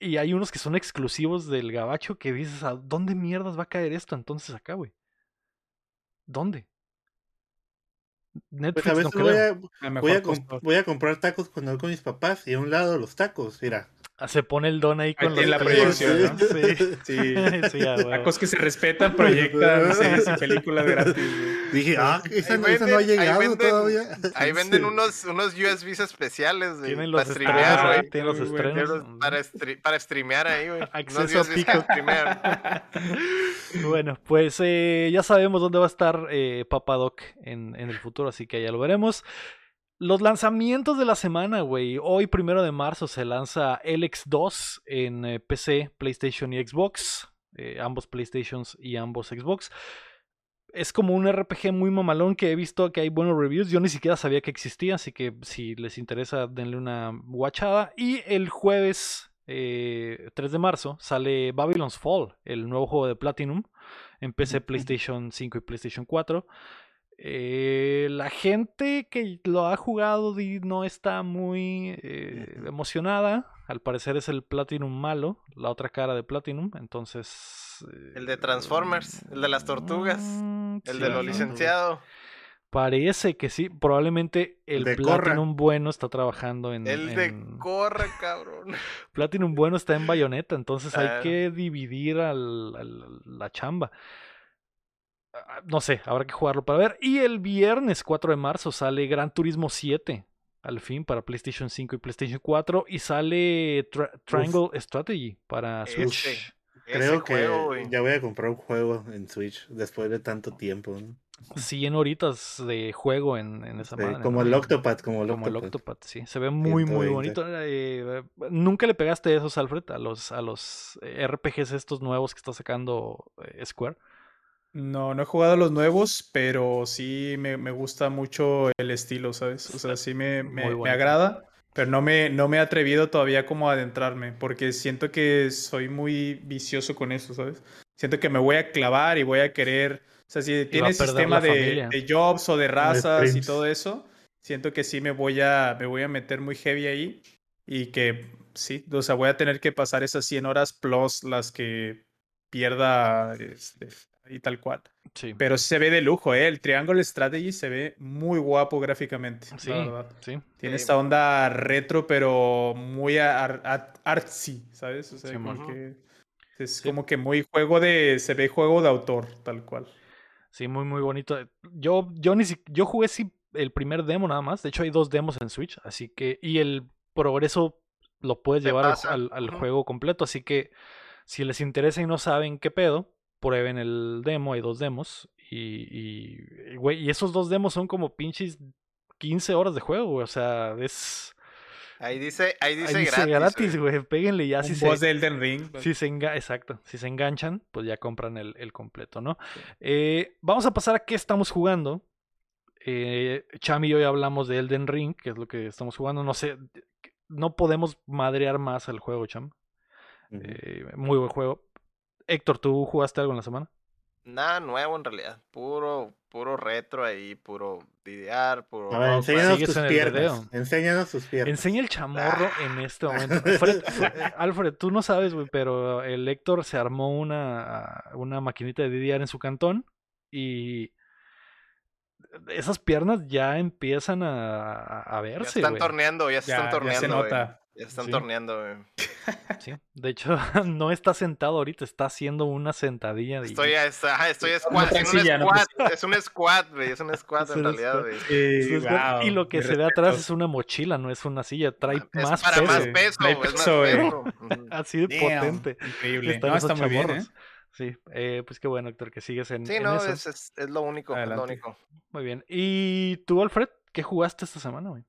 y, hay unos que son exclusivos del gabacho que dices, ¿a dónde mierdas va a caer esto entonces acá, güey? ¿Dónde? Netflix Pues a no veces creo. voy a, voy, a voy a comprar tacos cuando voy con mis papás y a un lado los tacos, mira. Ah, Se pone el don ahí con Aquí en la los proyección. ¿no? Sí. Sí. Sí, <laughs> a huevo. Tacos que se respetan, proyectan series y películas gratis. güey. Dije, ah, esa, Ahí no- esa no ha venden- ahí llegado venden- todavía. Ahí <laughs> venden Sí. unos, unos USBs especiales, güey. Tienen Para los streamear, estrenos, güey. Tienen los estrenos. Los- Para, stre- para streamear ahí, güey. Unos Acceso a pico. para streamear. <laughs> Bueno, pues eh, ya sabemos dónde va a estar eh, Papadoc en, en el futuro, así que ya lo veremos. Los lanzamientos de la semana, güey. Hoy, primero de marzo, se lanza LX2 en eh, PC, PlayStation y Xbox. eh, ambos PlayStations y ambos Xbox. Es como un RPG muy mamalón que he visto que hay buenos reviews. Yo ni siquiera sabía que existía, así que si les interesa, denle una guachada. Y el jueves eh, 3 de marzo sale Babylon's Fall, el nuevo juego de Platinum en PC, PlayStation 5 y PlayStation 4. Eh, la gente que lo ha jugado no está muy eh, emocionada. Al parecer es el Platinum malo, la otra cara de Platinum. Entonces. eh, El de Transformers, el de las tortugas, mm, El sí, de lo licenciado. Parece que sí. Probablemente el de Corra. Platinum bueno está trabajando en. El de corre, cabrón. <laughs> Platinum bueno está en Bayonetta, entonces hay Ah. que dividir al- al- la chamba. Ah, No sé, habrá que jugarlo para ver. Y el viernes 4 de marzo sale Gran Turismo 7, al fin, para PlayStation 5 y PlayStation 4. Y sale Tri- Triangle Strategy para Switch. Creo que juego, ya voy a comprar un juego en Switch después de tanto tiempo. ¿no? 100 horitas de juego en, en esa Sí, madre. como ¿no? el Octopath, como el Como el Octopath. Octopath, sí. Se ve muy, muy 120. bonito. Eh, Nunca le pegaste esos, Alfred, a los, a los eh, RPGs estos nuevos que está sacando eh, Square. No, no he jugado a los nuevos, pero sí me, me gusta mucho el estilo, ¿sabes? O sea, sí me, me, agrada, pero no me, no me he atrevido todavía como a adentrarme, porque siento que soy muy vicioso con eso, ¿sabes? Siento que me voy a clavar y voy a querer, o sea, si tiene perder sistema de, jobs o de razas y todo eso, siento que sí me voy a, me voy a meter muy heavy ahí y que sí, o sea, voy a tener que pasar esas 100 horas plus las que pierda este, y tal cual. Sí. Pero se ve de lujo, ¿eh? El Triangle Strategy se ve muy guapo gráficamente, Sí, la verdad. sí. Tiene Sí. esta onda retro, pero muy ar- ar- artsy, ¿sabes? O sea, Sí, como man. que es Sí. como que muy juego de... Se ve juego de autor, tal cual. Sí, muy, muy bonito. Yo, yo ni si- yo jugué sí el primer demo nada más. De hecho, hay dos demos en Switch, así que. Y el progreso lo puedes llevar al, pasa, al- al ujú. juego completo. Así que si les interesa y no saben qué pedo, prueben el demo. Hay dos demos. Y, y, güey, y esos dos demos son como pinches 15 horas de juego, güey. O sea, es. Ahí dice, ahí ahí dice, dice gratis. güey. Péguenle ya Un si boss se, de Elden Ring. si se enga- exacto, si se enganchan, pues ya compran el, el completo, ¿no? Eh, vamos a pasar a qué estamos jugando. Eh, Cham y yo ya hablamos de Elden Ring, que es lo que estamos jugando. No sé, no podemos madrear más al juego, Cham. Eh, muy buen juego. Héctor, ¿tú jugaste algo en la semana? Nada nuevo en realidad. Puro, puro retro ahí, puro DDR, puro. A ver, enséñanos tus en piernas. Enséñanos tus piernas. Enseña el chamorro en este momento. Fred- eh, <laughs> Alfred, tú no sabes, güey, pero el Héctor se armó una, una maquinita de DDR en su cantón y esas piernas ya empiezan a, a- a Ya verse, están torneando, ya se Ya, están ya se torneando. güey. nota. Ya se están Sí. torneando, güey. <laughs> Sí, De hecho, <laughs> no está sentado ahorita, está haciendo una sentadilla. de- Estoy, a- ajá, estoy No squat, haciendo un silla, no squat, es un squat, güey, es un squat Es en realidad, squat. güey. Sí, Sí, es- y lo que se ve atrás es una mochila, no es una silla, trae Es más para peso. más Sí, peso, trae es más peso, peso. <laughs> Así de Damn, potente. Increíble. están está muy bien, ¿eh? Sí, eh, pues qué bueno, Héctor, que sigues en, Sí, en no, eso. es, es, es lo único, es lo único. Muy bien. ¿Y tú, Alfred? ¿Qué jugaste esta semana, güey?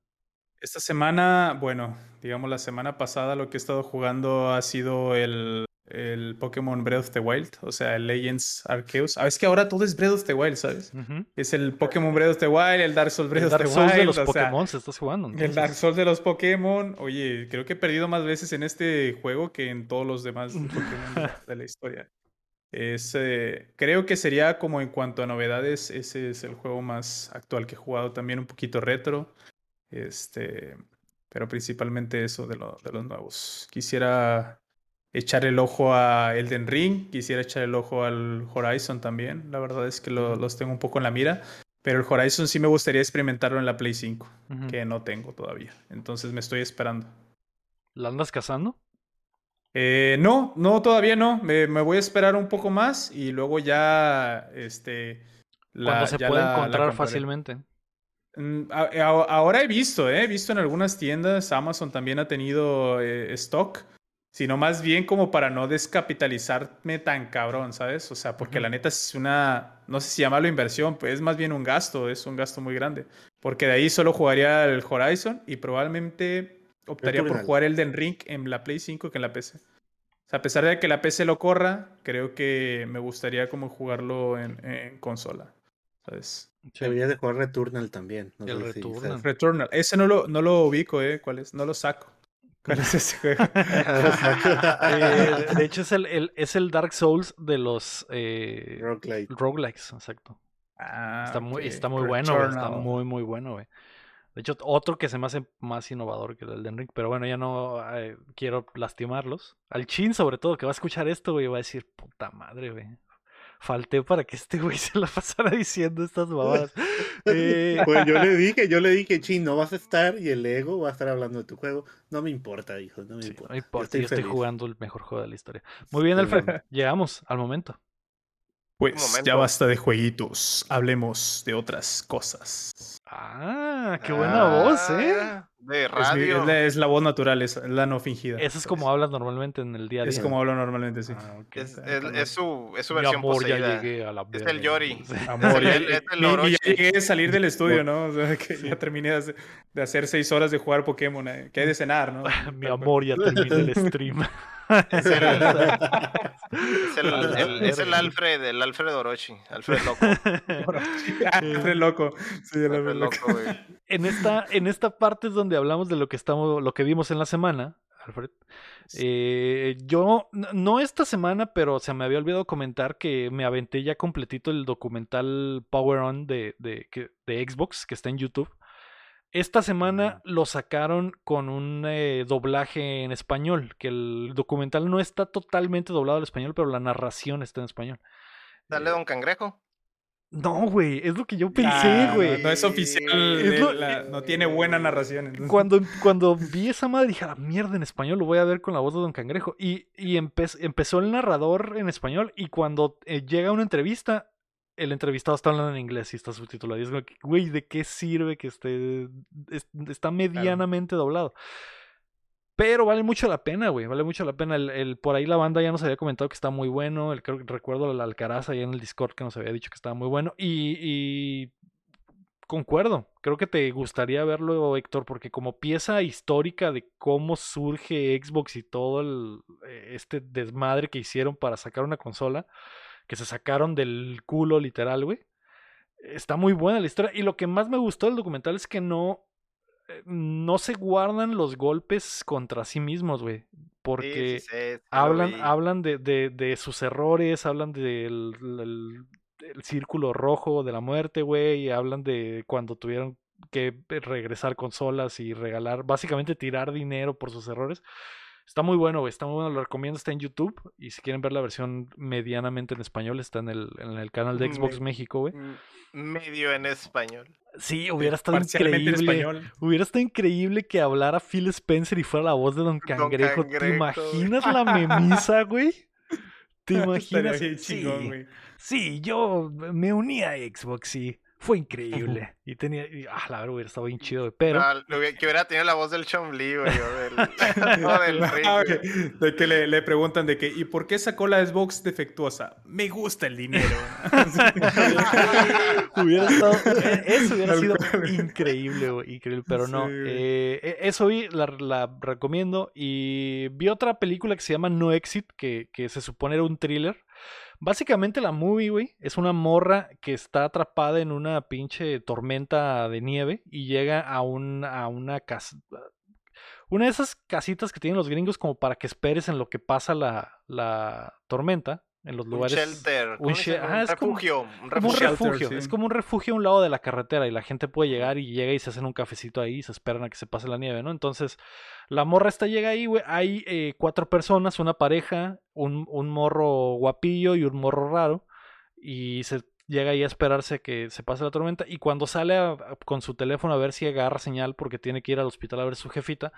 Esta semana, bueno, digamos la semana pasada lo que he estado jugando ha sido el, el Pokémon Breath of the Wild, o sea, el Legends Arceus. Ah, es que ahora todo es Breath of the Wild, ¿sabes? Es el Pokémon Breath of the Wild, el Dark Souls Breath El of Dark the Souls Wild, de los Pokémon se estás jugando. el. Dark Souls de los Pokémon. Oye, creo que he perdido más veces en este juego que en todos los demás <laughs> Pokémon de la- de la historia. Es, eh, creo que sería como en cuanto a novedades, ese es el juego más actual que he jugado, también un poquito retro. Este, pero principalmente eso de, lo- de los nuevos. Quisiera echar el ojo a Elden Ring, quisiera echar el ojo al Horizon también. La verdad es que lo- los tengo un poco en la mira. Pero el Horizon sí me gustaría experimentarlo en la Play 5, Ujú. que no tengo todavía. Entonces me estoy esperando. ¿La andas cazando? Eh, no, no, todavía no. Me, me voy a esperar un poco más y luego ya, este... la- Cuando se ya puede la- encontrar fácilmente. Mm, a- Ahora he visto, ¿eh? he visto en algunas tiendas, Amazon también ha tenido eh, stock, sino más bien como para no descapitalizarme tan cabrón, ¿sabes? O sea, porque la neta es una, no sé si llamarlo inversión, pues es más bien un gasto, es un gasto muy grande, porque de ahí solo jugaría el Horizon y probablemente optaría por jugar Elden Ring en la Play 5 que en la PC. O sea, a pesar de que la PC lo corra, creo que me gustaría como jugarlo en, en consola, ¿sabes? Sí. Deberías de jugar Returnal también. No El si Returnal. Returnal. Ese no lo, no lo ubico, ¿eh? ¿Cuál es? No lo saco. <laughs> ¿Cuál es ese juego? Eh, de hecho, es el, el- es el Dark Souls de los eh, Roguelike. roguelikes, exacto. Ah, Está muy, está muy bueno, está muy, muy bueno, güey. De hecho, otro que se me hace más innovador que el Elden Ring, pero bueno, ya no eh, quiero lastimarlos. Al Chin, sobre todo, que va a escuchar esto, güey, va a decir, puta madre, güey. Falté para que este güey <laughs> se la pasara diciendo estas babadas. <laughs> Eh, Pues yo le dije, yo le dije, Chin, no vas a estar y el ego va a estar hablando de tu juego. No me importa, hijo, no me sí, importa. no importa, estoy yo estoy jugando el mejor juego de la historia. Muy bien, Alfred. Llegamos al momento. Pues momento. ya basta de jueguitos. Hablemos de otras cosas. Ah, qué buena voz, ¿eh? De Es, mi- radio. es la, es la voz natural, es la no fingida. Eso es como hablas normalmente en el día a día. Es como hablo normalmente, sí. Ah. Es, Ah, es- su, es su versión amor, ya poseída. llegué a la Es el. Yori. <laughs> <laughs> Amor, Es ya, el- es el ya llegué a salir del estudio, ¿no? O sea, que Sí. ya terminé de hacer, de hacer seis horas de jugar Pokémon. eh, Que hay de cenar, ¿no? <laughs> Mi amor, ya terminé el stream. <laughs> Es el, es el, es. Alfred, el Alfred Orochi. Alfred loco. <laughs> Ah, Alfred loco. Sí, el Alfred Alfred loco. güey. en esta, en esta parte es donde hablamos de lo que estamos, lo que vimos en la semana, Alfred. Eh, yo, no esta semana, pero se me había olvidado comentar que me aventé ya completito el documental Power On de, de, de Xbox, que está en YouTube. Esta semana lo sacaron con un eh, doblaje en español, que el documental no está totalmente doblado al español, pero la narración está en español. Dale, don Cangrejo. No, güey, es lo que yo pensé, no, güey. No, es oficial, Es de lo- la- no tiene buena narración. entonces- Cuando, cuando vi esa madre dije, a la mierda en español, lo voy a ver con la voz de Don Cangrejo. Y, y empe- empezó el narrador en español y cuando eh, llega una entrevista, el entrevistado está hablando en inglés y está subtitulado. Y es como güey, ¿de qué sirve que esté, es- está medianamente doblado? Pero vale mucho la pena, güey, vale mucho la pena. El, el- por ahí la banda ya nos había comentado que está muy bueno. El, creo recuerdo el Alcaraz ahí en el Discord que nos había dicho que estaba muy bueno. Y, y concuerdo, creo que te gustaría verlo, Héctor, porque como pieza histórica de cómo surge Xbox y todo el, eh, este desmadre que hicieron para sacar una consola, que se sacaron del culo literal, güey. Está muy buena la historia. Y lo que más me gustó del documental es que no, eh, no se guardan los golpes contra sí mismos, güey. Porque Sí, sí, sí, sí, lo hablan, hablan de, de, de sus errores, hablan del el- el círculo rojo de la muerte, güey, y hablan de cuando tuvieron que regresar consolas y regalar, básicamente tirar dinero por sus errores. Está muy bueno, güey, está muy bueno, lo recomiendo, está en YouTube, y si quieren ver la versión medianamente en español, está en el, en el canal de Xbox Me- México, güey. Medio en español. Sí, hubiera estado Parcialmente en increíble. español. Hubiera estado increíble que hablara Phil Spencer y fuera la voz de Don Cangrejo. ¿Te Cangrejo, imaginas la <laughs> memisa, güey? ¿Te <laughs> imaginas? chingón, Sí, güey. sí, yo me uní a Xbox y fue increíble. Y tenía, y, ah, la verdad hubiera estado bien chido, güey, pero No, hubiera- que hubiera tenido la voz del Chomli, güey. O del, <laughs> <laughs> Rick, Ah, güey. ok. De que le, le preguntan de que, ¿y por qué sacó la Xbox defectuosa? Me gusta el dinero. <laughs> hubiera estado, eh, eso hubiera sido increíble, güey, increíble, pero no. Sí, eh, e- eso vi, la, la recomiendo. Y vi otra película que se llama No Exit, que, que se supone era un thriller. Básicamente la movie, güey, es una morra que está atrapada en una pinche tormenta de nieve y llega a, un, a una casa. Una de esas casitas que tienen los gringos como para que esperes en lo que pasa la, la tormenta. En los Un lugares. shelter. un ¿cómo se she- llama? ajá, Un es como- refugio. Un Como un refugio. Shelter, refugio, sí. es como un refugio a un lado de la carretera y la gente puede llegar y llega y se hacen un cafecito ahí y se esperan a que se pase la nieve, ¿no? Entonces, la morra esta llega ahí, güey, hay eh, cuatro personas, una pareja, un, un morro guapillo y un morro raro y se llega ahí a esperarse que se pase la tormenta y cuando sale a- a- con su teléfono a ver si agarra señal porque tiene que ir al hospital a ver a su jefita,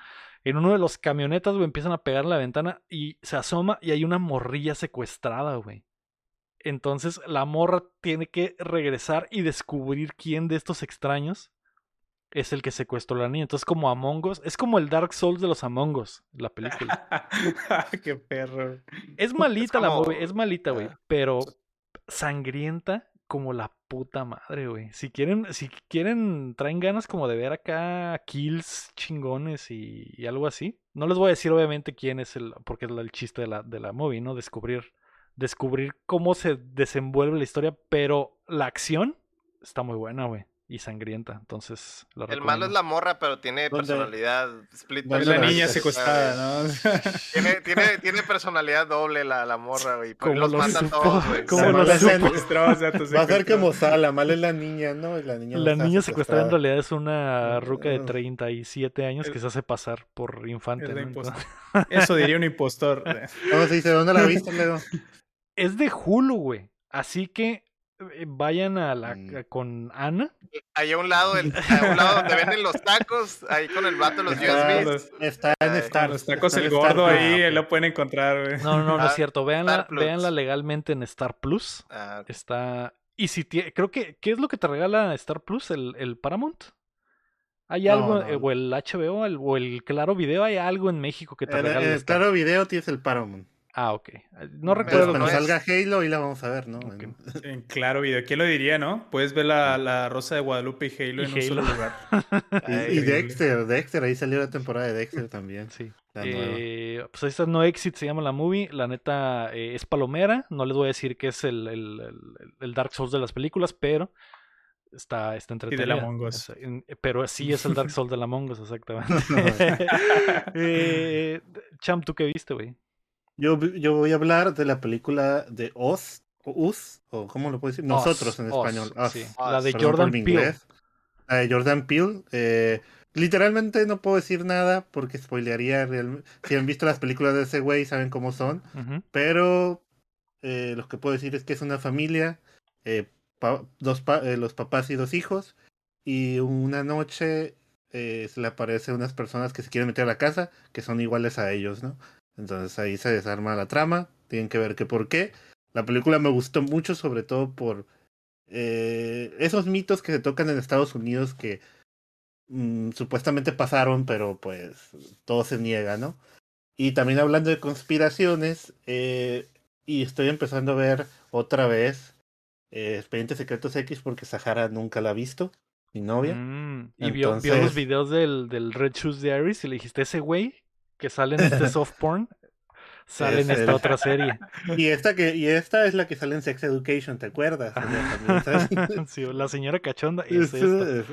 en uno de los camionetas, güey, empiezan a pegar en la ventana y se asoma y hay una morrilla secuestrada, güey. Entonces la morra tiene que regresar y descubrir quién de estos extraños es el que secuestró a la niña. Entonces como Among Us, es como el Dark Souls de los Among Us, la película. <laughs> Qué perro. <laughs> Es malita la como- movie, es malita, güey, Ah. pero sangrienta como la puta madre, güey. Si quieren, si quieren, traen ganas como de ver acá kills chingones y, algo así. No les voy a decir obviamente quién es el, porque es el chiste de la, de la movie, ¿no? Descubrir, descubrir cómo se desenvuelve la historia, pero la acción está muy buena, güey. Y sangrienta, entonces la El malo es recomiendo. la morra, pero tiene ¿Dónde? personalidad split. ¿Dónde Es la niña secuestrada, ¿no? <laughs> Tiene, tiene, tiene personalidad doble la, la morra, güey. ¿Cómo Los lo mata a supo? todos, güey. ¿Cómo La lo. Secuestró, o sea, Va a ser como Sala, mal es la niña, ¿no? La niña La niña secuestrada en realidad es una ruca de <laughs> Ah. 37 años que Es- se hace pasar por infante. Es ¿no? Eso diría un <laughs> impostor. ¿Cómo se dice? ¿Dónde la viste, Leo? Es de Hulu, güey. Así que eh, vayan a la Mm. a- con Ana. Ahí a un lado, el- a un lado donde venden los tacos, ahí con el vato de los Está- USBs. Está en Star. Los tacos está el Star gordo Plus. ahí, él lo pueden encontrar, güey. No, no, no, no es Ah, cierto. Véanla, Star véanla legalmente en Star Plus. Ah, Está. Y si tie- creo que. ¿Qué es lo que te regala Star Plus? ¿El, el Paramount? ¿Hay No, algo? no. eh, O el HBO el- o el Claro Video. ¿Hay algo en México que te En regale el Star? claro video tienes el Paramount. Ah, ok. No Pero recuerdo. Cuando no salga Halo, ahí la vamos a ver, ¿no? En- claro video. ¿Quién lo diría, no? Puedes ver la, la Rosa de Guadalupe y Halo Y en un solo lugar. <laughs> Y, Ay, y. Dexter, Dexter, ahí salió la temporada de Dexter <laughs> también. Sí. La. Eh, pues ahí está No Exit, se llama la movie. La neta eh, es palomera. No les voy a decir que es el, el- el- el Dark Souls de las películas, pero está, está entretenida. Among Us. Es- en- pero sí es el Dark Souls de la Among Us, <laughs> exactamente. eh, Cham, ¿tú qué viste, güey? Yo, yo voy a hablar de la película de Oz, o Us, o ¿cómo lo puedo decir? Nosotros en español. Sí. La de Jordan Peele. La de Jordan Peele. eh, literalmente no puedo decir nada porque spoilearía. real- Si han visto las películas de ese güey, saben cómo son. Pero eh, lo que puedo decir es que es una familia, eh, pa- dos pa- eh, los papás y dos hijos, y una noche eh, se le aparecen unas personas que se quieren meter a la casa, que son iguales a ellos, ¿no? Entonces ahí se desarma la trama, tienen que ver que por qué. La película me gustó mucho, sobre todo por eh, esos mitos que se tocan en Estados Unidos que mm, supuestamente pasaron, pero pues todo se niega, ¿no? Y también hablando de conspiraciones, eh, y estoy empezando a ver otra vez eh, Expedientes Secretos X porque Sahara nunca la ha visto, mi novia. Mm, Y vio, vio los videos del, del Red Shoes Diaries y le dijiste, ese güey que sale en este <laughs> soft porn, sale en Es esta el- otra serie. Y esta que y esta es la que sale en Sex Education, ¿te acuerdas? <laughs> La señora cachonda es Eso esta. es-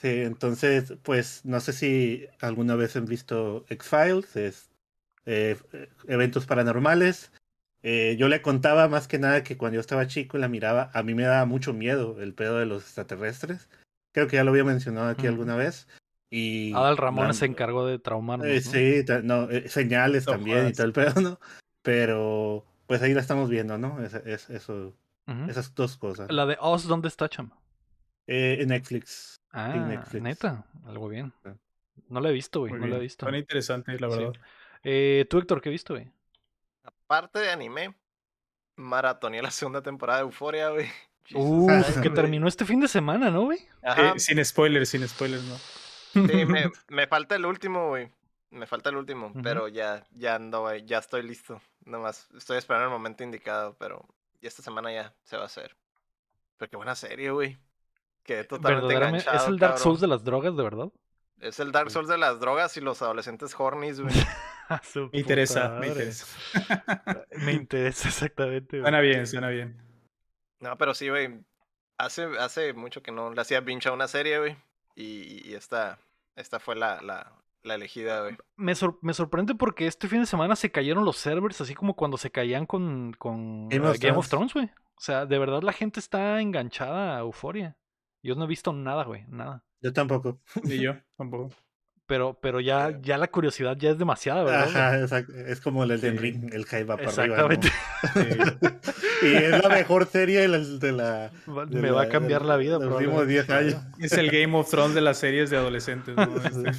Sí, entonces, pues no sé si alguna vez han visto X-Files, es eh, eventos paranormales. Eh, yo le contaba más que nada que cuando yo estaba chico y la miraba, a mí me daba mucho miedo el pedo de los extraterrestres. Creo que ya lo había mencionado aquí alguna vez. Y Adal Ramón se encargó de traumarnos. eh, ¿no? Sí, no, eh, señales No también y todo el pedo, ¿no? Pero pues ahí la estamos viendo, ¿no? Es, es- eso, esas dos cosas. La de Oz, ¿dónde está, Cham? Eh, en Netflix. Ah, Netflix. neta, algo bien. Sí. No la he visto, güey, no la he visto. Suena interesante, la Sí. verdad. Eh, ¿Tú, Héctor, qué viste, güey? Aparte de anime, maratoneé la segunda temporada de Euforia, güey. <laughs> Uh, Christ, <laughs> que terminó este fin de semana, ¿no, güey? Ajá, Eh, sin spoilers, sin spoilers, ¿no? Sí, me, <laughs> me falta el último, güey. Me falta el último, pero ya, ya ando, güey, ya estoy listo. Nomás estoy esperando el momento indicado, pero ya esta semana ya se va a hacer. Pero qué buena serie, güey. Quedé totalmente enganchado, ¿es el Dark cabrón. Souls de las drogas, de verdad? Es el Dark Souls de las drogas y los adolescentes hornies, güey. <laughs> Me interesa, me interesa. <laughs> Me interesa exactamente. güey. Suena bien, suena bien. No, pero sí, güey. Hace, hace mucho que no le hacía pinche a una serie, güey. Y, y esta, esta fue la, la, la elegida, güey. Me, sor- me sorprende porque este fin de semana se cayeron los servers, así como cuando se caían con, con Game eh, of Game of Thrones. Güey. O sea, de verdad la gente está enganchada a Euforia. Yo no he visto nada, güey, nada. Yo tampoco. <laughs> Ni yo, tampoco. Pero, pero ya, ya la curiosidad ya es demasiada, ¿verdad? Ajá, exacto. Es como el Elden Sí. Ring, el hype va para arriba. ¿no? <laughs> Sí. <laughs> <laughs> y es la mejor serie de la. De la de Me va a cambiar la vida, Los últimos 10 años. Es el Game of Thrones de las series de adolescentes, ¿no? <laughs> Este,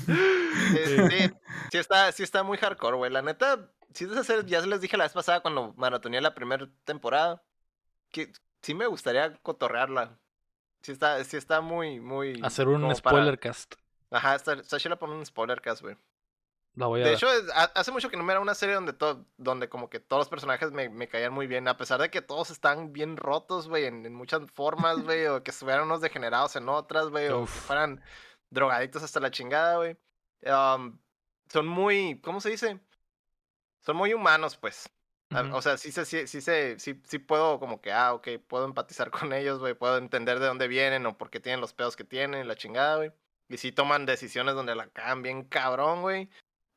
Sí, sí, sí está, sí está muy hardcore, güey. La neta, sí es de hacer, ya se les dije la vez pasada cuando maratoneé la primera temporada, que sí me gustaría cotorrearla. Sí está, sí está muy, muy... Hacer un para- spoiler cast. Ajá, está, está chila por un spoiler cast, güey. La voy a De ver. hecho, hace mucho que no me era una serie donde, to- donde como que todos los personajes me, me caían muy bien, a pesar de que todos están bien rotos, güey, en, en muchas formas, güey, o que estuvieran unos degenerados en otras, güey, o que fueran drogadictos hasta la chingada, güey. Um, son muy, ¿cómo se dice? Son muy humanos, pues. A- Ujú. O sea, sí, se, sí, sí, se- sí, sí puedo como que, ah, ok, puedo empatizar <laughs> con ellos, güey, puedo entender de dónde vienen o por qué tienen los pedos que tienen, la chingada, güey. Y sí toman decisiones donde la cagan bien cabrón, güey.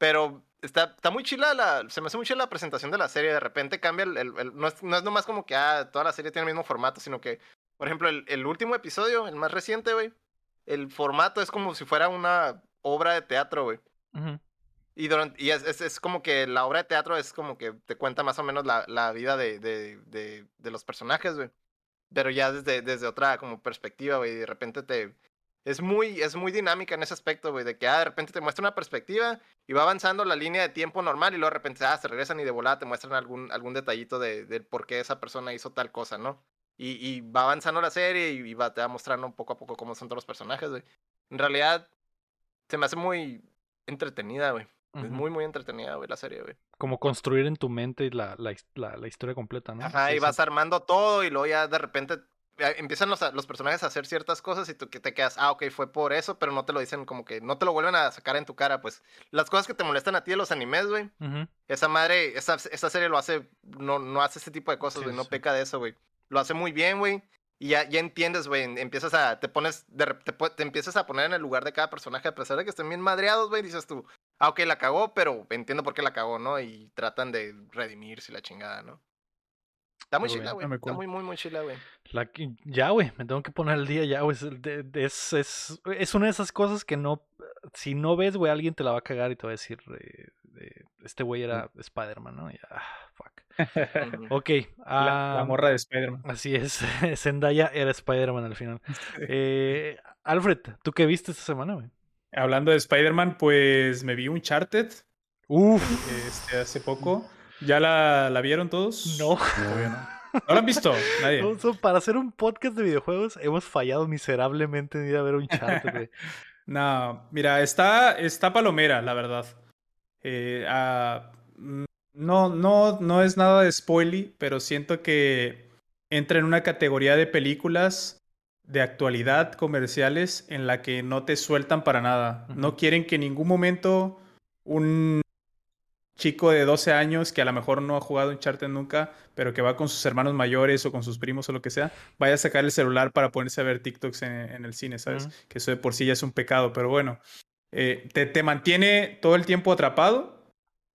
Pero está, está muy chila la, se me hace muy chila la presentación de la serie. De repente cambia el, el- el- no, es, no es nomás como que, ah, toda la serie tiene el mismo formato, sino que, por ejemplo, el, el último episodio, el más reciente, güey, el formato es como si fuera una obra de teatro, güey. Y, durante, y es, es, es como que la obra de teatro es como que te cuenta más o menos la, la vida de, de, de, de los personajes, güey. Pero ya desde, desde otra como perspectiva, güey. De repente te... Es muy, es muy dinámica en ese aspecto, güey. De que ah, de repente te muestra una perspectiva y va avanzando la línea de tiempo normal y luego de repente ah, se regresan y de volada te muestran algún, algún detallito de, por qué esa persona hizo tal cosa, ¿no? Y, y va avanzando la serie y, y va, te va mostrando poco a poco cómo son todos los personajes, güey. En realidad, se me hace muy entretenida, güey. Es muy, muy entretenida, güey, la serie, güey. Como construir en tu mente la, la, la- la historia completa, ¿no? Ajá, Sí, y sí. vas armando todo y luego ya de repente empiezan los, los personajes a hacer ciertas cosas y tú que te quedas, ah, ok, fue por eso, pero no te lo dicen como que no te lo vuelven a sacar en tu cara, pues. Las cosas que te molestan a ti de los animes, güey. Esa madre, esa, esa serie lo hace, no, no hace ese tipo de cosas, Sí, güey, no sí. peca de eso, güey. Lo hace muy bien, güey. Y ya, ya entiendes, güey, empiezas a, te pones, de te, empiezas a poner en el lugar de cada personaje, a pesar de que estén bien madreados, güey, dices tú, ah, ok, la cagó, pero entiendo por qué la cagó, ¿no? Y tratan de redimirse y la chingada, ¿no? Está muy chila, güey. Muy Está muy, muy, muy chila, güey. Ya, güey, me tengo que poner al día ya, güey. Es, es, es, es una de esas cosas que no, si no ves, güey, alguien te la va a cagar y te va a decir, eh, eh, este güey era Spider-Man, ¿no? Y, ah, fuck. Ok. la, la morra de Spider-Man. Así es, <laughs> Zendaya era Spider-Man al final. <laughs> Eh, Alfred, ¿tú qué viste esta semana, güey? Hablando de Spider-Man, pues me vi Uncharted Uf, este, hace poco. ¿Ya la, la vieron todos? no. Todavía no. ¿No la han visto? Nadie. <laughs> No, so- para hacer un podcast de videojuegos hemos fallado miserablemente en ir a ver un chat. <laughs> No, mira, está, está palomera, la verdad. Eh, ah, no, no, no es nada de spoily, pero siento que entra en una categoría de películas de actualidad comerciales en la que no te sueltan para nada. No quieren que en ningún momento un chico de 12 años que a lo mejor no ha jugado Uncharted nunca, pero que va con sus hermanos mayores o con sus primos o lo que sea, vaya a sacar el celular para ponerse a ver TikToks en, en el cine, ¿sabes? Que eso de por sí ya es un pecado, pero bueno, eh, te, te mantiene todo el tiempo atrapado.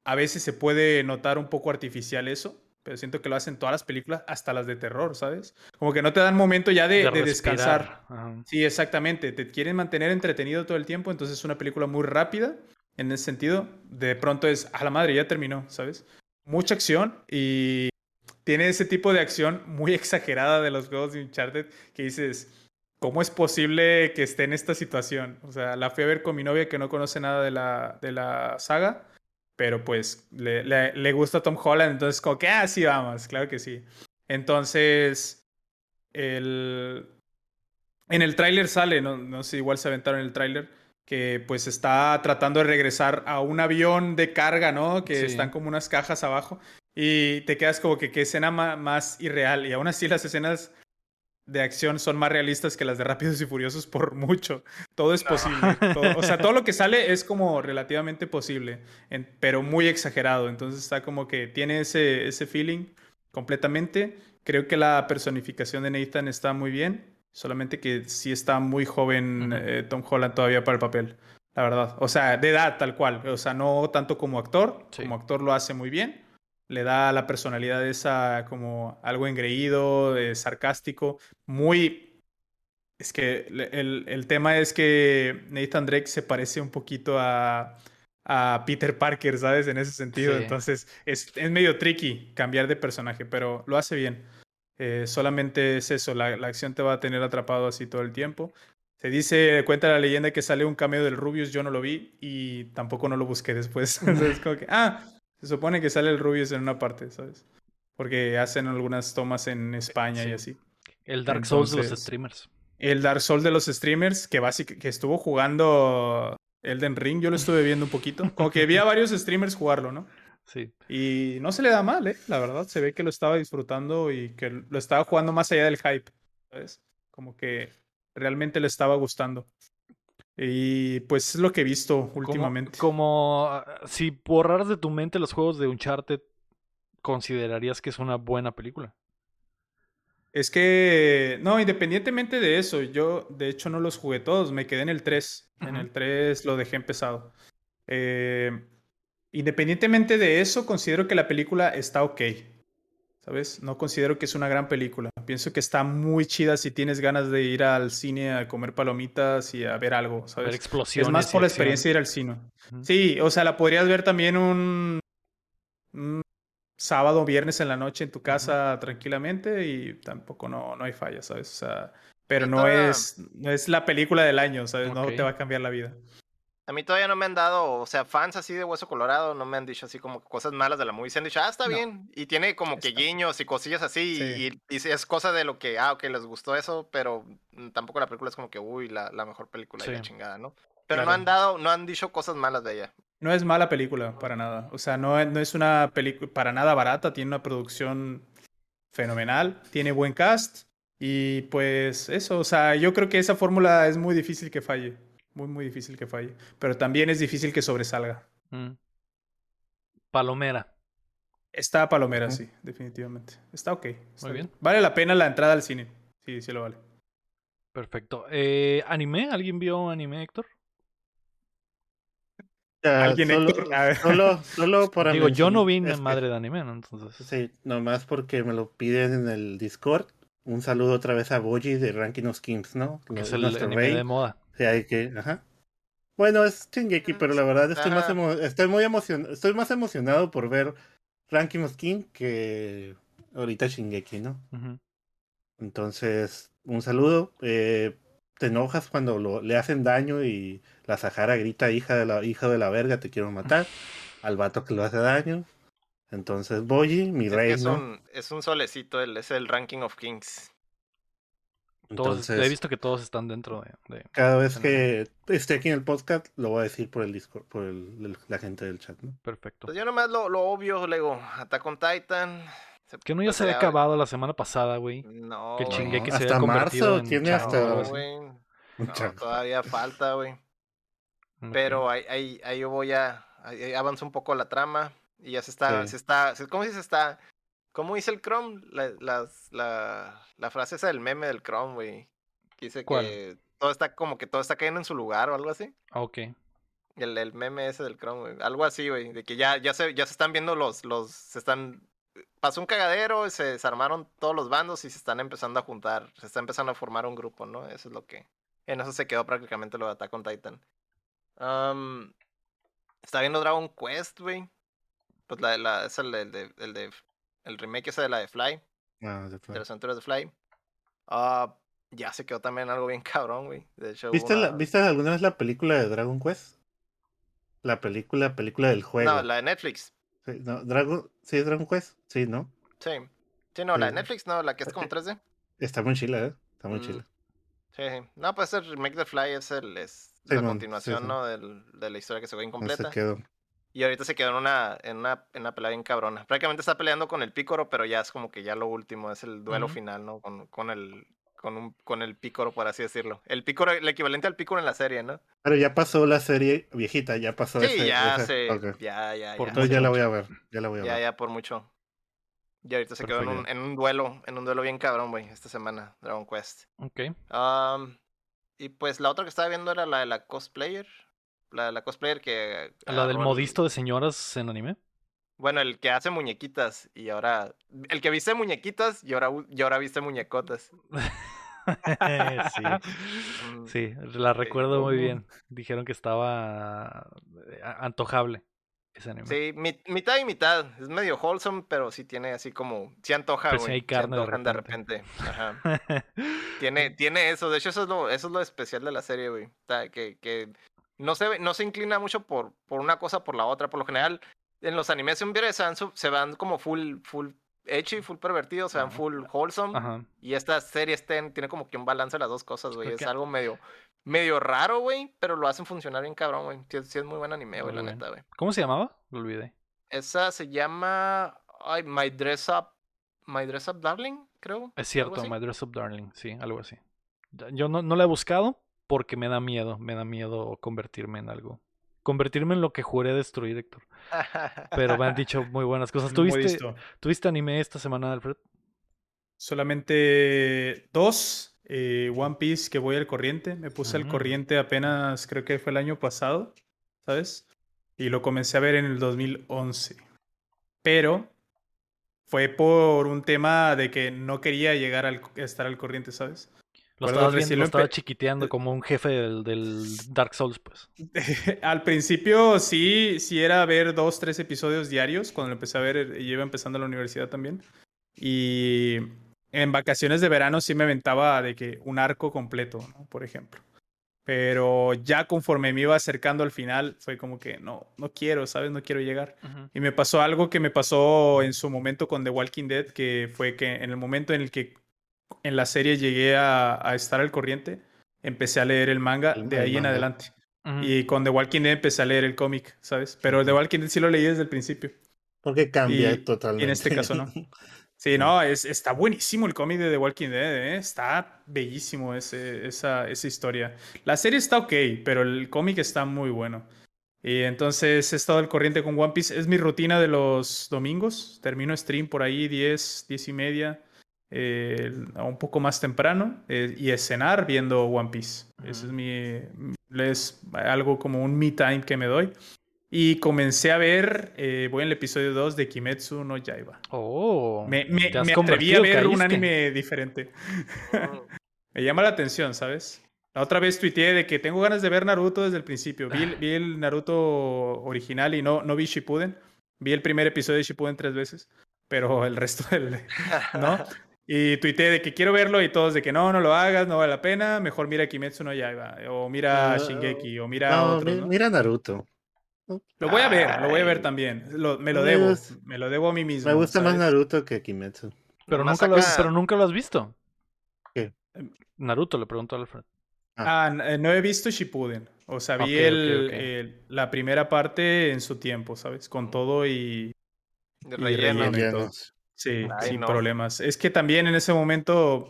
A veces se puede notar un poco artificial eso, pero siento que lo hacen todas las películas, hasta las de terror, ¿sabes? Como que no te dan momento ya de, de descansar. Ajá. Sí, exactamente. Te quieren mantener entretenido todo el tiempo, entonces es una película muy rápida en ese sentido. De pronto es, a la madre, ya terminó, ¿sabes? Mucha acción y tiene ese tipo de acción muy <laughs> exagerada de los juegos de Uncharted que dices, ¿cómo es posible que esté en esta situación? O sea, la fui a ver con mi novia que no conoce nada de la, de la saga, pero pues le, le- le gusta Tom Holland, entonces como que, ah, sí, vamos, claro que sí. Entonces, el... En el tráiler sale, no, no sé, igual se aventaron en el tráiler, que pues está tratando de regresar a un avión de carga, ¿no? Que Sí. están como unas cajas abajo. Y te quedas como que qué escena más irreal. Y aún así las escenas de acción son más realistas que las de Rápidos y Furiosos por mucho. Todo es posible. todo- o sea, <laughs> todo lo que sale es como relativamente posible, en- pero muy exagerado. Entonces está como que tiene ese, ese feeling completamente. Creo que la personificación de Nathan está muy bien, solamente que sí está muy joven eh, Tom Holland todavía para el papel, la verdad. O sea, de edad tal cual. O sea, no tanto como actor. Sí. Como actor lo hace muy bien. Le da la personalidad esa como algo engreído, eh, sarcástico, muy... Es que el, el tema es que Nathan Drake se parece un poquito a, a Peter Parker, ¿sabes? En ese sentido. Sí. Entonces es, es medio tricky cambiar de personaje, pero lo hace bien. Eh, solamente es eso, la, la acción te va a tener atrapado así todo el tiempo. Se dice, cuenta la leyenda que sale un cameo del Rubius, yo no lo vi y tampoco no lo busqué después. <laughs> Entonces, como que, ah, se supone que sale el Rubius en una parte, ¿sabes? Porque hacen algunas tomas en España y Sí. así. El Dark Souls de los streamers. El Dark Souls de los streamers, que, básic- que estuvo jugando Elden Ring, yo lo estuve viendo un poquito. Como que vi a varios streamers jugarlo, ¿no? Sí. Y no se le da mal, ¿eh? La verdad, se ve que lo estaba disfrutando y que lo estaba jugando más allá del hype, ¿sabes? Como que realmente le estaba gustando. Y pues es lo que he visto últimamente. Como, ah, si borraras de tu mente los juegos de Uncharted, considerarías que es una buena película. Es que, no, independientemente de eso, yo de hecho no los jugué todos, me quedé en el 3. En el 3 lo dejé empezado. Eh, independientemente de eso, considero que la película está ok. ¿Sabes? No considero que es una gran película. Pienso que está muy chida si tienes ganas de ir al cine a comer palomitas y a ver algo, Ver ¿sabes? explosiones. Es más por la experiencia de ir al cine. Sí, o sea, la podrías ver también un, un sábado o viernes en la noche en tu casa tranquilamente y tampoco no, no hay falla, ¿sabes? O sea, pero no es, no es la película del año, ¿sabes? No te va a cambiar la vida. A mí todavía no me han dado, o sea, fans así de Hueso Colorado no me han dicho así como cosas malas de la movie. Se han dicho, ah, está No. bien. Y tiene como que Está- guiños y cosillas así. Sí. Y, y sí es cosa de lo que, ah, ok, les gustó eso, pero mm, tampoco la película es como que, uy, la, la mejor película y la Sí. chingada, ¿no? Pero no han dado, no han dicho cosas malas de ella. No es mala película, para nada. O sea, no, es- no es una película para nada barata, tiene una producción fenomenal, tiene buen cast y pues eso, o sea, yo creo que esa fórmula es muy difícil que falle, muy, muy difícil que falle, pero también es difícil que sobresalga. Mm. Palomera. Está palomera, sí, definitivamente. Está ok. está Muy bien. Vale la pena la entrada al cine. Sí, sí lo vale. Perfecto. Eh, ¿Anime? ¿Alguien vio anime, Héctor? Ya, Alguien, solo, Héctor, a ver. solo, solo para Digo, yo no vi mencionar- ni es que- madre de anime, ¿no? Entonces. Sí, nomás porque me lo piden en el Discord. Un saludo otra vez a Boji de Ranking of Kings, ¿no? que es el nuestro anime rey. de moda. Sí, hay que, ajá. Bueno, es Shingeki, pero la verdad estoy más emo- estoy muy emocionado, estoy más emocionado por ver Ranking of King que ahorita Shingeki, ¿no? Entonces, un saludo. Eh, te enojas cuando lo, le hacen daño y la Sahara grita hija de la hija de la verga, te quiero matar. Al vato que lo hace daño. Entonces, Boji, mi Es, rey, es, ¿no? un, es un solecito, el, es el ranking of kings. Todos, Entonces, he visto que todos están dentro de. de- cada vez que esté aquí en el podcast, lo voy a decir por el Discord, por el- el- la gente del chat, ¿no? Perfecto. Pues yo nomás lo, lo obvio, Lego, Attack on Titan. se- Que no ya se había acabado la semana pasada, güey. No, que güey. Shingeki se hasta había convertido marzo en tiene hasta- güey. No, todavía falta, güey. Pero ahí, ahí, ahí yo voy a. Ahí, avanza un poco la trama. Y ya se está. Sí. Se está ¿Cómo dice? Se está. ¿Cómo dice el Chrome? La, la, la frase esa del meme del Chrome, güey. Que dice ¿Cuál? que todo está como que todo está cayendo en su lugar o algo así. Ah, ok. El, el meme ese del Chrome, güey. Algo así, güey. De que ya, ya, se, ya se están viendo los, los. Se están. Pasó un cagadero, se desarmaron todos los bandos y se están empezando a juntar. Se está empezando a formar un grupo, ¿no? Eso es lo que. En eso se quedó prácticamente lo de Attack on Titan. Am, está viendo Dragon Quest, güey. Pues la, la, es el de, el de. El remake ese de la de Fly. Ah, de De las aventuras de Fly. Ah, ya se quedó también algo bien <laughs> cabrón, güey. De hecho, hubo ¿Viste, la- ¿Viste alguna vez la película de Dragon Quest? La película, película del juego. No, la de Netflix. Sí, no, Dragon, ¿Sí es Dragon Quest? Sí, ¿no? Sí. Sí, no, la de. Netflix, no, la que es como Ok. 3D. Está muy chila, ¿eh? Está muy Mm. chila. Sí, sí. No, pues el remake de Fly es, el, es Sí, la continuación. ¿no? Del, de la historia que se ve No se incompleta. quedó. Y ahorita se quedó en una, en una, en una pelea bien cabrona. Prácticamente está peleando con el Pícoro, pero ya es como que ya lo último, es el duelo final, ¿no? Con, con el, con un, con el Pícoro, por así decirlo. El Pícoro, el equivalente al Pícoro en la serie, ¿no? Pero ya pasó la serie viejita, ya pasó Sí, ese- ya ese- se, ok. ya, ya, Por ya. Entonces ya mucho, la voy a ver, ya la voy a Ya, ver. ya, por mucho. Y ahorita se quedó en un, en un duelo, en un duelo bien cabrón, güey, esta semana, Dragon Quest. Ok. Y pues la otra que estaba viendo era la de la cosplayer. La cosplayer que. La del modisto de señoras en anime. Bueno, el que hace muñequitas y ahora. El que viste muñequitas y ahora, y ahora viste muñecotas. <laughs> sí. <laughs> Mm, Sí, la recuerdo muy bien. Dijeron que estaba eh, antojable. ese anime. Sí, mi- mitad y mitad. Es medio wholesome, pero sí tiene así como. Sí antoja, Pues sí güey. hay se carne de antojan de repente. Ajá. <laughs> Tiene, tiene eso. De hecho, eso es lo, eso es lo especial de la serie, güey. O sea, que, que no se, no se inclina mucho por, por una cosa por la otra. Por lo general, en los animes siempre se van, su- se van como full, full ecchi, full pervertidos, se van full wholesome. Ajá. Y esta serie ten- tiene como que un balance de las dos cosas, güey. Es algo medio, medio raro, güey, pero lo hacen funcionar bien cabrón, güey. Sí, es- sí es muy buen anime, güey, la bien. neta, güey. ¿Cómo se llamaba? Lo olvidé. Esa se llama ay, My Dress Up, My Dress Up Darling, creo. Es cierto? My Dress Up Darling, sí, algo así. Yo no, no la he buscado porque me da miedo, me da miedo convertirme en algo. Convertirme en lo que juré destruir, Héctor. Pero me han <laughs> dicho muy buenas cosas. ¿Tuviste, listo. ¿Tuviste anime esta semana, Alfred? Solamente dos. eh, One Piece que voy al corriente. Me puse al Mm. corriente apenas, creo que fue el año pasado, ¿sabes? Y lo comencé a ver en el 2011. Pero fue por un tema de que no quería llegar a estar al corriente, ¿sabes? Lo estabas viendo, lo estaba chiquiteando como un jefe del, del Dark Souls, pues. <laughs> Al principio sí, sí era ver dos, tres episodios diarios. Cuando lo empecé a ver, eh, yo iba empezando la universidad también. Y en vacaciones de verano sí me aventaba de que un arco completo, ¿no? Por ejemplo. Pero ya conforme me iba acercando al final, fue como que no, no quiero, ¿sabes? No quiero llegar. Y me pasó algo que me pasó en su momento con The Walking Dead, que fue que en el momento en el que en la serie llegué a, a estar al corriente, empecé a leer el manga El- de el ahí en adelante. Y con The Walking Dead empecé a leer el cómic, ¿sabes? Pero The Walking Dead sí lo leí desde el principio. Porque cambia Y- totalmente. Y en este caso no. <laughs> Sí, no, es, está buenísimo el cómic de The Walking Dead, ¿eh? Está bellísimo ese, esa, esa historia. La serie está ok, pero el cómic está muy bueno. Y entonces he estado al corriente con One Piece. Es mi rutina de los domingos. Termino stream por ahí 10, 10 y media, eh, un poco más temprano. eh, y es cenar viendo One Piece. Ese es mi... Es algo como un me time que me doy. Y comencé a ver, eh, voy en el episodio 2 de Kimetsu no Yaiba. Oh, Me, me, me atreví a ver un anime diferente. <laughs> Me llama la atención, ¿sabes? La otra vez tuiteé de que tengo ganas de ver Naruto desde el principio. Vi el, vi el Naruto original y no, no vi Shippuden. Vi el primer episodio de Shippuden tres veces, pero el resto del... ¿No? <laughs> Y tuiteé de que quiero verlo y todos de que no, no lo hagas, no vale la pena. Mejor mira Kimetsu no Yaiba. O mira Ah, Shingeki. O mira No, ¿no? mira Naruto. Lo voy a ver, lo voy a ver también. Lo- me lo Me debo. gusta- Me lo debo a mí mismo. Me gusta más. Naruto que Kimetsu. pero, nunca lo pero nunca lo has visto. ¿Qué? Naruto le preguntó a Alfred. Ah, n- eh, no he visto Shippuden. O sea, vi Ok, ok, el, ok. el- la primera parte en su tiempo, ¿sabes? Con todo y... De Y relleno. relleno. y todo. Sí, Ay, sin no. problemas. Es que también en ese momento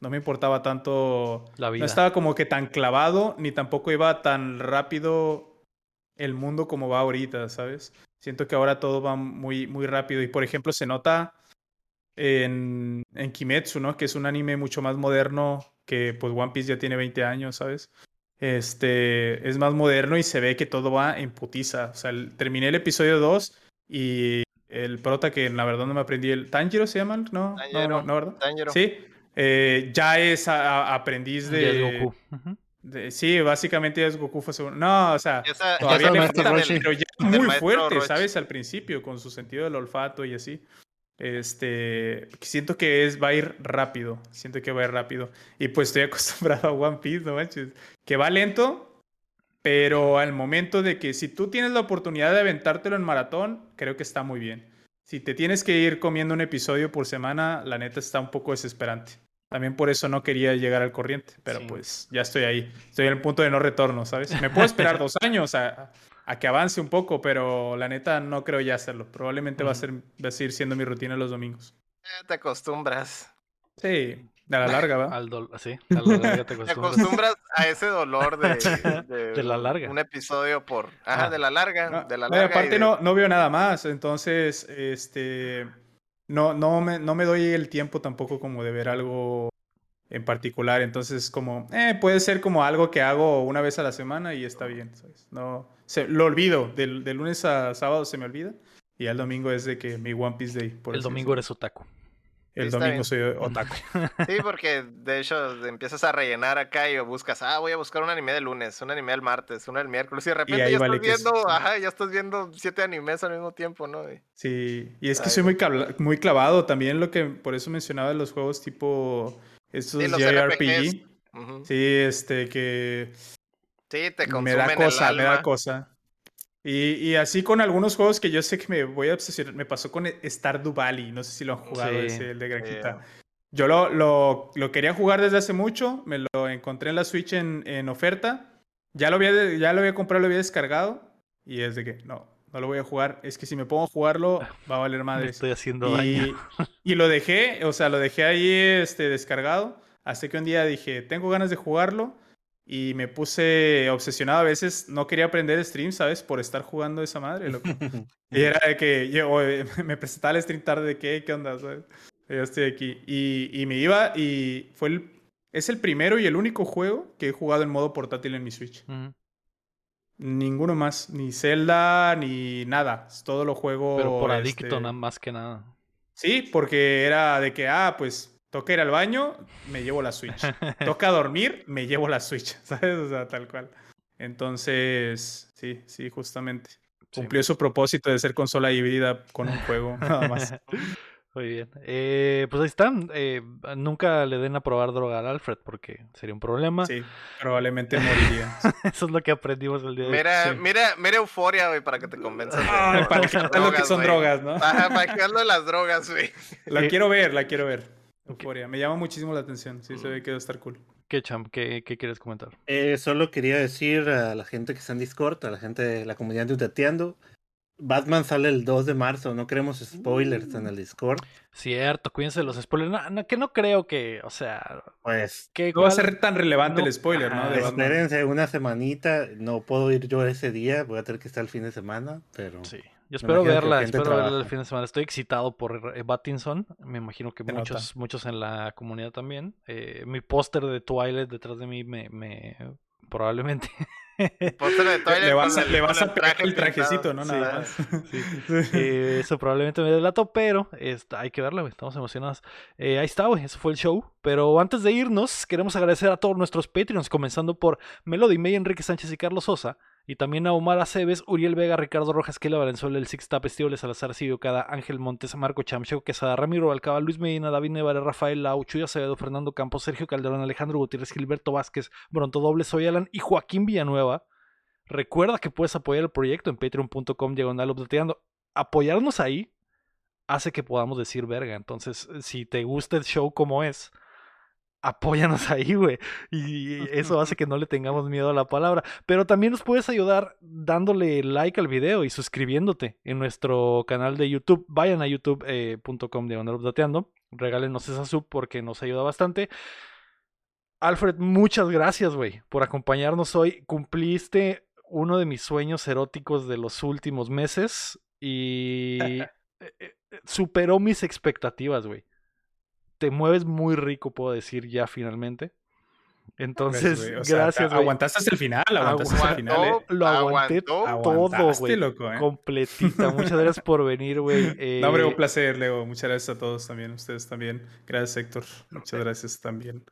no me importaba tanto... La vida. No estaba como que tan clavado, ni tampoco iba tan rápido el mundo como va ahorita, ¿sabes? Siento que ahora todo va muy, muy rápido. Y por ejemplo, se nota en, en Kimetsu, ¿no? Que es un anime mucho más moderno que pues One Piece ya tiene 20 años, ¿sabes? Este es más moderno y se ve que todo va en putiza. O sea, el- terminé el episodio 2 y el prota que la verdad no me aprendí el Tanjiro se llama, ¿no? No, Tanjiro. no, no, ¿verdad? Tanjiro. Sí. eh, ya es a- a- aprendiz de, es Goku. De- sí, básicamente ya es Goku fue segundo. No, o sea, Esa- todavía es le falta, pero ya del muy fuerte. ¿sabes? Al principio, con su sentido del olfato y así. Este, siento que es, va a ir rápido, siento que va a ir rápido. Y pues estoy <laughs> acostumbrado a One Piece, no manches, que va lento, pero al momento de que si tú tienes la oportunidad de aventártelo en maratón, creo que está muy bien. Si te tienes que ir comiendo un episodio por semana, la neta está un poco desesperante. También por eso no quería llegar al corriente, pero Sí. pues ya estoy ahí. Estoy en el punto de no retorno, ¿sabes? Me puedo esperar dos años a, a que avance un poco, pero la neta no creo ya hacerlo. Probablemente va, a ser, va a seguir siendo mi rutina los domingos. Te acostumbras. Sí, a la larga, ¿va? Al dol- sí, a la larga te <laughs> Te acostumbras. acostumbras a ese dolor <laughs> de, De la larga. Un episodio por. Ajá, Ah. de la larga. No, de la larga. y aparte de- no, no veo nada más, entonces este no, no, me, no me doy el tiempo tampoco como de ver algo en particular, entonces como eh, puede ser como algo que hago una vez a la semana y está bien, ¿sabes? No, se, lo olvido, del, de lunes a sábado se me olvida y el domingo es de que mi One Piece Day. por El domingo eres otaku. El domingo soy otaku. <laughs> Sí, <laughs> porque de hecho empiezas a rellenar acá y buscas, ah, voy a buscar un anime de lunes, un anime del martes, uno del miércoles, y de repente ahí ya vale estás es- viendo, <laughs> ajá, ya estás viendo siete animes al mismo tiempo, ¿no? Y- Sí, y es que Ay, soy muy, muy clavado también lo que por eso mencionaba los juegos tipo estos Sí, los JRPG. Sí, este que Sí, te me consumen da cosa, el me da cosa. Y, y así con algunos juegos que yo sé que me voy a obsesionar. Me pasó con Stardew Valley, no sé si lo han jugado Sí, ese, el de Granjita. Yo lo, lo, lo quería jugar desde hace mucho, me lo encontré en la Switch en, en oferta. Ya lo, había, ya lo había comprado, lo había descargado. Y es de que, no, no lo voy a jugar. Es que si me pongo a jugarlo, va a valer Me <laughs> madres. estoy haciendo daño. Y, y lo dejé, o sea, lo dejé ahí este, descargado. Hasta que un día dije, tengo ganas de jugarlo. Y me puse obsesionado. A veces no quería aprender stream, ¿sabes? Por estar jugando esa madre, loco. <laughs> Y era de que yo <laughs> me presentaba el stream tarde de que, ¿qué onda? ¿sabes? Ya estoy aquí. Y, y me iba y fue el... Es el primero y el único juego que he jugado en modo portátil en mi Switch. Ninguno más. Ni Zelda, ni nada. Todo lo juego... Pero por este, adicto, nada más que nada. Sí, porque era de que, ah, pues toca ir al baño, me llevo la Switch. <laughs> toca dormir, me llevo la Switch, <laughs> ¿sabes? O sea, tal cual. Entonces, sí, sí, justamente. Sí. Cumplió su propósito de ser consola híbrida con un juego, <laughs> nada más. Muy bien. Eh, pues ahí están. Eh, nunca le den a probar droga al Alfred porque sería un problema. Sí, probablemente moriría. Eso es lo que aprendimos el día de hoy. Mira, Sí. mira, mira Euforia, güey, para que te convenzas. Ah, de para que sepas lo que son drogas, ¿no? Ajá, para que de las drogas, güey. La Eh, quiero ver, la quiero ver. Euforia. Me llama muchísimo la atención. Sí, se ve que va a estar cool. ¿Qué, Champ? ¿Qué, qué quieres comentar? Eh, solo quería decir a la gente que está en Discord, a la gente de la comunidad de Utateando, Batman sale el 2 de marzo, no queremos spoilers en el Discord. Cierto, cuídense de los spoilers. No, no, que no creo que, o sea, Pues que No va a ser tan relevante no- el spoiler, ¿no? De Batman. espérense una semanita, no puedo ir yo ese día, voy a tener que estar el fin de semana, pero Sí, yo espero verla, espero verla el fin de semana. Estoy excitado por eh, Battinson. Me imagino que muchos, muchos en la comunidad también. Eh, mi póster de Twilight detrás de mí me, me probablemente. Póster de <laughs> Twilight Le vas, a, el- le con vas a pegar el pintado. trajecito, ¿no? Sí. Nada más. <laughs> Eh, eso probablemente me delato, pero está- hay que verla, güey, estamos emocionados. Eh, ahí está, güey, eso fue el show. Pero antes de irnos, queremos agradecer a todos nuestros Patreons, comenzando por Melody May, Enrique Sánchez y Carlos Sosa. Y también a Omar Aceves, Uriel Vega, Ricardo Rojas, Kela Valenzuela, El Six Tap, Estíbal Salazar, Silvio Cada, Ángel Montes, Marco Chamcheo, Quesada, Ramiro Alcaba, Luis Medina, David Nevara, Rafael Lau, Chuy Acevedo, Fernando Campos, Sergio Calderón, Alejandro Gutiérrez, Gilberto Vázquez, Bronto Doble, Soy Alan y Joaquín Villanueva. Recuerda que puedes apoyar el proyecto en patreon.com diagonal. Apoyarnos ahí hace que podamos decir verga. Entonces, si te gusta el show como es, apóyanos ahí, güey. Y eso hace que no le tengamos miedo a la palabra. Pero también nos puedes ayudar dándole like al video y suscribiéndote en nuestro canal de YouTube. Vayan a youtube.com diagonal updateando. Regálenos esa sub porque nos ayuda bastante. Alfred, muchas gracias, güey, por acompañarnos hoy. Cumpliste uno de mis sueños eróticos de los últimos meses y <laughs> eh, eh, superó mis expectativas, güey. Te mueves muy rico, puedo decir ya finalmente. Entonces, güey. O sea, gracias. Aguantaste hasta el final, aguantaste hasta el final, ¿eh? Lo aguanté aguantó. todo, güey. ¿eh? Completita. Muchas gracias por venir, güey. Eh, <laughs> No, hombre, un placer, Leo. Muchas gracias a todos también, ustedes también. Gracias, Héctor. Muchas gracias también.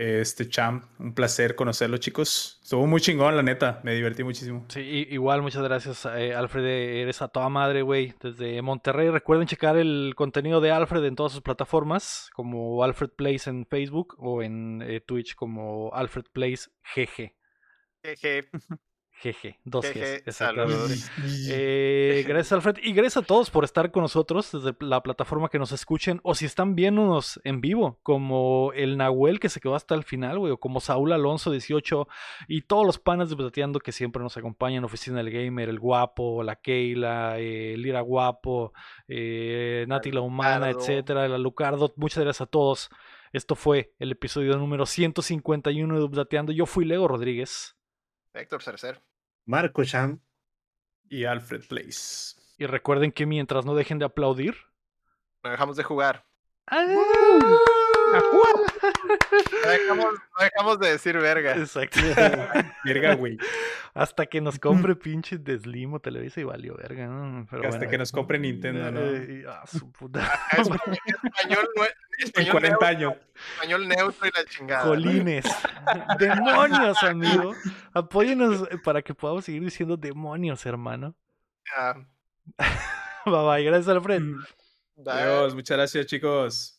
Este Cham, un placer conocerlo, chicos. Estuvo muy chingón, la neta. Me divertí muchísimo. Sí, igual, muchas gracias, eh, Alfred. Eres a toda madre, güey. Desde Monterrey. Recuerden checar el contenido de Alfred en todas sus plataformas, como Alfred Plays en Facebook o en eh, Twitch como Alfred Plays GG. Jeje, GG. Dos jeje, Gs. <laughs> exactamente. saludos. Eh, <laughs> gracias, Alfred. Y gracias a todos por estar con nosotros desde la plataforma que nos escuchen. O si están viéndonos en vivo, como el Nahuel que se quedó hasta el final, güey. O como Saúl Alonso 18. Y todos los panas de Plateando que siempre nos acompañan. Oficina del Gamer, el Guapo, la Keila, eh, Lira Guapo, eh, Nati la Humana, etcétera. La Lucardo. Muchas gracias a todos. Esto fue el episodio número 151 de Updateando. Yo fui Lego Rodríguez. Héctor Cercer. Marco Chan, Y Alfred Place. Y recuerden que mientras no dejen de aplaudir. No dejamos de jugar. No dejamos, no dejamos de decir verga. Exacto. <laughs> Verga, güey. Hasta que nos compre pinche Deslimo Televisa y valió verga, ¿no? Pero Hasta bueno. que nos compre Nintendo, ¿no? Eh, ah, su puta. Español, español 40 neutro, años. español neutro y la chingada. ¿no? Jolines. Demonios, amigo. Apóyenos para que podamos seguir diciendo demonios, hermano. Ya. <laughs> Bye bye. Gracias, Alfred. Adiós, muchas gracias, chicos.